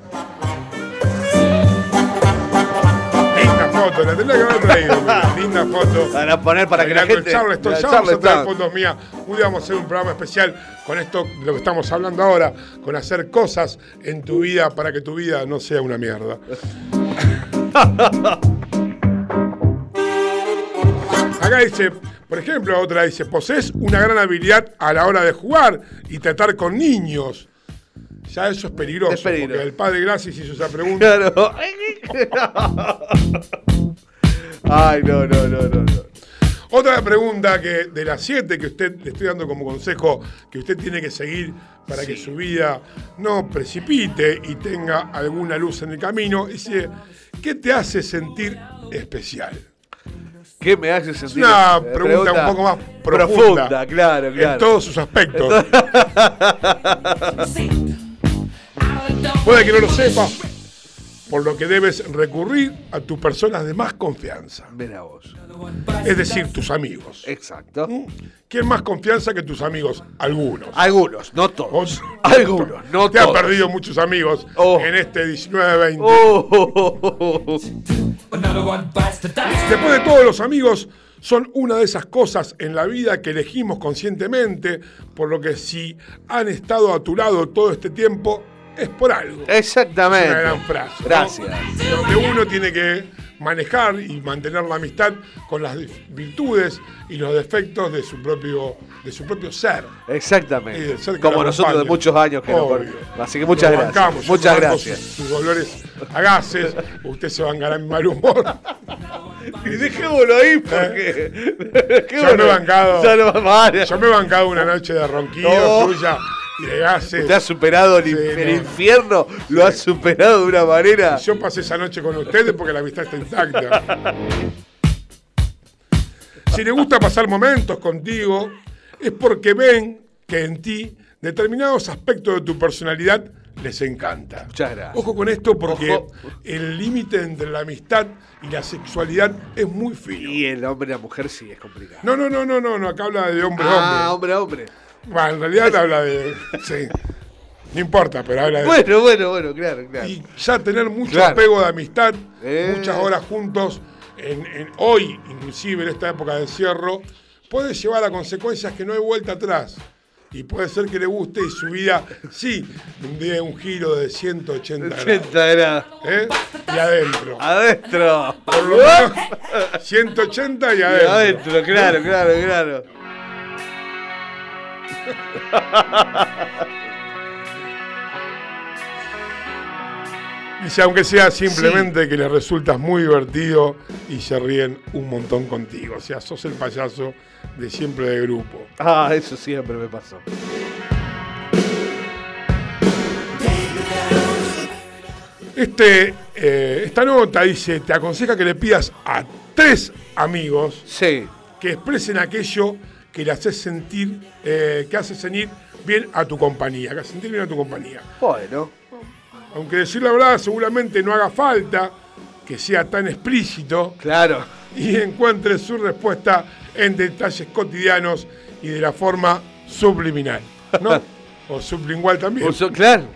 Linda foto, la tendría que haber traído. mira, linda foto. Para poner para que la gente. Charleston, la ya vamos a traer fotos mías. Un día vamos a hacer un programa especial con esto de lo que estamos hablando ahora, con hacer cosas en tu vida para que tu vida no sea una mierda. Acá dice, por ejemplo, otra dice, posees una gran habilidad a la hora de jugar y tratar con niños. Ya eso es peligroso, Es peligroso. porque el padre Gracis hizo esa pregunta. Claro. Ay, no, no, no, no. no. Otra pregunta que de las siete que usted le estoy dando como consejo que usted tiene que seguir para que su vida no precipite y tenga alguna luz en el camino, dice, ¿qué te hace sentir especial? ¿Qué me hace Es sentir? una pregunta, un poco más profunda, claro, claro. en todos sus aspectos. Puede que no lo sepa, por lo que debes recurrir a tus personas de más confianza, Mira vos. es decir, tus amigos. Exacto. ¿Quién más confianza que tus amigos? Algunos. Algunos, no todos. Vos- Algunos, no Te has todos. perdido muchos amigos Oh. en este 19-20. Oh. Después de todo, los amigos son una de esas cosas en la vida que elegimos conscientemente, por lo que si han estado a tu lado todo este tiempo, es por algo. Exactamente. Es una gran frase. ¿no? Gracias. Donde uno tiene que manejar y mantener la amistad con las virtudes y los defectos de su propio, de su propio ser. Exactamente. ser Como nosotros de muchos años que conocemos. Así que muchas gracias. yo muchas gracias. Sus, sus dolores a gases, usted se va a enganar en mal humor. Y dejémoslo ahí porque. Yo me he bancado. Ya no. Yo me he bancado una noche de ronquido No. suya de gases. Usted ha superado el, Sí, el no. infierno, lo ha superado de una manera. Yo pasé esa noche con ustedes porque la amistad está intacta. Si le gusta pasar momentos contigo, es porque ven que en ti determinados aspectos de tu personalidad les encanta. Muchas gracias. Ojo con esto porque Ojo. el límite entre la amistad y la sexualidad es muy fino. Y el hombre y la mujer sí es complicado. No, no, no, no, no, no, acá habla de hombre ah, hombre. hombre, hombre. Bueno, en realidad habla de. Sí. No importa, pero habla de. Bueno, bueno, bueno, claro, claro. Y ya tener mucho Claro. apego de amistad, Eh. muchas horas juntos, en, en- hoy, inclusive en esta época de encierro, puede llevar a consecuencias que no hay vuelta atrás. Y puede ser que le guste y su vida, sí, dé un giro de 180 grados. 80 grados. ¿eh? Y adentro. Adentro. Por lo menos 180 y Y adentro. adentro, claro, claro, claro. Dice, aunque sea simplemente que les resultas muy divertido y se ríen un montón contigo. O sea, sos el payaso de siempre de grupo. Ah, eso siempre me pasó. Este, eh, esta nota dice, te aconseja que le pidas a tres amigos Sí. que expresen aquello que le haces sentir, eh, que hace sentir bien a tu compañía, que hace sentir bien a tu compañía. Bueno. Aunque decir la verdad seguramente no haga falta que sea tan explícito Claro. y encuentre su respuesta en detalles cotidianos y de la forma subliminal, ¿no? o sublingual también. Claro.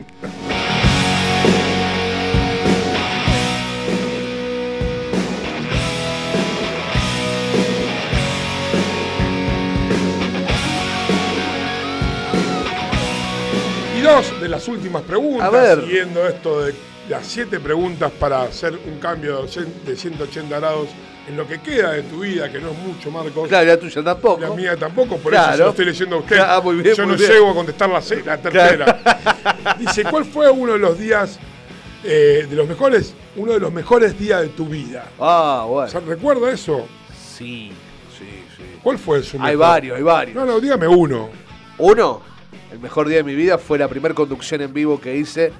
Y dos de las últimas preguntas, A ver. siguiendo esto de las siete preguntas para hacer un cambio de cien- de 180 grados en lo que queda de tu vida, que no es mucho, Marcos. Claro, la tuya tampoco. La mía tampoco, por Claro. eso lo estoy leyendo a usted. Ah, muy bien, Yo muy no bien. llego a contestar la, tercera. Dice, ¿cuál fue uno de los días, eh, de los mejores, uno de los mejores días de tu vida? Ah, O sea, bueno. ¿Recuerda eso? Sí, sí, sí. ¿Cuál fue su Hay mejor? varios, hay varios. No, no, dígame uno. Uno, el mejor día de mi vida fue la primera conducción en vivo que hice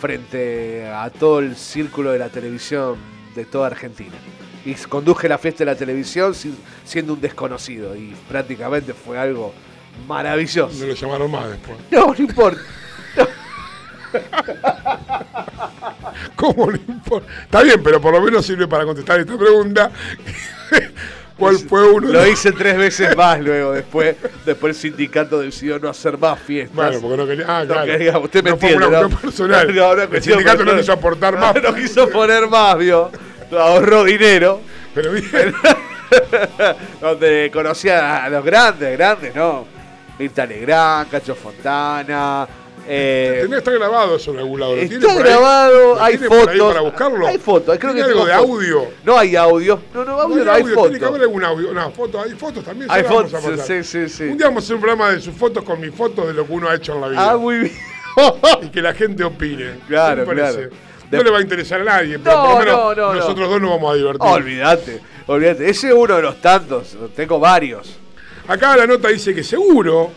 frente a todo el círculo de la televisión de toda Argentina. Y conduje la fiesta de la televisión siendo un desconocido y prácticamente fue algo maravilloso. No lo llamaron más después. No, no importa. ¿Cómo no importa? Está bien, pero por lo menos sirve para contestar esta pregunta. ¿Cuál fue uno Lo hice tres veces más luego, después, después el sindicato decidió no hacer más fiestas. Bueno, porque no quería. Ah, No claro. quería- usted me no fue entiende, una ¿no? personal. No, el cuestión sindicato no quiso aportar más. No quiso poner más, vio. Ahorró dinero. Pero bien. donde conocía a los grandes, grandes, ¿no? Mirta Legrand, Cacho Fontana. Eh, Tendría que estar grabado eso en algún lado. ¿Lo tiene está grabado, ¿Lo hay por ahí fotos. para buscarlo? Hay fotos, creo ¿Tiene que algo de fotos. audio? No hay audio. No, no, audio no, hay, audio, fotos. Tiene que haber algún audio. No, fotos, hay fotos también. Hay fotos, sí, sí, sí. Un día vamos a hacer un programa de sus fotos con mis fotos de lo que uno ha hecho en la vida. Ah, muy bien. y que la gente opine. Claro, claro. No le va a interesar a nadie, pero No, por lo menos no, no, no. nosotros dos nos vamos a divertir. Olvídate, olvídate. Ese es uno de los tantos. Tengo varios. Acá la nota dice que seguro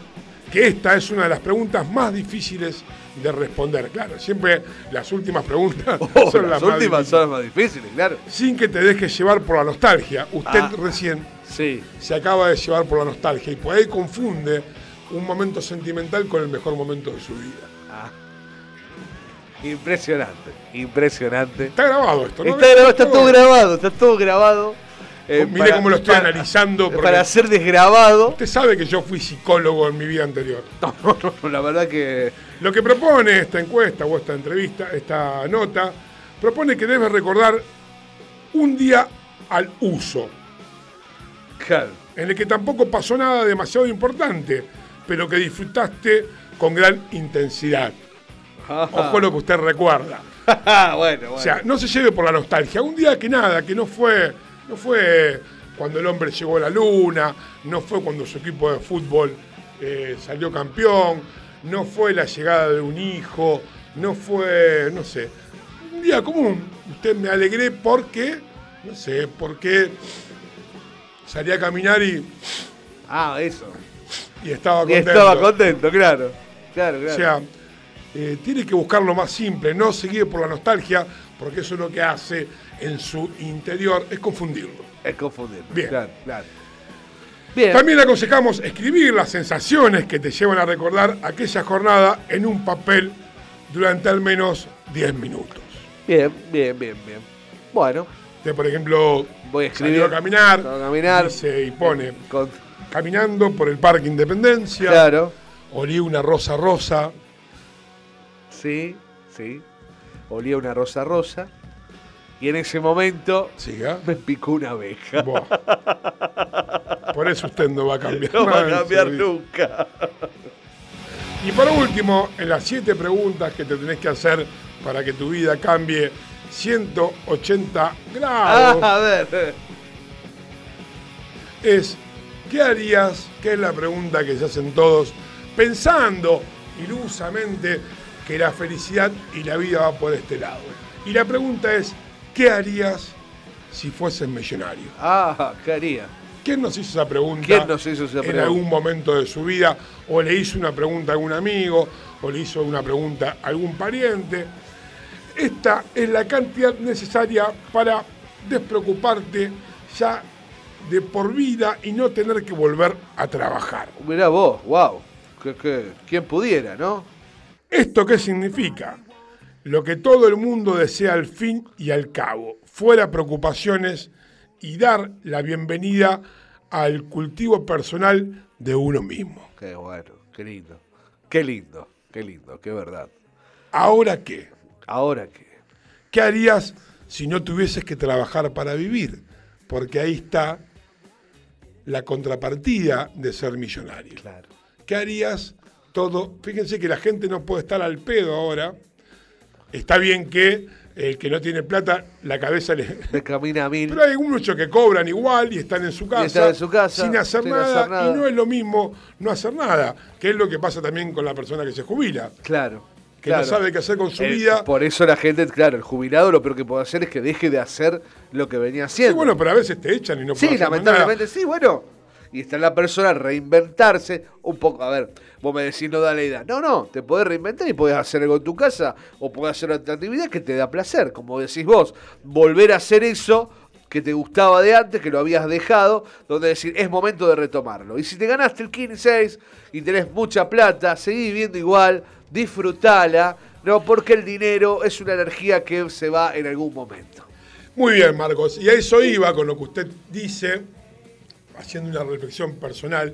que esta es una de las preguntas más difíciles de responder. Claro, siempre las últimas preguntas Oh, son las las más últimas difíciles. son las más difíciles, claro. Sin que te dejes llevar por la nostalgia. Usted Ah. recién Sí. se acaba de llevar por la nostalgia y por ahí confunde un momento sentimental con el mejor momento de su vida. Ah. Impresionante, impresionante. Está grabado esto, ¿no? Está, grabado, está todo grabado, está todo grabado. Eh, Mire para- cómo lo estoy para- analizando. Para ser desgrabado. Usted sabe que yo fui psicólogo en mi vida anterior. No, no, no, la verdad que. Lo que propone esta encuesta o esta entrevista, esta nota, propone que debes recordar un día al uso, Claro. en el que tampoco pasó nada demasiado importante, pero que disfrutaste con gran intensidad. Ojo lo que usted recuerda. bueno, bueno. O sea, no se lleve por la nostalgia. Un día que nada, que no fue, no fue cuando el hombre llegó a la luna, no fue cuando su equipo de fútbol eh, salió campeón, no fue la llegada de un hijo, no fue, no sé, un día común. Usted me alegré porque, no sé, porque salí a caminar y, ah, eso. y estaba Y contento. estaba contento, claro. Claro, claro. O sea, eh, tiene que buscar lo más simple, no seguir por la nostalgia, porque eso lo que hace en su interior es confundirlo. es confundir. Bien. Claro, claro. Bien. También aconsejamos escribir las sensaciones que te llevan a recordar aquella jornada en un papel durante al menos 10 minutos. Bien, bien, bien, bien. Bueno, Usted, por ejemplo, voy a escribir. salió a caminar, a caminar. dice y pone, Con- caminando por el Parque Independencia, Claro. olí una rosa rosa, Sí, sí. Olía una rosa rosa. Y en ese momento siga. me picó una abeja. Buah. Por eso usted no va a cambiar. No va a cambiar nunca. Y por último, en las siete preguntas que te tenés que hacer para que tu vida cambie 180 grados, Ah, a ver. es ¿qué harías? Que es la pregunta que se hacen todos, pensando ilusamente que la felicidad y la vida va por este lado. Y la pregunta es, ¿qué harías si fueses millonario? Ah, ¿qué haría? ¿Quién nos hizo esa pregunta? ¿Quién nos hizo esa En pregunta? algún momento de su vida, o le hizo una pregunta a algún amigo, o le hizo una pregunta a algún pariente. Esta es la cantidad necesaria para despreocuparte ya de por vida y no tener que volver a trabajar. Mirá vos, wow. Que, que- ¿Quién pudiera, no? ¿Esto qué significa? Lo que todo el mundo desea al fin y al cabo, fuera preocupaciones y dar la bienvenida al cultivo personal de uno mismo. Qué bueno, qué lindo. Qué lindo, qué lindo, qué verdad. ¿Ahora qué? Ahora qué. ¿Qué harías si no tuvieses que trabajar para vivir? Porque ahí está la contrapartida de ser millonario. Claro. ¿Qué harías todo? Fíjense que la gente no puede estar al pedo ahora. Está bien que el que no tiene plata, la cabeza le... Camina a mil. Pero hay muchos que cobran igual y están en su casa, están en su casa, sin, hacer, sin nada, hacer nada. Y no es lo mismo no hacer nada, que es lo que pasa también con la persona que se jubila. Claro. Que claro. no sabe qué hacer con su El- vida. Por eso la gente, claro, el jubilado lo peor que puede hacer es que deje de hacer lo que venía Sí, haciendo. bueno, pero a veces te echan y no Sí, puedes hacer más lamentablemente sí, bueno. Y está en la persona reinventarse un poco. A ver, vos me decís no da la idea. No, no, te podés reinventar y podés hacer algo en tu casa o podés hacer otra actividad que te da placer. Como decís vos, volver a hacer eso que te gustaba de antes, que lo habías dejado, donde decir es momento de retomarlo. Y si te ganaste el 15 y tenés mucha plata, seguí viviendo igual, disfrutala, no, porque el dinero es una energía que se va en algún momento. Muy bien, Marcos. Y a eso iba con lo que usted dice, haciendo una reflexión personal,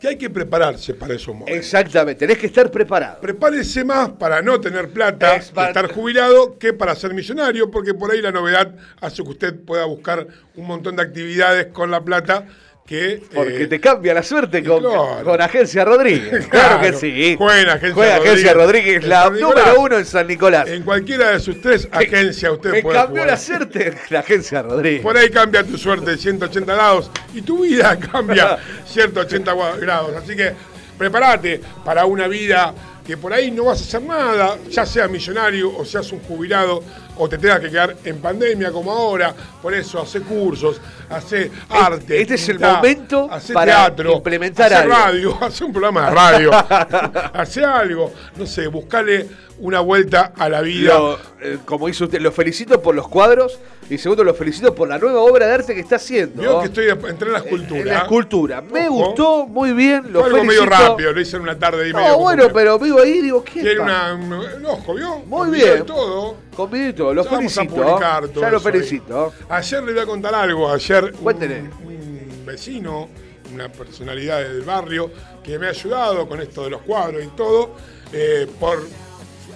que hay que prepararse para esos momentos. Exactamente, tenés que estar preparado. Prepárese más para no tener plata, Es para- estar jubilado, que para ser millonario, porque por ahí la novedad hace que usted pueda buscar un montón de actividades con la plata que... Porque eh, te cambia la suerte con, claro. con Agencia Rodríguez. Claro, que sí. Juega Agencia Juega Agencia Rodríguez, la número uno en San Nicolás. En cualquiera de sus tres agencias usted Me puede cambió jugar. la suerte la Agencia Rodríguez. Por ahí cambia tu suerte de 180 grados y tu vida cambia 180 gua- grados. Así que prepárate para una vida que por ahí no vas a hacer nada, ya seas millonario o seas un jubilado o te tengas que quedar en pandemia como ahora. Por eso hace cursos, hace arte. este es el momento hace para teatro, implementar hace algo. radio, hace un programa de radio, hace algo. No sé, buscale una vuelta a la vida. Lo, eh, como hizo usted, lo felicito por los cuadros y segundo, lo felicito por la nueva obra de arte que está haciendo. Veo que estoy entré en la escultura. En la escultura. Me Ojo. gustó muy bien. Lo Fue algo felicito. medio rápido, lo hice en una tarde y media. No, bueno, pero vivo ahí digo, ¿qué Tiene una, un, ojo, ¿vio? Muy Con bien. todo. Con todo, lo Ya vamos a felicito. publicar todo ya lo ahí. felicito. Ayer le voy a contar algo. Ayer un, un vecino, una personalidad del barrio, que me ha ayudado con esto de los cuadros y todo, eh, por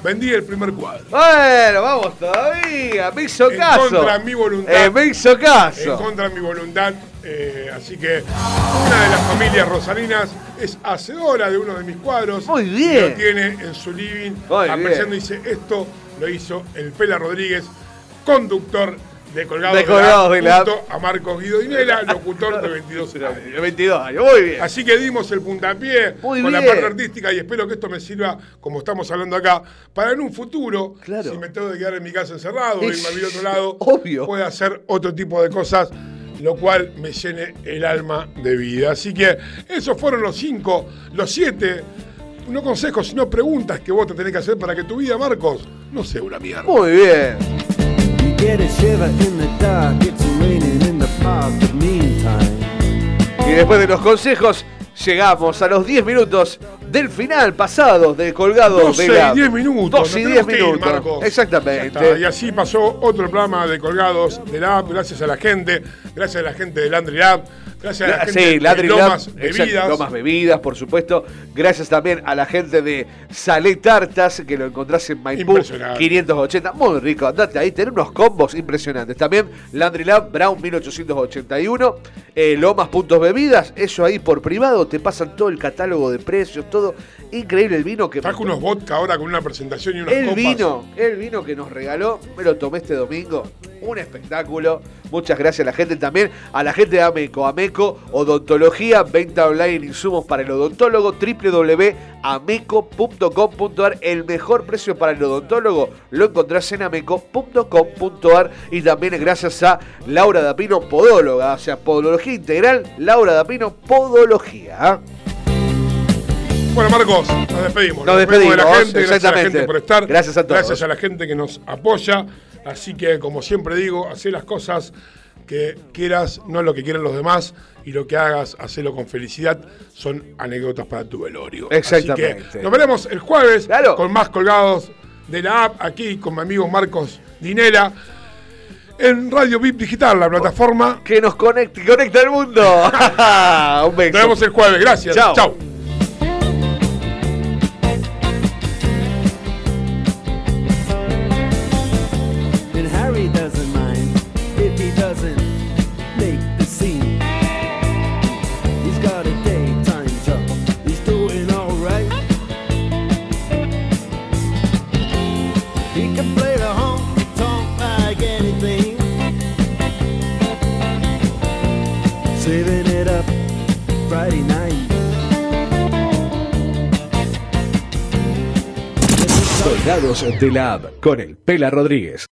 vendí el primer cuadro. Bueno, vamos todavía. Me hizo En caso. contra de mi voluntad. Eh, me hizo En caso. contra de mi voluntad. eh, así que una de las familias rosarinas es hacedora de uno de mis cuadros. Muy y bien. Lo tiene en su living. Muy apreciando y bien. dice, esto lo hizo el Pela Rodríguez, conductor de Colgados De junto a Marcos Guido Dinela, locutor de 22 años. 22 años, muy bien. Así que dimos el puntapié Muy con la parte artística y espero que esto me sirva, como estamos hablando acá, para en un futuro, Claro. si me tengo que quedar en mi casa encerrado o irme a otro lado, obvio. pueda hacer otro tipo de cosas, lo cual me llene el alma de vida. Así que esos fueron los cinco, los siete, no consejos, sino preguntas que vos te tenés que hacer para que tu vida, Marcos, no sea una mierda. Muy bien. Y después de los consejos, llegamos a los 10 minutos del final pasado de Colgados 12 de la... y 10 minutos. 12 y nos 10 tenemos que ir, minutos. Marcos. Ya Exactamente. Y así pasó otro programa de Colgados de la App, gracias a la gente, gracias a la gente del Landry Lab, Gracias a la gente sí, de Lab, Lomas exacto, Bebidas. Lomas Bebidas, por supuesto. Gracias también a la gente de Salé Tartas, que lo encontrás en Maipú Impresionante. 580. Muy rico, andate ahí, tener unos combos impresionantes. También Landry Lab, Brown 1881. eh, Lomas Puntos Bebidas, eso ahí por privado, te pasan todo el catálogo de precios, todo. Increíble el vino que... Trajo unos vodka ahora con una presentación y unas El copas. vino, el vino que nos regaló, me lo tomé este domingo. Un espectáculo. Muchas gracias a la gente también, a la gente de Ameco. Ameco, odontología, venta online, insumos para el odontólogo, www.ameco.com.ar. El mejor precio para el odontólogo lo encontrás en ameco.com.ar. Y también gracias a Laura Dapino, podóloga, o sea, podología integral, Laura Dapino, podología. Bueno, Marcos, nos despedimos. Nos de la despedimos, gente, gracias a la gente por estar. Gracias a todos. Gracias a la gente que nos apoya. Así que, como siempre digo, hacé las cosas que quieras, no lo que quieran los demás. Y lo que hagas, hacelo con felicidad. Son anécdotas para tu velorio. Así Exactamente. que nos veremos el jueves Claro. con más colgados de la app aquí con mi amigo Marcos Dinela. En Radio VIP Digital, la plataforma. Que nos conecte, conecta al mundo. Un beso. Nos vemos el jueves. Gracias. Chao. Colgados de la app con el Pela Rodríguez.